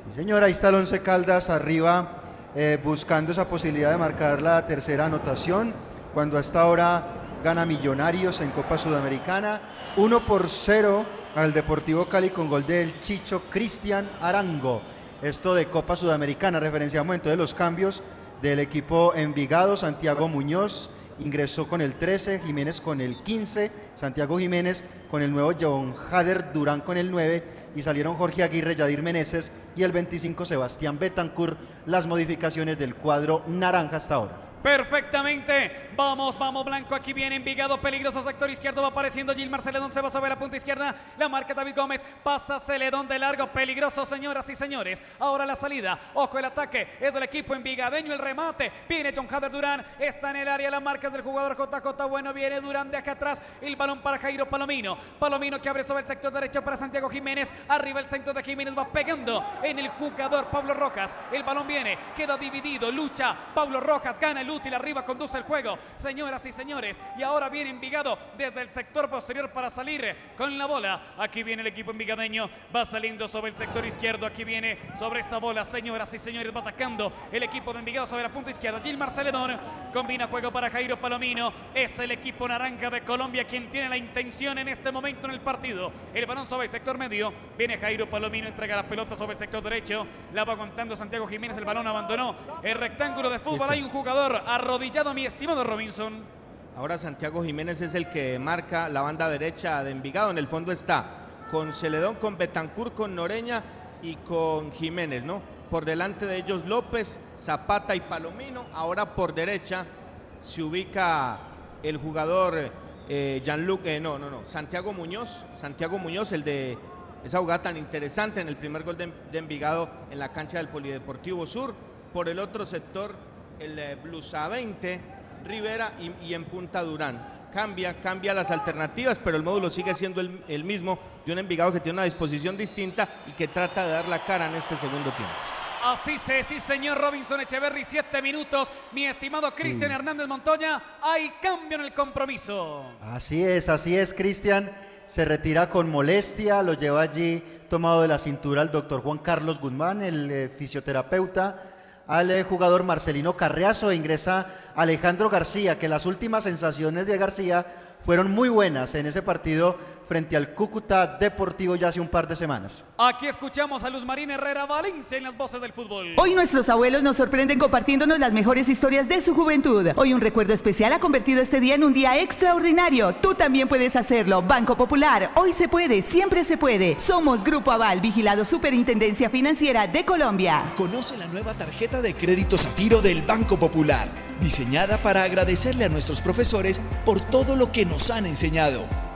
Sí, señor, ahí está el Once Caldas arriba eh, buscando esa posibilidad de marcar la tercera anotación. Cuando hasta ahora gana Millonarios en Copa Sudamericana. 1 por 0 al Deportivo Cali con gol del Chicho Cristian Arango. Esto de Copa Sudamericana, referenciamos entonces los cambios del equipo Envigado, Santiago Muñoz ingresó con el 13, Jiménez con el 15, Santiago Jiménez con el nuevo John Hader, Durán con el 9 y salieron Jorge Aguirre, Yadir Meneses y el 25 Sebastián Betancourt, las modificaciones del cuadro naranja hasta ahora. Perfectamente. Vamos, vamos, Blanco. Aquí viene Envigado. Peligroso sector izquierdo. Va apareciendo Gilmar Celedón. Se va sobre la punta izquierda. La marca David Gómez. Pasa Celedón de largo. Peligroso, señoras y señores. Ahora la salida. Ojo, el ataque es del equipo envigadeño. El remate. Viene John Hader Durán. Está en el área. La marca es del jugador JJ. Bueno, viene Durán de acá atrás. El balón para Jairo Palomino. Palomino que abre sobre el sector derecho para Santiago Jiménez. Arriba el centro de Jiménez. Va pegando en el jugador Pablo Rojas. El balón viene. Queda dividido. Lucha. Pablo Rojas gana el útil arriba, conduce el juego, señoras y señores. Y ahora viene Envigado desde el sector posterior para salir con la bola. Aquí viene el equipo envigadeño, va saliendo sobre el sector izquierdo. Aquí viene sobre esa bola, señoras y señores, va atacando el equipo de Envigado sobre la punta izquierda. Gilmar Celedón combina juego para Jairo Palomino. Es el equipo naranja de Colombia quien tiene la intención en este momento en el partido. El balón sobre el sector medio. Viene Jairo Palomino, entrega la pelota sobre el sector derecho. La va aguantando Santiago Jiménez. El balón abandonó el rectángulo de fútbol. Hay un jugador arrodillado, mi estimado Robinson. Ahora Santiago Jiménez es el que marca la banda derecha de Envigado. En el fondo está con Celedón, con Betancourt, con Noreña y con Jiménez, ¿no? Por delante de ellos López, Zapata y Palomino. Ahora por derecha se ubica el jugador eh, Jean-Luc, eh, no, no, no, Santiago Muñoz, Santiago Muñoz, el de esa jugada tan interesante en el primer gol de, de Envigado en la cancha del Polideportivo Sur. Por el otro sector, el eh, Blusa 20, Rivera y, y en punta Durán. Cambia, cambia las alternativas, pero el módulo sigue siendo el, el mismo de un Envigado que tiene una disposición distinta y que trata de dar la cara en este segundo tiempo. Así se, sí señor Robinson Echeverry, siete minutos. Mi estimado Cristian Hernández Montoya, hay cambio en el compromiso. Así es, así es, Cristian. Se retira con molestia, lo lleva allí tomado de la cintura el doctor Juan Carlos Guzmán, el eh, fisioterapeuta, al jugador Marcelino Carriazo e ingresa Alejandro García, que las últimas sensaciones de García fueron muy buenas en ese partido frente al Cúcuta Deportivo ya hace un par de semanas. Aquí escuchamos a Luz Marina Herrera Valencia en las voces del fútbol. Hoy nuestros abuelos nos sorprenden compartiéndonos las mejores historias de su juventud. Hoy un recuerdo especial ha convertido este día en un día extraordinario. Tú también puedes hacerlo. Banco Popular, hoy se puede, siempre se puede. Somos Grupo Aval, vigilado Superintendencia Financiera de Colombia. Conoce la nueva tarjeta de crédito Zafiro del Banco Popular, diseñada para agradecerle a nuestros profesores por todo lo que nos han enseñado,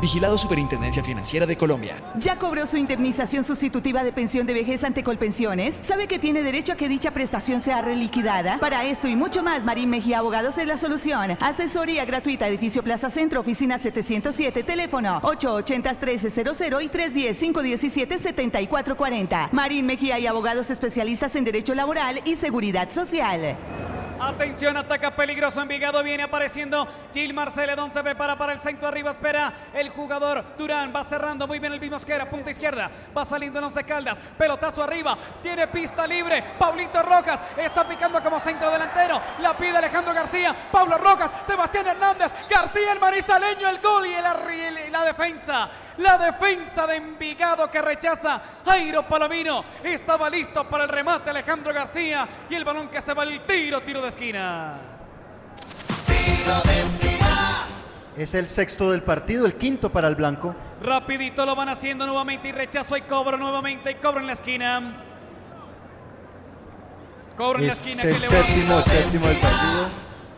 vigilado Superintendencia Financiera de Colombia. ¿Ya cobró su indemnización sustitutiva de pensión de vejez ante Colpensiones? ¿Sabe que tiene derecho a que dicha prestación sea reliquidada? Para esto y mucho más, Marín Mejía Abogados es la solución. Asesoría gratuita, edificio Plaza Centro, oficina 707, teléfono 880-1300 y 310-517-7440. Marín Mejía y Abogados especialistas en Derecho Laboral y Seguridad Social. Atención, ataca peligroso Envigado, viene apareciendo Gilmar Celedón, se prepara para el centro arriba, espera el jugador Durán, va cerrando muy bien el mismo Mosquera, punta izquierda, va saliendo en once caldas, pelotazo arriba, tiene pista libre, Pablito Rojas está picando como centro delantero, la pide Alejandro García, Pablo Rojas, Sebastián Hernández, García el marisaleño, el gol y el y la defensa. La defensa de Envigado que rechaza Jairo Palomino. Estaba listo para el remate Alejandro García y el balón que se va al tiro, tiro de esquina. Es el sexto del partido, el quinto para el blanco. Rapidito lo van haciendo nuevamente y rechazo y cobro nuevamente y cobro en la esquina. Cobro en la Es esquina el que séptimo, el séptimo del partido.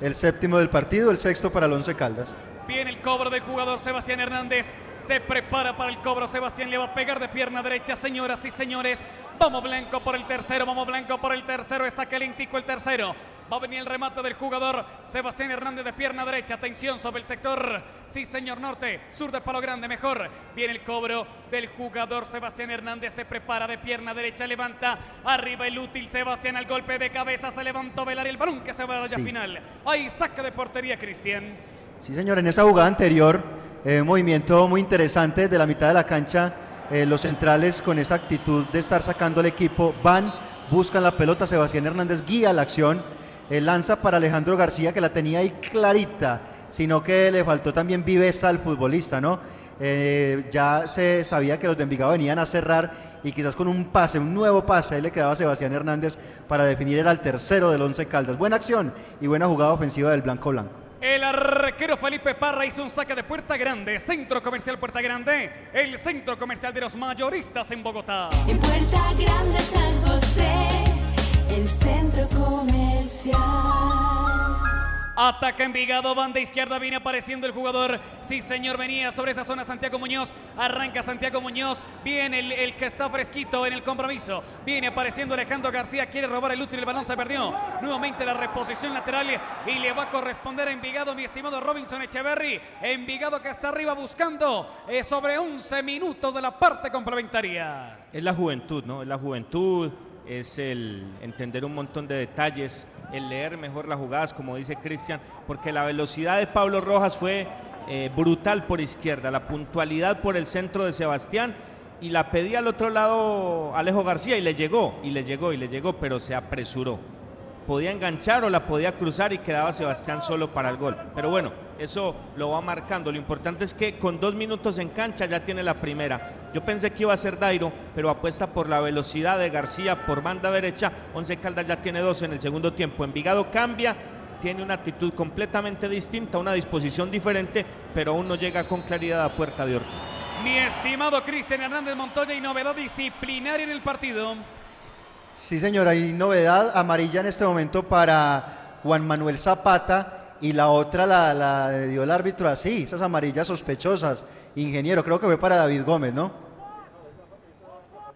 El séptimo del partido, el sexto para el Once Caldas. Viene el cobro del jugador Sebastián Hernández. Se prepara para el cobro. Sebastián le va a pegar de pierna derecha, señoras y señores. Vamos Blanco por el tercero. Vamos Blanco por el tercero. Está calentico el tercero. Va a venir el remate del jugador Sebastián Hernández de pierna derecha. Atención sobre el sector. Sí, señor norte. Sur de palo grande. Mejor. Viene el cobro del jugador Sebastián Hernández. Se prepara de pierna derecha. Levanta. Arriba el útil. Sebastián al golpe de cabeza. Se levantó Velar el balón que se va a la Sí. final. Ahí saca de portería Cristian. Sí, señor, en esa jugada anterior, eh, movimiento muy interesante de la mitad de la cancha. eh, los centrales con esa actitud de estar sacando al equipo van, buscan la pelota. Sebastián Hernández guía la acción, eh, lanza para Alejandro García que la tenía ahí clarita, sino que le faltó también viveza al futbolista, ¿no? Eh, ya se sabía que los de Envigado venían a cerrar y quizás con un pase, un nuevo pase, ahí le quedaba a Sebastián Hernández para definir era el tercero del Once Caldas. Buena acción y buena jugada ofensiva del Blanco Blanco. El arquero Felipe Parra hizo un saque de Puerta Grande, Centro Comercial Puerta Grande, el centro comercial de los mayoristas en Bogotá. En Puerta Grande San José, el centro comercial. Ataca Envigado, banda izquierda, viene apareciendo el jugador. Sí, señor, venía sobre esa zona Santiago Muñoz. Arranca Santiago Muñoz. Viene el, el que está fresquito en el compromiso. Viene apareciendo Alejandro García. Quiere robar el útil. El balón se perdió. Nuevamente la reposición lateral. Y le va a corresponder a Envigado, mi estimado Robinson Echeverry. Envigado que está arriba buscando eh, sobre 11 minutos de la parte complementaria. Es la juventud, ¿no? Es la juventud, es el entender un montón de detalles, el leer mejor las jugadas, como dice Cristian, porque la velocidad de Pablo Rojas fue eh, brutal por izquierda, la puntualidad por el centro de Sebastián y la pedía al otro lado Alejo García y le llegó, y le llegó, y le llegó, pero se apresuró. Podía enganchar o la podía cruzar y quedaba Sebastián solo para el gol. Pero bueno, eso lo va marcando. Lo importante es que con dos minutos en cancha ya tiene la primera. Yo pensé que iba a ser Dairo, pero apuesta por la velocidad de García por banda derecha. Once Caldas ya tiene dos en el segundo tiempo. Envigado cambia, tiene una actitud completamente distinta, una disposición diferente, pero aún no llega con claridad a puerta de Ortiz. Mi estimado Cristian Hernández Montoya y novedad disciplinaria en el partido. Sí, señor, hay novedad amarilla en este momento para Juan Manuel Zapata y la otra la, la dio el árbitro así, esas amarillas sospechosas. Ingeniero, creo que fue para David Gómez, ¿no?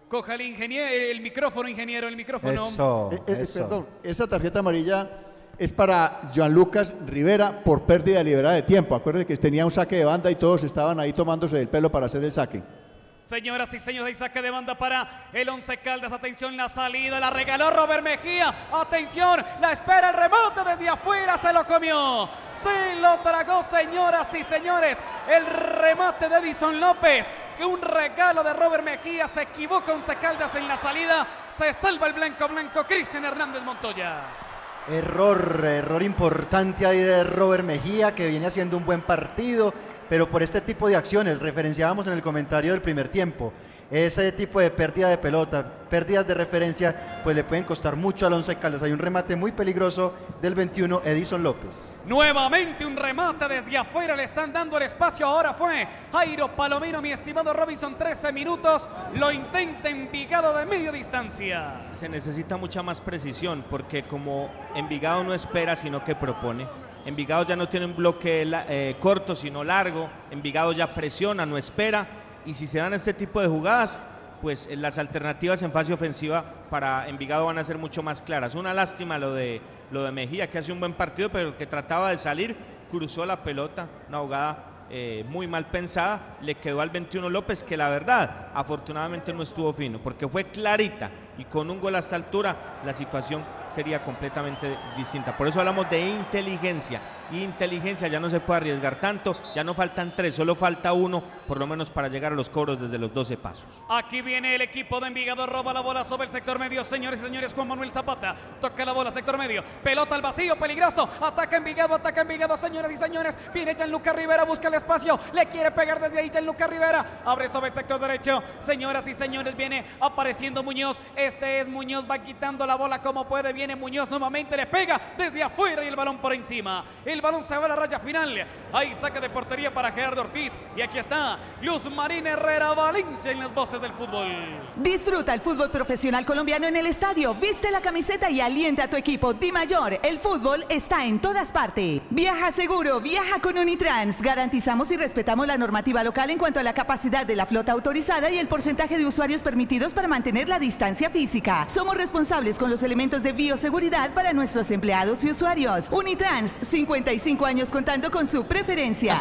Coja el ingeniero, el micrófono, ingeniero, el micrófono. Eso, Eh, eh, eso. Perdón, esa tarjeta amarilla es para Joan Lucas Rivera por pérdida deliberada de tiempo. Acuérdense que tenía un saque de banda y todos estaban ahí tomándose el pelo para hacer el saque. Señoras y señores, hay saque de banda para el Once Caldas. Atención, la salida la regaló Robert Mejía. Atención, la espera el remote desde afuera. Se lo comió. Se lo tragó, señoras y señores. El remate de Edison López. Que un regalo de Robert Mejía. Se equivoca Once Caldas en la salida. Se salva el blanco blanco. Cristian Hernández Montoya. Error, error importante ahí de Robert Mejía, que viene haciendo un buen partido, pero por este tipo de acciones, referenciábamos en el comentario del primer tiempo, ese tipo de pérdida de pelota, pérdidas de referencia, pues le pueden costar mucho al Once Caldas. Hay un remate muy peligroso del 21, Edison López. Nuevamente un remate desde afuera, le están dando el espacio. Ahora fue Jairo Palomino, mi estimado Robinson, 13 minutos. Lo intenta Envigado de media distancia. Se necesita mucha más precisión porque como Envigado no espera sino que propone. Envigado ya no tiene un bloque eh, corto sino largo. Envigado ya presiona, no espera. Y si se dan este tipo de jugadas, pues eh, las alternativas en fase ofensiva para Envigado van a ser mucho más claras. Una lástima lo de, lo de Mejía, que hace un buen partido, pero que trataba de salir, cruzó la pelota, una jugada eh, muy mal pensada, le quedó al 21 López, que la verdad, afortunadamente no estuvo fino, porque fue clarita y con un gol a esta altura la situación sería completamente distinta. Por eso hablamos de inteligencia. Inteligencia ya no se puede arriesgar tanto, ya no faltan tres, solo falta uno, por lo menos para llegar a los cobros desde los 12 pasos. Aquí viene el equipo de Envigado, roba la bola sobre el sector medio. Señores y señores, Juan Manuel Zapata toca la bola, sector medio. Pelota al vacío, peligroso. Ataca Envigado, ataca Envigado, señores y señores. Viene Gianluca Rivera, busca el espacio. Le quiere pegar desde ahí Gianluca Rivera. Abre sobre el sector derecho. Señoras y señores, viene apareciendo Muñoz. Este es Muñoz, va quitando la bola como puede. Viene Muñoz nuevamente, le pega desde afuera y el balón por encima. Balón se va a la raya final. Ahí saca de portería para Gerardo Ortiz. Y aquí está Luz Marín Herrera Valencia en las voces del fútbol. Disfruta el fútbol profesional colombiano en el estadio. Viste la camiseta y alienta a tu equipo. Di Mayor, el fútbol está en todas partes. Viaja seguro, viaja con Unitrans. Garantizamos y respetamos la normativa local en cuanto a la capacidad de la flota autorizada y el porcentaje de usuarios permitidos para mantener la distancia física. Somos responsables con los elementos de bioseguridad para nuestros empleados y usuarios. Unitrans, 55 años contando con su preferencia.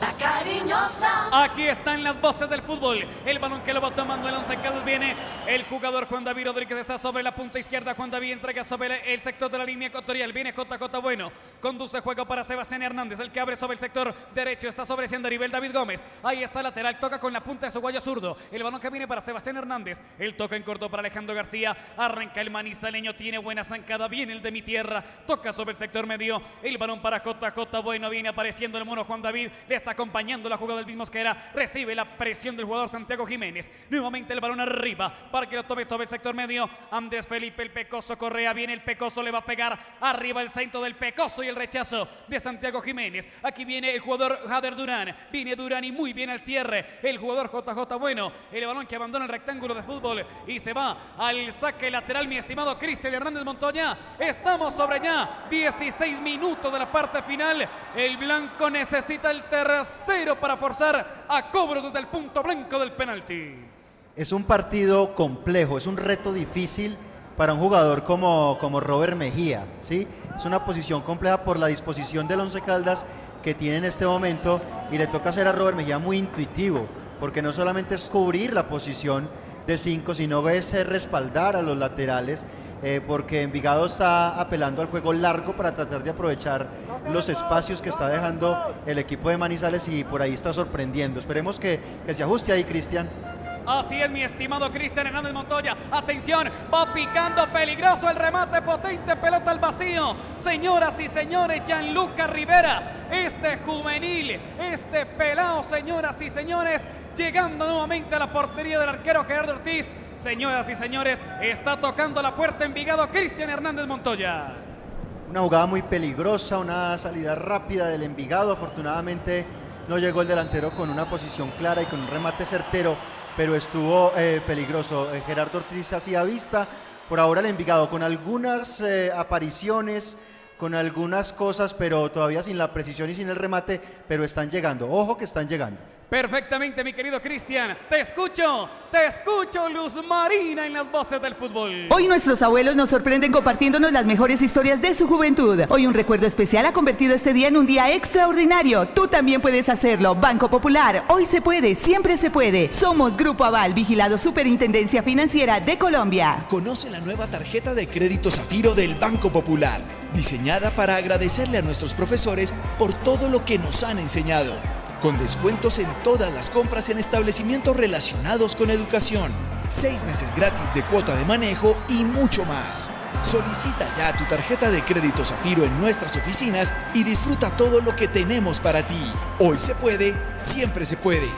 La cariñosa. Aquí están las voces del fútbol. El balón que lo va tomando el once Caldas viene. El jugador Juan David Rodríguez está sobre la punta izquierda. Juan David entrega sobre el sector de la línea ecuatorial. Viene Jota Bueno. Conduce juego para Sebastián Hernández. El que abre sobre el sector derecho. Está sobre a nivel David Gómez. Ahí está el lateral. Toca con la punta de su guayo zurdo. El balón que viene para Sebastián Hernández. El toca en corto para Alejandro García. Arranca el manizaleño. Tiene buena zancada. Viene el de mi tierra. Toca sobre el sector medio. El balón para Jota Jota Bueno. Viene apareciendo el mono Juan David. Le está acompañando la jugada del mismo Mosquera. Recibe la presión del jugador Santiago Jiménez. Nuevamente el balón arriba para que lo tome sobre el sector medio. Andrés Felipe, el Pecoso Correa. Viene el Pecoso, le va a pegar arriba el centro del Pecoso y el rechazo de Santiago Jiménez. Aquí viene el jugador Jader Durán. Viene Durán y muy bien al cierre. El jugador JJ Bueno. El balón que abandona el rectángulo de fútbol y se va al saque lateral, mi estimado Cristian Hernández Montoya. Estamos sobre ya 16 minutos de la parte final. El blanco necesita el tercero para forzar a cobros desde el punto blanco del penalti. Es un partido complejo, es un reto difícil para un jugador como, como Robert Mejía, ¿sí? Es una posición compleja por la disposición del Once Caldas que tiene en este momento y le toca hacer a Robert Mejía muy intuitivo, porque no solamente es cubrir la posición de cinco, sino es respaldar a los laterales, eh, porque Envigado está apelando al juego largo para tratar de aprovechar los espacios que está dejando el equipo de Manizales y por ahí está sorprendiendo. Esperemos que, que se ajuste ahí, Cristian. Así es, mi estimado Cristian Hernández Montoya. Atención, va picando peligroso el remate potente, pelota al vacío. Señoras y señores, Gianluca Rivera, este juvenil, este pelado, señoras y señores, llegando nuevamente a la portería del arquero Gerardo Ortiz. Señoras y señores, está tocando la puerta Envigado Cristian Hernández Montoya. Una jugada muy peligrosa, una salida rápida del Envigado. Afortunadamente no llegó el delantero con una posición clara y con un remate certero, pero estuvo eh, peligroso. Eh, Gerardo Ortiz hacía vista. Por ahora el Envigado con algunas eh, apariciones, con algunas cosas, pero todavía sin la precisión y sin el remate, pero están llegando. Ojo que están llegando. Perfectamente, mi querido Cristian. Te escucho, te escucho, Luz Marina, en las voces del fútbol. Hoy nuestros abuelos nos sorprenden compartiéndonos las mejores historias de su juventud. Hoy un recuerdo especial ha convertido este día en un día extraordinario. Tú también puedes hacerlo. Banco Popular, hoy se puede, siempre se puede. Somos Grupo Aval, vigilado Superintendencia Financiera de Colombia. Conoce la nueva tarjeta de crédito Zafiro del Banco Popular, diseñada para agradecerle a nuestros profesores por todo lo que nos han enseñado, con descuentos en todas las compras en establecimientos relacionados con educación, seis meses gratis de cuota de manejo y mucho más. Solicita ya tu tarjeta de crédito Zafiro en nuestras oficinas y disfruta todo lo que tenemos para ti. Hoy se puede, siempre se puede.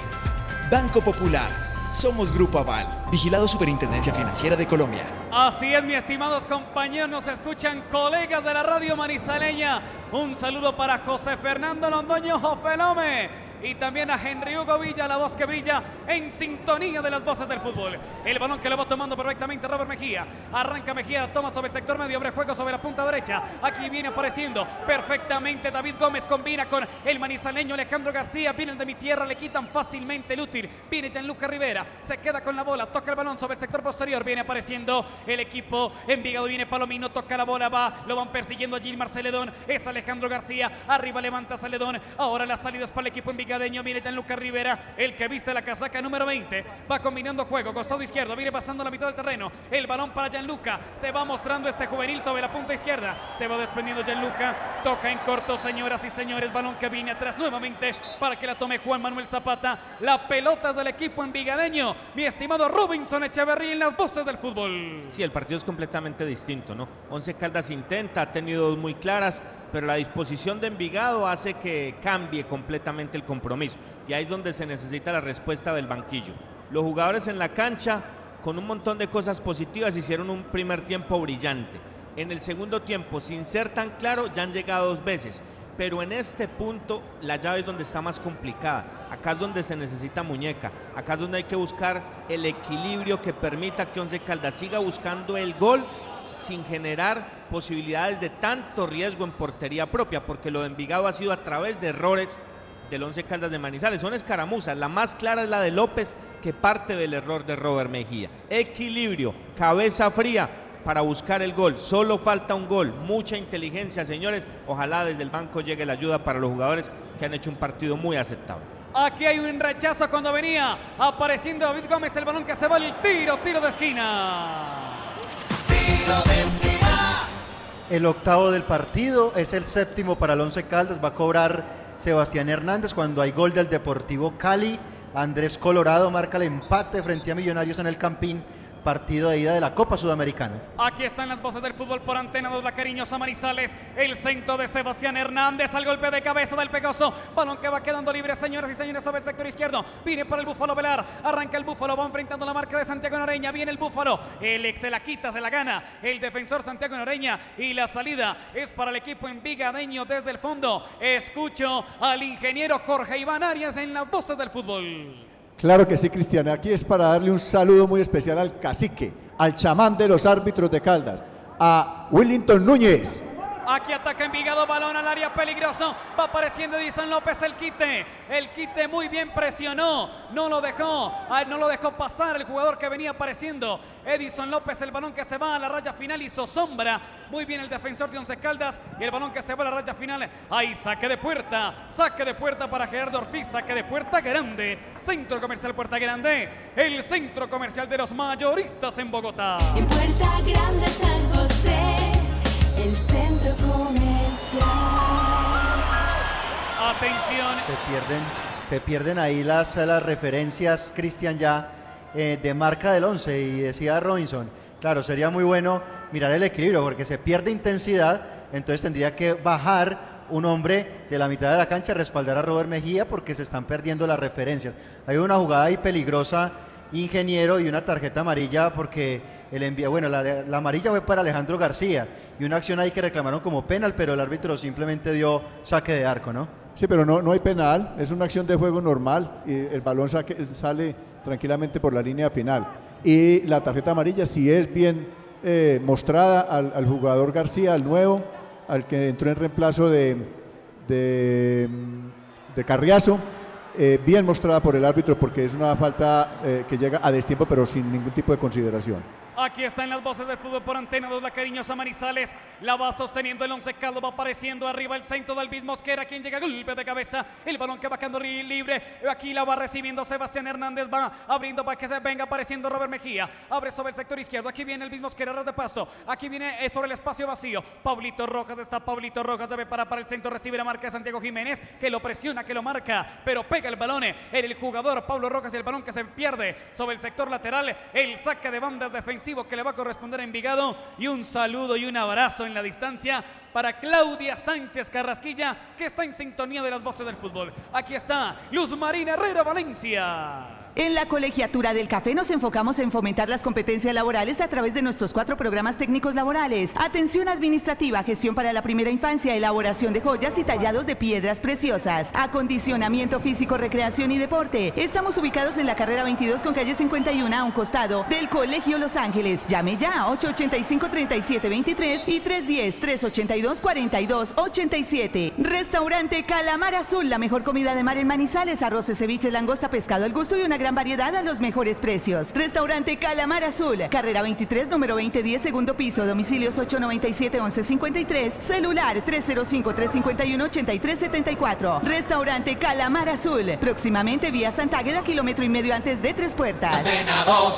Banco Popular. Somos Grupo Aval, vigilado Superintendencia Financiera de Colombia. Así es, mis estimados compañeros, nos escuchan colegas de la radio manizaleña. Un saludo para José Fernando Londoño Jofelome y también a Henry Hugo Villa, la voz que brilla en sintonía de las voces del fútbol. El balón que lo va tomando perfectamente Robert Mejía. Arranca Mejía, toma sobre el sector medio, abre juego sobre la punta derecha. Aquí viene apareciendo perfectamente David Gómez, combina con el manizaleño Alejandro García. Viene el de mi tierra, le quitan fácilmente el útil. Viene Gianluca Rivera, se queda con la bola, toca el balón sobre el sector posterior. Viene apareciendo el equipo Envigado, viene Palomino, toca la bola, va, lo van persiguiendo a Gilmar Celedón. Es Alejandro García, arriba levanta Celedón. Ahora las salidas para el equipo envigadeño. Viene Gianluca Rivera, el que viste la casaca número 20. Va combinando juego, costado izquierdo, viene pasando la mitad del terreno. El balón para Gianluca. Se va mostrando este juvenil sobre la punta izquierda. Se va desprendiendo Gianluca. Toca en corto, señoras y señores. Balón que viene atrás nuevamente para que la tome Juan Manuel Zapata. La pelota del equipo envigadeño. Mi estimado Robinson Echeverría en las voces del fútbol. Sí, el partido es completamente distinto, ¿no? Once Caldas intenta, ha tenido dos muy claras, pero la disposición de Envigado hace que cambie completamente el compromiso. Y ahí es donde se necesita la respuesta del banquillo. Los jugadores en la cancha, con un montón de cosas positivas, hicieron un primer tiempo brillante. En el segundo tiempo, sin ser tan claro, ya han llegado dos veces. Pero en este punto la llave es donde está más complicada. Acá es donde se necesita muñeca. Acá es donde hay que buscar el equilibrio que permita que Once Caldas siga buscando el gol sin generar posibilidades de tanto riesgo en portería propia, porque lo de Envigado ha sido a través de errores del Once Caldas de Manizales. Son escaramuzas. La más clara es la de López, que parte del error de Robert Mejía. Equilibrio, cabeza fría para buscar el gol. Solo falta un gol. Mucha inteligencia, señores. Ojalá desde el banco llegue la ayuda para los jugadores que han hecho un partido muy aceptable. Aquí hay un rechazo cuando venía apareciendo David Gómez. El balón que se va el tiro, tiro de esquina. El octavo del partido es el séptimo para el Once Caldas. Va a cobrar Sebastián Hernández cuando hay gol del Deportivo Cali. Andrés Colorado marca el empate frente a Millonarios en el Campín. Partido de ida de la Copa Sudamericana. Aquí están las voces del fútbol por antena 2, la cariñosa Manizales. El centro de Sebastián Hernández al golpe de cabeza del Pegaso. Balón que va quedando libre, señoras y señores, sobre el sector izquierdo. Viene para el Búfalo Velar. Arranca el Búfalo, va enfrentando la marca de Santiago Noreña. Viene el Búfalo. El ex se la quita, se la gana. El defensor Santiago Noreña. Y la salida es para el equipo envigadeño desde el fondo. Escucho al ingeniero Jorge Iván Arias en las voces del fútbol. Claro que sí, Cristian. Aquí es para darle un saludo muy especial al cacique, al chamán de los árbitros de Caldas, a Willington Núñez. Aquí ataca Envigado, balón al área peligroso. Va apareciendo Edison López el quite. El quite muy bien presionó. No lo dejó. ah, No lo dejó pasar el jugador que venía apareciendo. Edison López, el balón que se va a la raya final hizo sombra. Muy bien el defensor de Once Caldas. Y el balón que se va a la raya final. Ahí saque de puerta. Saque de puerta para Gerardo Ortiz. Saque de puerta grande. Centro comercial Puerta Grande. El centro comercial de los mayoristas en Bogotá. En Puerta Grande San José, el centro comercial. Atención. Se pierden, se pierden ahí las, las referencias, Cristian, ya eh, de marca del 11 y decía Robinson, claro, sería muy bueno mirar el equilibrio porque se pierde intensidad, entonces tendría que bajar un hombre de la mitad de la cancha a respaldar a Robert Mejía porque se están perdiendo las referencias. Hay una jugada ahí peligrosa, ingeniero, y una tarjeta amarilla porque el envío, bueno, la, la amarilla fue para Alejandro García y una acción ahí que reclamaron como penal, pero el árbitro simplemente dio saque de arco, ¿no? Sí, pero no, no hay penal, es una acción de juego normal y el balón sale tranquilamente por la línea final. Y la tarjeta amarilla, si es bien eh, mostrada al, jugador García, al nuevo, al que entró en reemplazo de, de, de Carriazo, eh, bien mostrada por el árbitro porque es una falta eh, que llega a destiempo pero sin ningún tipo de consideración. Aquí están las voces del fútbol por antena 2, la cariñosa Manizales. La va sosteniendo el once Caldo, va apareciendo arriba el centro del Luis Mosquera, quien llega golpe de cabeza. El balón que va quedando libre. Aquí la va recibiendo Sebastián Hernández, va abriendo para que se venga apareciendo Robert Mejía. Abre sobre el sector izquierdo. Aquí viene el Luis Mosquera, de paso. Aquí viene eh, sobre el espacio vacío. Pablito Rojas está Pablito Rojas, debe parar para el centro, recibe la marca de Santiago Jiménez, que lo presiona, que lo marca, pero pega el balón. eh, El jugador Pablo Rojas y el balón que se pierde sobre el sector lateral. El saque de bandas que le va a corresponder a Envigado. Y un saludo y un abrazo en la distancia para Claudia Sánchez Carrasquilla, que está en sintonía de las voces del fútbol. Aquí está Luz Marina Herrera Valencia. En la colegiatura del café nos enfocamos en fomentar las competencias laborales a través de nuestros cuatro programas técnicos laborales. Atención administrativa, gestión para la primera infancia, elaboración de joyas y tallados de piedras preciosas, acondicionamiento físico, recreación y deporte. Estamos ubicados en la carrera 22 con calle 51 a un costado del Colegio Los Ángeles. Llame ya 885-3723 y 310-382-4287. Restaurante Calamar Azul, la mejor comida de mar en Manizales, arroces, ceviche, langosta, pescado al gusto y una gran variedad a los mejores precios. Restaurante Calamar Azul, carrera 23, número 2010, segundo piso, domicilios 897-1153, celular 305-351-8374. Restaurante Calamar Azul, próximamente vía Santágueda, kilómetro y medio antes de Tres Puertas.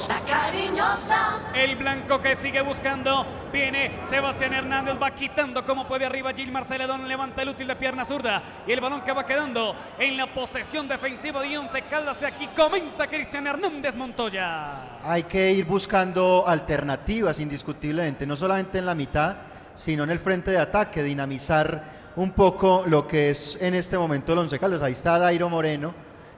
La cariñosa. El blanco que sigue buscando. Viene Sebastián Hernández, va quitando como puede arriba Gilmar Celedón, levanta el útil de pierna zurda. Y el balón que va quedando en la posesión defensiva de Once Caldas. Y aquí comenta Cristian Hernández Montoya. Hay que ir buscando alternativas indiscutiblemente, no solamente en la mitad, sino en el frente de ataque, dinamizar un poco lo que es en este momento el Once Caldas. Ahí está Dairo Moreno,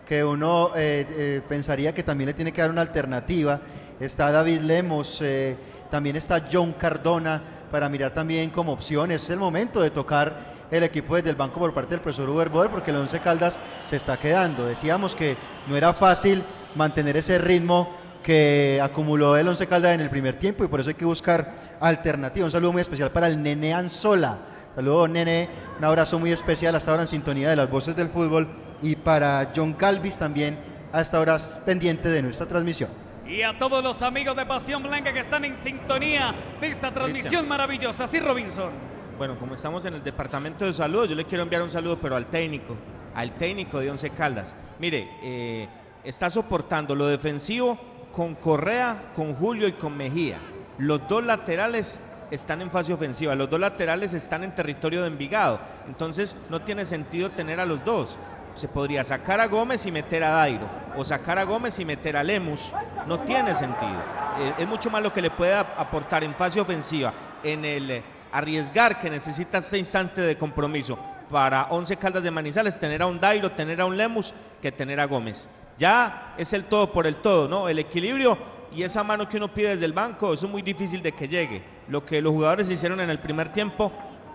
que uno eh, eh, pensaría que también le tiene que dar una alternativa. Está David Lemos, eh, también está John Cardona para mirar también como opciones. Es el momento de tocar el equipo desde el banco por parte del profesor Uber Boder porque el Once Caldas se está quedando. Decíamos que no era fácil mantener ese ritmo que acumuló el Once Caldas en el primer tiempo y por eso hay que buscar alternativas. Un saludo muy especial para el Nene Anzola. Saludo Nene, un abrazo muy especial hasta ahora en sintonía de las voces del fútbol y para John Calvis también hasta ahora pendiente de nuestra transmisión. Y a todos los amigos de Pasión Blanca que están en sintonía de esta transmisión maravillosa. Sí, Robinson. Bueno, como estamos en el departamento de salud, yo le quiero enviar un saludo, pero al técnico, al técnico de Once Caldas. Mire, eh, está soportando lo defensivo con Correa, con Julio y con Mejía. Los dos laterales están en fase ofensiva, los dos laterales están en territorio de Envigado. Entonces no tiene sentido tener a los dos. Se podría sacar a Gómez y meter a Dairo, o sacar a Gómez y meter a Lemus. No tiene sentido. Eh, es mucho más lo que le puede ap- aportar en fase ofensiva, en el eh, arriesgar que necesita ese instante de compromiso para 11 Caldas de Manizales, tener a un Dairo, tener a un Lemus, que tener a Gómez. Ya es el todo por el todo, ¿no? El equilibrio y esa mano que uno pide desde el banco, eso es muy difícil de que llegue. Lo que los jugadores hicieron en el primer tiempo,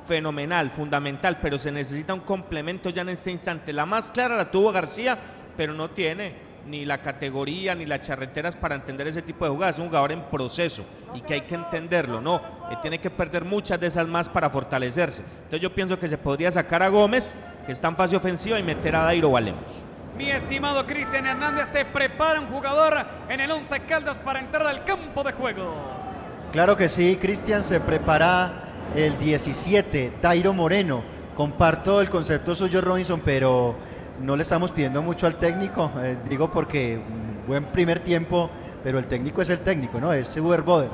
fenomenal, fundamental, pero se necesita un complemento ya en este instante. La más clara la tuvo García, pero no tiene ni la categoría ni las charreteras para entender ese tipo de jugadas. Es un jugador en proceso y que hay que entenderlo, ¿no? Eh, tiene que perder muchas de esas más para fortalecerse. Entonces yo pienso que se podría sacar a Gómez, que está en fase ofensiva, y meter a Dairo Valemos. Mi estimado Cristian Hernández se prepara un jugador en el Once Caldas para entrar al campo de juego. Claro que sí, Cristian se prepara el 17, Dairo Moreno. Comparto el concepto suyo, Robinson, pero no le estamos pidiendo mucho al técnico. eh, digo porque mm, buen primer tiempo, pero el técnico es el técnico, ¿no? Es Uber Boder.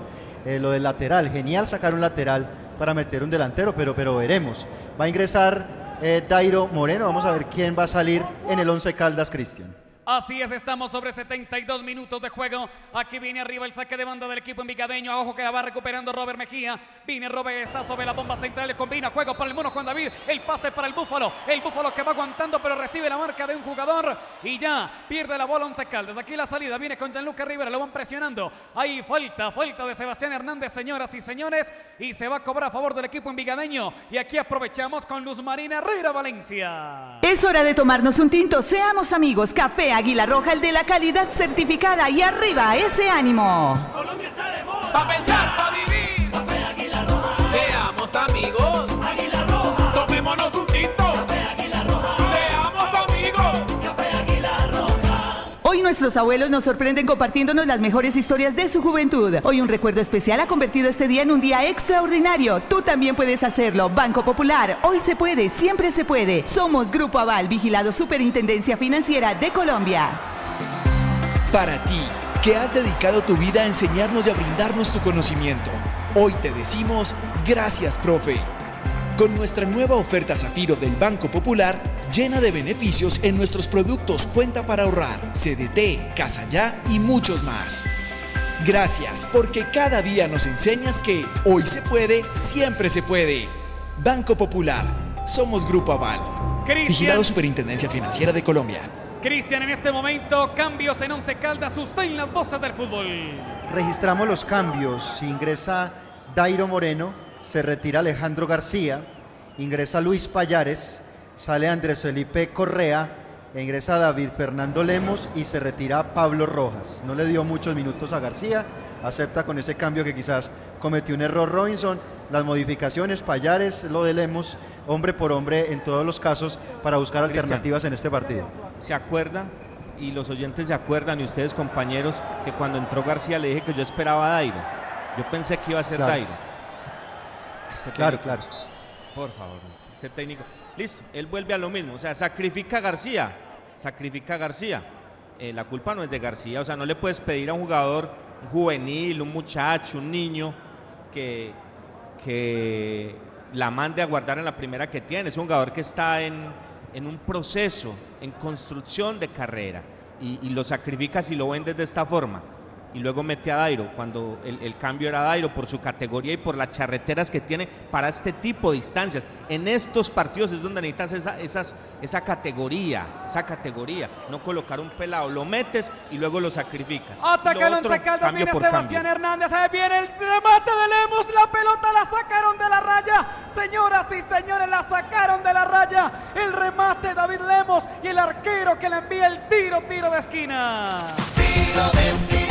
Eh, lo del lateral, genial sacar un lateral para meter un delantero, pero, pero veremos. Va a ingresar eh, Dairo Moreno, vamos a ver quién va a salir en el 11 Caldas, Cristian. Así es, estamos sobre 72 minutos de juego. Aquí viene arriba el saque de banda del equipo envigadeño. Ojo que la va recuperando Robert Mejía. Viene Robert, está sobre la bomba central. Le combina juego para el mono Juan David. El pase para el búfalo. El búfalo que va aguantando, pero recibe la marca de un jugador. Y ya pierde la bola Once Caldas. Aquí la salida viene con Gianluca Rivera. Lo van presionando. Ahí falta, falta de Sebastián Hernández, señoras y señores. Y se va a cobrar a favor del equipo envigadeño. Y aquí aprovechamos con Luz Marina Herrera Valencia. Es hora de tomarnos un tinto. Seamos amigos. Café Águila Roja, el de la calidad certificada. Y arriba, ese ánimo. Colombia está de moda. Pa' pensar, pa' vivir. Águila Roja. Seamos amigos. Águila Hoy nuestros abuelos nos sorprenden compartiéndonos las mejores historias de su juventud. Hoy un recuerdo especial ha convertido este día en un día extraordinario. Tú también puedes hacerlo. Banco Popular. Hoy se puede, siempre se puede. Somos Grupo Aval, vigilado Superintendencia Financiera de Colombia. Para ti, que has dedicado tu vida a enseñarnos y a brindarnos tu conocimiento, hoy te decimos gracias, profe. Con nuestra nueva oferta Zafiro del Banco Popular, llena de beneficios en nuestros productos Cuenta para ahorrar, CDT, Casa Ya y muchos más. Gracias, porque cada día nos enseñas que hoy se puede, siempre se puede. Banco Popular, somos Grupo Aval. Cristian. Vigilado Superintendencia Financiera de Colombia. Cristian, en este momento, cambios en Once Caldas. Usted en las voces del fútbol. Registramos los cambios. Ingresa Dairo Moreno, se retira Alejandro García, ingresa Luis Payares, sale Andrés Felipe Correa, e ingresa David Fernando Lemos y se retira Pablo Rojas. No le dio muchos minutos a García, acepta con ese cambio que quizás cometió un error Robinson. Las modificaciones, Payares, lo de Lemos, hombre por hombre en todos los casos para buscar Cristian. alternativas en este partido. ¿Se acuerda? Y los oyentes se acuerdan, y ustedes compañeros, que cuando entró García le dije que yo esperaba a Dairo. Yo pensé que iba a ser Claro. Dairo. Este Claro, técnico, claro. Por favor, este técnico. Listo, él vuelve a lo mismo. O sea, sacrifica a García. Sacrifica a García. Eh, la culpa no es de García. O sea, no le puedes pedir a un jugador un juvenil, un muchacho, un niño, que, que la mande a guardar en la primera que tiene. Es un jugador que está en, en un proceso, en construcción de carrera. Y, y lo sacrificas y lo vendes de esta forma. Y luego mete a Dairo, cuando el, el cambio era Dairo por su categoría y por las charreteras que tiene para este tipo de instancias. En estos partidos es donde necesitas esa, esas, esa categoría, esa categoría. No colocar un pelado, lo metes y luego lo sacrificas. Ataca el Once Caldas, por Sebastián cambio. Hernández, ahí viene el remate de Lemos, la pelota la sacaron de la raya, señoras y señores, la sacaron de la raya, el remate David Lemos y el arquero que le envía el tiro, tiro de esquina. Tiro de esquina.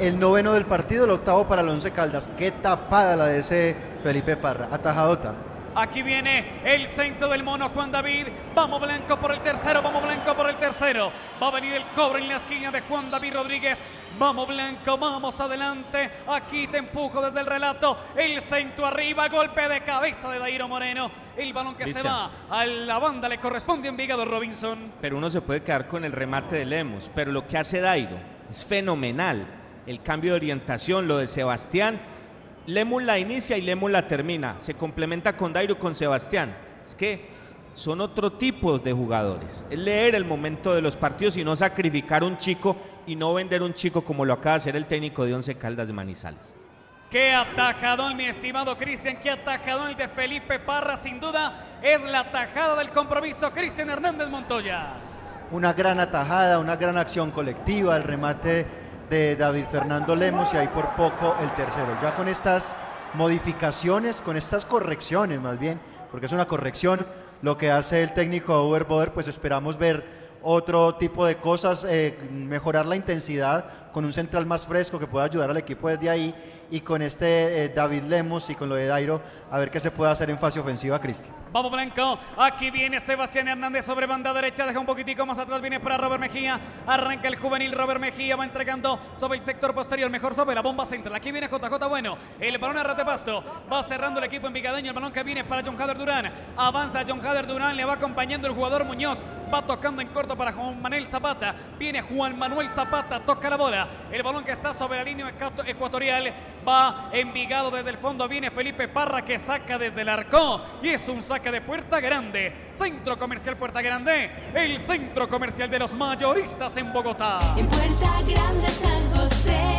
El noveno del partido, el octavo para el Once Caldas. Qué tapada la de ese Felipe Parra. Atajadota. Aquí viene el centro del mono Juan David. Vamos Blanco por el tercero, vamos Blanco por el tercero. Va a venir el cobre en la esquina de Juan David Rodríguez. Vamos Blanco, vamos adelante. Aquí te empujo desde el relato. El centro arriba, golpe de cabeza de Dairo Moreno. El balón que se va a la banda le corresponde a Envigado Robinson. Pero uno se puede quedar con el remate de Lemos. Pero lo que hace Dairo es fenomenal. El cambio de orientación, lo de Sebastián. Lemus la inicia y Lemus la termina. Se complementa con Dairo y con Sebastián. Es que son otro tipo de jugadores. Es leer el momento de los partidos y no sacrificar un chico y no vender un chico como lo acaba de hacer el técnico de Once Caldas de Manizales. Qué atajadón, mi estimado Cristian. Qué atajadón el de Felipe Parra. Sin duda es la atajada del compromiso. Cristian Hernández Montoya. Una gran atajada, una gran acción colectiva, el remate de David Fernando Lemos y ahí por poco el tercero. Ya con estas modificaciones, con estas correcciones más bien, porque es una corrección lo que hace el técnico Uber Boder, pues esperamos ver otro tipo de cosas, eh, mejorar la intensidad con un central más fresco que pueda ayudar al equipo desde ahí y con este eh, David Lemos y con lo de Dairo, a ver qué se puede hacer en fase ofensiva, Cristian. Vamos Blanco, aquí viene Sebastián Hernández sobre banda derecha, deja un poquitico más atrás, viene para Robert Mejía, arranca el juvenil Robert Mejía, va entregando sobre el sector posterior, mejor sobre la bomba central, aquí viene JJ Bueno, el balón a ras de pasto, va cerrando el equipo en Vigadeño, el balón que viene para John Hader Durán, avanza John Hader Durán, le va acompañando el jugador Muñoz, va tocando en corto para Juan Manuel Zapata. Viene Juan Manuel Zapata, toca la bola. El balón que está sobre la línea ecuato- ecuatorial va Envigado desde el fondo. Viene Felipe Parra que saca desde el arco. Y es un saque de Puerta Grande. Centro Comercial Puerta Grande. El centro comercial de los mayoristas en Bogotá. Puerta Grande San José,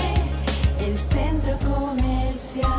el centro comercial.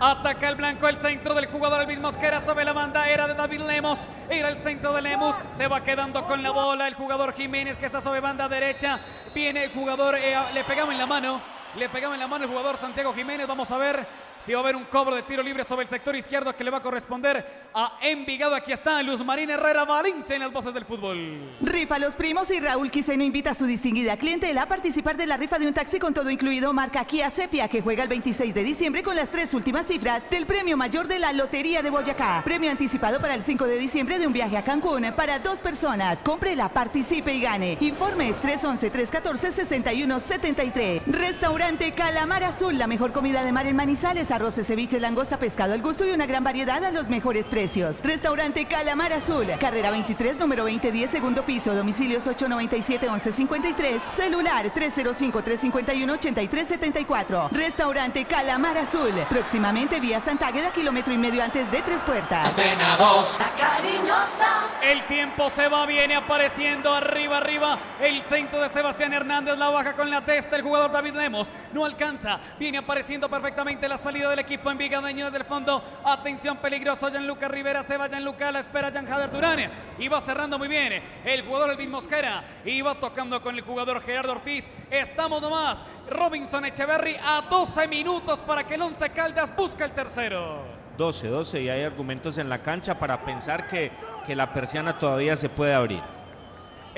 Ataca el blanco el centro del jugador Alvin Mosquera sobre la banda. Era de David Lemos. Era el centro de Lemos. Se va quedando con la bola el jugador Jiménez que está sobre banda derecha. Viene el jugador. eh, le pegaba en la mano. Le pegaba en la mano el jugador Santiago Jiménez. Vamos a ver si va a haber un cobro de tiro libre sobre el sector izquierdo que le va a corresponder a Envigado. Aquí está Luz Marín Herrera Valencia en las voces del fútbol. Rifa Los Primos y Raúl Quiseno invita a su distinguida clientela a participar de la rifa de un taxi con todo incluido marca Kia Sepia que juega el 26 de diciembre con las tres últimas cifras del premio mayor de la Lotería de Boyacá. Premio anticipado para el 5 de diciembre de un viaje a Cancún para dos personas. Cómprela, participe y gane. Informes 311-314-6173. Restaurante Calamar Azul, la mejor comida de mar en Manizales, arroces, ceviche, langosta, pescado al gusto y una gran variedad a los mejores precios. Restaurante Calamar Azul, carrera 23, número 2010, segundo piso, domicilios 897-1153, celular 305-351-8374. Restaurante Calamar Azul, próximamente vía Santágueda, kilómetro y medio antes de Tres Puertas. La cariñosa. El tiempo se va, viene apareciendo arriba, arriba. El centro de Sebastián Hernández la baja con la testa. El jugador David Lemos no alcanza. Viene apareciendo perfectamente la salida del equipo envigadeño desde el fondo. Atención, peligroso. Gianluca Rivera se va. Gianluca la espera. Jan Jader Durán. Va cerrando muy bien. El jugador Elvin Mosquera. Va tocando con el jugador Gerardo Ortiz. Estamos nomás. Robinson Echeverry a 12 minutos para que el Once Caldas busque el tercero. 12, 12 y hay argumentos en la cancha para pensar que, que la persiana todavía se puede abrir.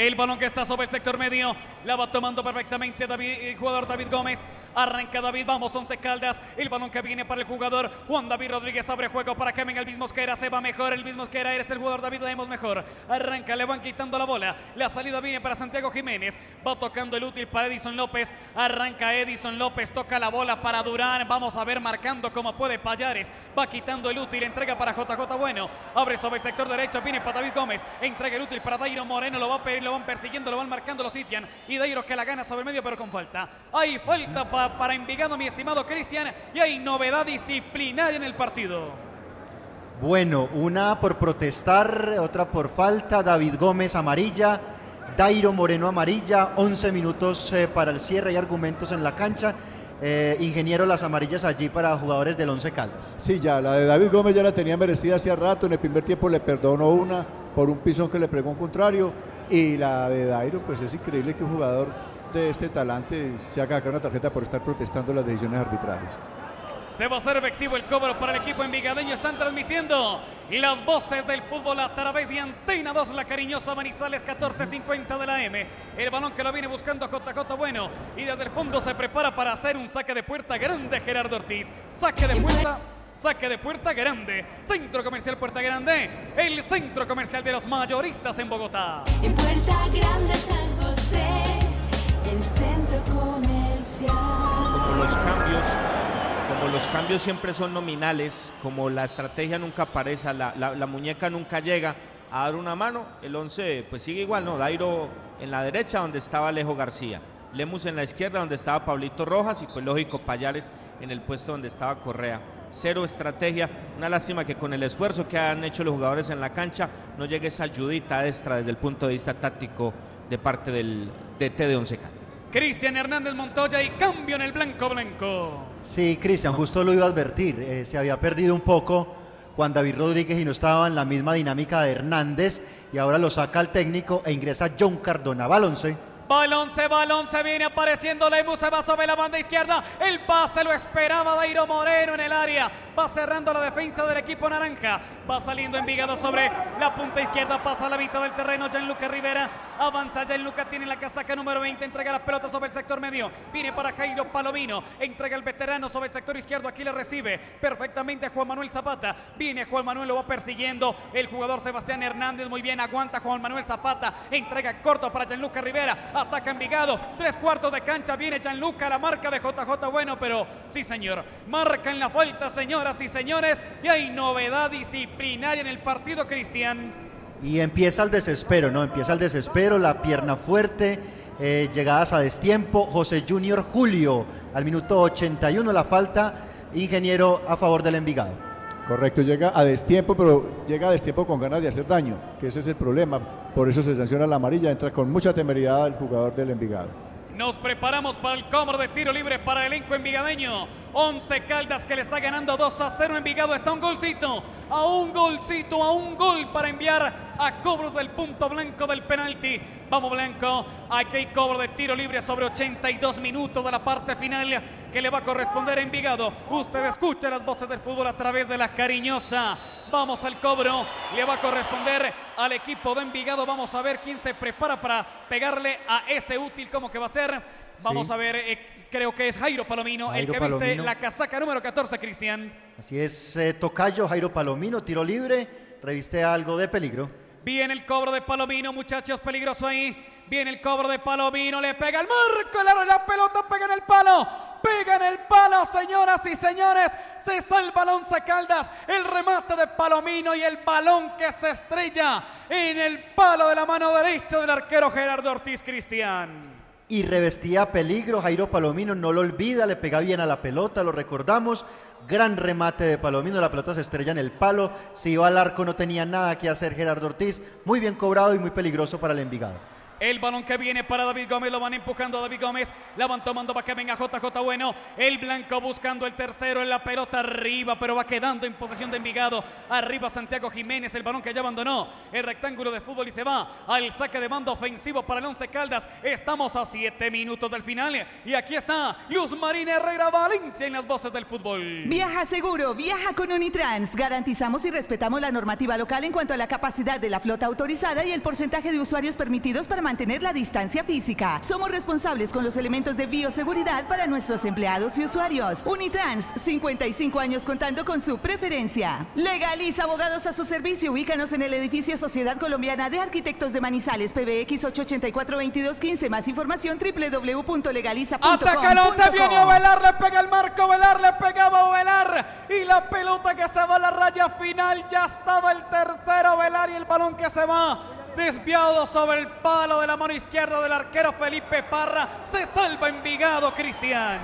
El balón que está sobre el sector medio la va tomando perfectamente David, el jugador David Gómez. Arranca David, vamos, 11 Caldas. El balón que viene para el jugador Juan David Rodríguez abre juego para que venga el mismo Mosquera. Se va mejor, el mismo Mosquera eres el jugador David Lemos mejor. Arranca, le van quitando la bola. La salida viene para Santiago Jiménez. Va tocando el útil para Edison López. Arranca Edison López, toca la bola para Durán. Vamos a ver marcando como puede Payares. Va quitando el útil, entrega para JJ Bueno. Abre sobre el sector derecho, viene para David Gómez. Entrega el útil para Dairo Moreno. Lo va a pedir, lo van persiguiendo, lo van marcando, lo sitian. Y Dairo que la gana sobre el medio, pero con falta. Hay falta pa- para Envigado, mi estimado Cristian. Y hay novedad disciplinaria en el partido. Bueno, una por protestar, otra por falta, David Gómez amarilla, Dairo Moreno amarilla, 11 minutos eh, para el cierre y argumentos en la cancha. Eh, ingeniero, las amarillas allí para jugadores del Once Caldas. Sí, ya, la de David Gómez ya la tenía merecida hacía rato. En el primer tiempo le perdonó una por un pisón que le pregó un contrario. Y la de Dairo, pues es increíble que un jugador de este talante se haga acá una tarjeta por estar protestando las decisiones arbitrales. Se va a hacer efectivo el cobro para el equipo envigadeño. Están transmitiendo las voces del fútbol a través de Antena 2, la cariñosa Manizales 1450 de la M. El balón que lo viene buscando JJ Bueno. Y desde el fondo se prepara para hacer un saque de puerta grande Gerardo Ortiz. Saque de puerta. Saque de Puerta Grande, Centro Comercial Puerta Grande, el centro comercial de los mayoristas en Bogotá. Puerta Grande San José, el centro comercial. como los cambios, como los cambios siempre son nominales, como la estrategia nunca aparece, la, la- la muñeca nunca llega a dar una mano, el 11 pues sigue igual, ¿no? Dairo en la derecha donde estaba Alejo García, Lemus en la izquierda donde estaba Pablito Rojas y pues lógico Payares en el puesto donde estaba Correa. Cero estrategia, una lástima que con el esfuerzo que han hecho los jugadores en la cancha no llegue esa ayudita extra desde el punto de vista táctico de parte del DT de Once Caldas. Cristian Hernández Montoya y cambio en el blanco blanco. Sí, Cristian, justo lo iba a advertir. eh, se había perdido un poco Juan David Rodríguez y no estaba en la misma dinámica de Hernández y ahora lo saca el técnico e ingresa John Cardona Balonce. Balón se, balón se viene apareciendo Lemus, se va sobre la banda izquierda. El pase lo esperaba Dairo Moreno en el área. Va cerrando la defensa del equipo naranja. Va saliendo Envigado sobre la punta izquierda. Pasa a la mitad del terreno. Gianluca Rivera avanza. Gianluca tiene la casaca número 20. Entrega la pelota sobre el sector medio. Viene para Jairo Palomino. Entrega el veterano sobre el sector izquierdo. Aquí le recibe perfectamente a Juan Manuel Zapata. Viene Juan Manuel, lo va persiguiendo. El jugador Sebastián Hernández muy bien. Aguanta Juan Manuel Zapata. Entrega corto para Gianluca Rivera. Ataca Envigado. Tres cuartos de cancha. Viene Gianluca. La marca de JJ Bueno. Pero sí, señor. Marca en la falta, señoras y señores. Y hay novedad disciplinaria en el partido, Cristian. y empieza el desespero, ¿no? Empieza el desespero, la pierna fuerte, eh, llegadas a destiempo. José Junior Julio, al minuto 81, la falta, ingeniero a favor del Envigado. Correcto, llega a destiempo, pero llega a destiempo con ganas de hacer daño, que ese es el problema. Por eso se sanciona la amarilla, entra con mucha temeridad el jugador del Envigado. Nos preparamos para el cómodo de tiro libre para el elenco envigadeño. 11 Caldas que le está ganando 2 a 0 Envigado. Está un golcito, a un golcito, a un gol para enviar a cobros del punto blanco del penalti. Vamos Blanco, aquí hay cobro de tiro libre sobre 82 minutos de la parte final que le va a corresponder a Envigado. Usted escucha las voces del fútbol a través de la cariñosa. Vamos al cobro, le va a corresponder al equipo de Envigado. Vamos a ver quién se prepara para pegarle a ese útil, como que va a ser. Vamos Sí. a ver, eh, creo que es Jairo Palomino, el que viste la casaca número 14, Cristian. Así es, eh, Tocayo, Jairo Palomino, tiro libre, reviste algo de peligro. Viene el cobro de Palomino, muchachos, peligroso ahí. Viene el cobro de Palomino, le pega el marco, el aro la pelota pega en el palo. Pega en el palo, señoras y señores. Se salva el Once Caldas. El remate de Palomino y el balón que se estrella en el palo de la mano derecha del arquero Gerardo Ortiz Cristian. Y revestía peligro, Jairo Palomino no lo olvida, le pega bien a la pelota, lo recordamos. Gran remate de Palomino, la pelota se estrella en el palo. Si iba al arco no tenía nada que hacer Gerardo Ortiz. Muy bien cobrado y muy peligroso para el Envigado. El balón que viene para David Gómez, lo van empujando a David Gómez, la van tomando para que venga JJ Bueno, el blanco buscando el tercero en la pelota arriba, pero va quedando en posesión de Envigado, arriba Santiago Jiménez, el balón que ya abandonó. El rectángulo de fútbol y se va al saque de mando ofensivo para el Once Caldas, estamos a siete minutos del final y aquí está Luz Marina Herrera Valencia en las voces del fútbol. Viaja seguro, viaja con Unitrans. Garantizamos y respetamos la normativa local en cuanto a la capacidad de la flota autorizada y el porcentaje de usuarios permitidos para mantener la distancia física. Somos responsables con los elementos de bioseguridad para nuestros empleados y usuarios. Unitrans, 55 años contando con su preferencia. Legaliza abogados a su servicio. Ubícanos en el edificio Sociedad Colombiana de Arquitectos de Manizales, PBX 884-2215. Más información www.legaliza.com. Ataca el once, viene Ovelar, le pega el marco, Ovelar le pegaba a Ovelar y la pelota que se va a la raya final, ya estaba el tercero Ovelar y el balón que se va desviado sobre el palo de la mano izquierda del arquero Felipe Parra, se salva Envigado Cristian.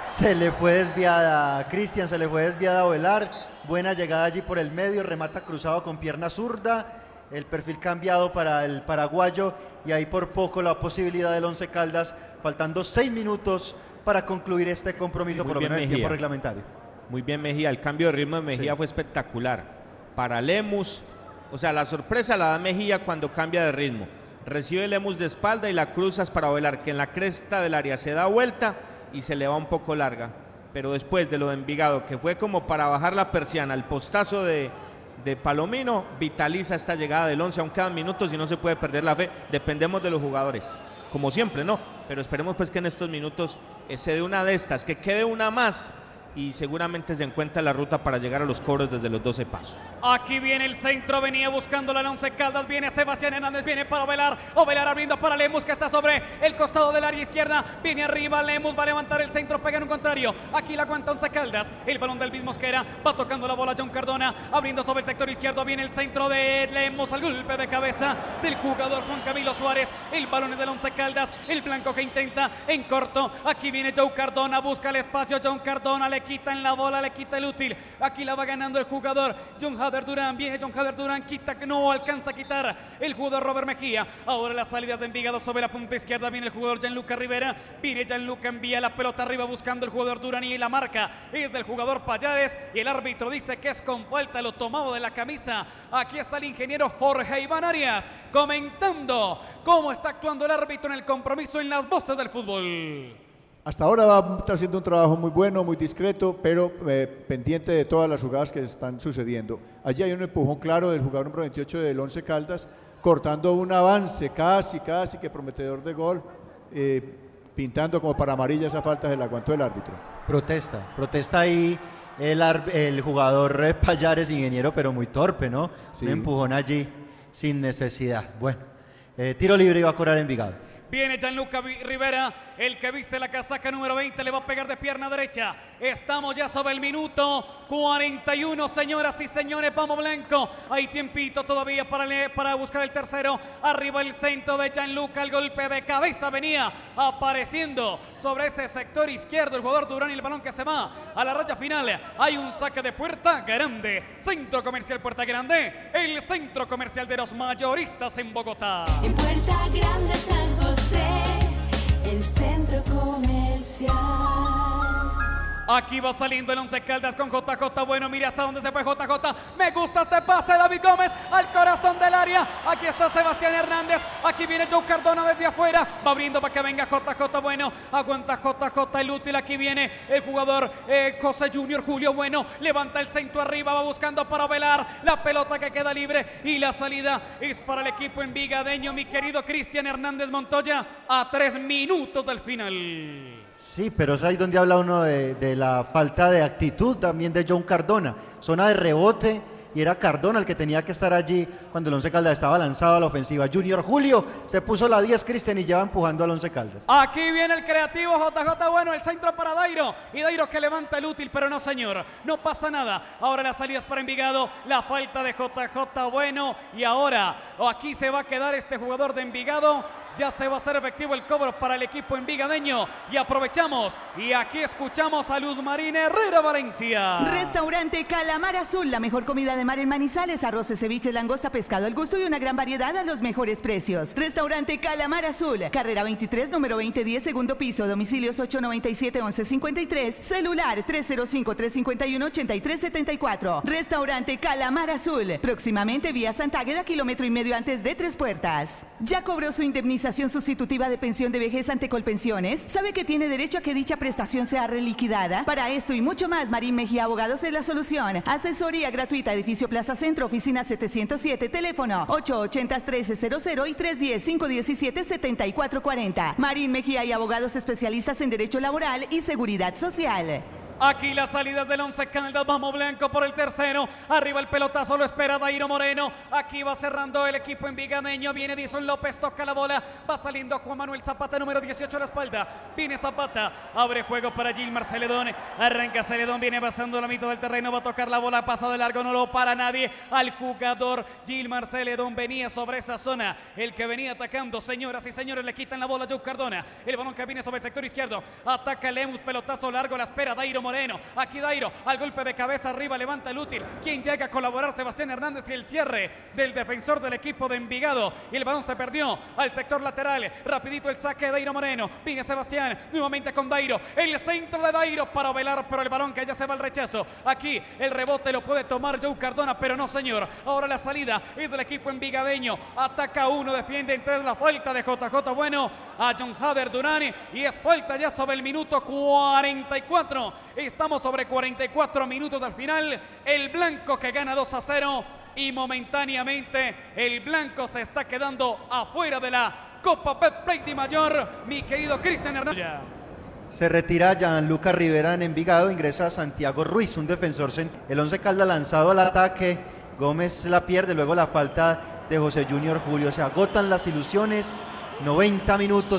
Se le fue desviada a Cristian, se le fue desviada a Ovelar. Buena llegada allí por el medio, remata cruzado con pierna zurda. El perfil cambiado para el paraguayo y ahí por poco la posibilidad del Once Caldas, faltando seis minutos para concluir este compromiso, Muy por lo menos en tiempo reglamentario. Muy bien Mejía, el cambio de ritmo de Mejía Sí. fue espectacular. Para Lemus, o sea, la sorpresa la da Mejía cuando cambia de ritmo. Recibe Lemus de espalda y la cruzas para Velar, que en la cresta del área se da vuelta y se le va un poco larga. Pero después de lo de Envigado, que fue como para bajar la persiana, el postazo de, Palomino, vitaliza esta llegada del 11, aún quedan minutos y no se puede perder la fe. Dependemos de los jugadores, como siempre, ¿no? Pero esperemos pues que en estos minutos eh, se dé una de estas, que quede una más y seguramente se encuentra la ruta para llegar a los cobros desde los 12 pasos. Aquí viene el centro, venía buscando la Once Caldas, viene Sebastián Hernández, viene para Ovelar, Ovelar abriendo para Lemus que está sobre el costado del área izquierda, viene arriba Lemus, va a levantar el centro, pega en un contrario, aquí la aguanta Once Caldas, el balón del mismo Mosquera, va tocando la bola John Cardona, abriendo sobre el sector izquierdo, viene el centro de Lemus al golpe de cabeza del jugador Juan Camilo Suárez, el balón es del Once Caldas, el blanco que intenta en corto, aquí viene Joe Cardona, busca el espacio, John Cardona le quita en la bola, le quita el útil, aquí la va ganando el jugador. John Hader Durán, viene John Hader Durán, quita que no alcanza a quitar el jugador Robert Mejía, ahora las salidas de Envigado sobre la punta izquierda, viene el jugador Gianluca Rivera, viene Gianluca, envía la pelota arriba buscando el jugador Durán y la marca es del jugador Payares y el árbitro dice que es con falta lo tomado de la camisa, aquí está el ingeniero Jorge Iván Arias comentando cómo está actuando el árbitro en el compromiso en las voces del fútbol. Hasta ahora va haciendo un trabajo muy bueno, muy discreto, pero eh, pendiente de todas las jugadas que están sucediendo. Allí hay un empujón claro del jugador número 28 del Once Caldas, cortando un avance casi, casi que prometedor de gol, eh, pintando como para amarilla esa falta se la aguantó el árbitro. Protesta, protesta ahí el, jugador eh, Payares, ingeniero, pero muy torpe, ¿no? Sí. Un empujón allí sin necesidad. Bueno, tiro libre iba a cobrar Envigado. Viene Gianluca Rivera, el que viste la casaca número 20, le va a pegar de pierna derecha. Estamos ya sobre el minuto 41, señoras y señores. Vamos blanco. Hay tiempito todavía para, para buscar el tercero. Arriba el centro de Gianluca. El golpe de cabeza venía apareciendo sobre ese sector izquierdo. El jugador Durán y el balón que se va a la raya final. Hay un saque de puerta grande. Centro comercial Puerta Grande. El centro comercial de los mayoristas en Bogotá. Puerta Grande el centro comercial. Aquí va saliendo el Once Caldas con JJ. Bueno, mira hasta dónde se fue JJ. Me gusta este pase David Gómez al corazón del área. Aquí está Sebastián Hernández. Aquí viene Joe Cardona desde afuera. Va abriendo para que venga JJ. Bueno, aguanta JJ el útil. Aquí viene el jugador eh, José Junior Julio Bueno. Levanta el centro arriba. Va buscando para velar. La pelota que queda libre. Y la salida es para el equipo envigadeño. Mi querido Cristian Hernández Montoya. A tres minutos del final. Sí, pero es ahí donde habla uno de, la falta de actitud también de John Cardona. Zona de rebote y era Cardona el que tenía que estar allí cuando el Once Caldas estaba lanzado a la ofensiva. Junior Julio se puso la 10 Cristian y ya va empujando al Once Caldas. Aquí viene el creativo JJ Bueno, el centro para Dairo. Y Dairo que levanta el útil, pero no señor. No pasa nada. Ahora las salidas para Envigado. La falta de JJ Bueno. Y ahora o aquí se va a quedar este jugador de Envigado. Ya se va a hacer efectivo el cobro para el equipo envigadeño. Y aprovechamos. Y aquí escuchamos a Luz Marina Herrera Valencia. Restaurante Calamar Azul, la mejor comida de mar en Manizales, arroces, ceviche, langosta, pescado al gusto y una gran variedad a los mejores precios. Restaurante Calamar Azul, carrera 23, número 2010, segundo piso, domicilios 897-1153, celular 305-351-8374. Restaurante Calamar Azul, próximamente vía Santágueda, kilómetro y medio antes de Tres Puertas. ¿Ya cobró su indemnización sustitutiva de pensión de vejez ante Colpensiones? ¿Sabe que tiene derecho a que dicha prestación sea reliquidada? Para esto y mucho más, Marín Mejía Abogados es la solución. Asesoría gratuita, edificio Plaza Centro, oficina 707, teléfono 880-1300 y 310-517-7440. Marín Mejía y Abogados especialistas en Derecho Laboral y Seguridad Social. Aquí las salidas del Once Caldas, vamos blanco por el tercero. Arriba el pelotazo, lo espera Dairo Moreno. Aquí va cerrando el equipo envigadeño. Viene Dison López, toca la bola. Va saliendo Juan Manuel Zapata, número 18 a la espalda. Viene Zapata, abre juego para Gilmar Celedón. Arranca Celedón, viene pasando la mitad del terreno. Va a tocar la bola, pasa de largo, no lo para nadie. Al jugador Gilmar Celedón venía sobre esa zona. El que venía atacando, señoras y señores, le quitan la bola a Joe Cardona. El balón que viene sobre el sector izquierdo. Ataca Lemus, pelotazo largo, la espera Dairo Moreno. Aquí Dairo, al golpe de cabeza arriba, levanta el útil. Quien llega a colaborar, Sebastián Hernández y el cierre del defensor del equipo de Envigado. Y el balón se perdió al sector lateral. Rapidito el saque de Dairo Moreno. Viene Sebastián, nuevamente con Dairo. El centro de Dairo para velar, pero el balón que ya se va al rechazo. Aquí el rebote lo puede tomar Joe Cardona, pero no señor. Ahora la salida es del equipo envigadeño. Ataca uno, defiende en tres la falta de JJ Bueno a John Hader Durani. Y es falta ya sobre el minuto 44. Estamos sobre 44 minutos al final. El blanco que gana 2 a 0. Y momentáneamente el blanco se está quedando afuera de la Copa Pep Play de Mayor. Mi querido Cristian Hernández. Se retira Gianluca Rivera en Envigado, ingresa Santiago Ruiz, un defensor. El 11 Caldas lanzado al ataque, Gómez la pierde, luego la falta de José Junior Julio. Se agotan las ilusiones, 90 minutos.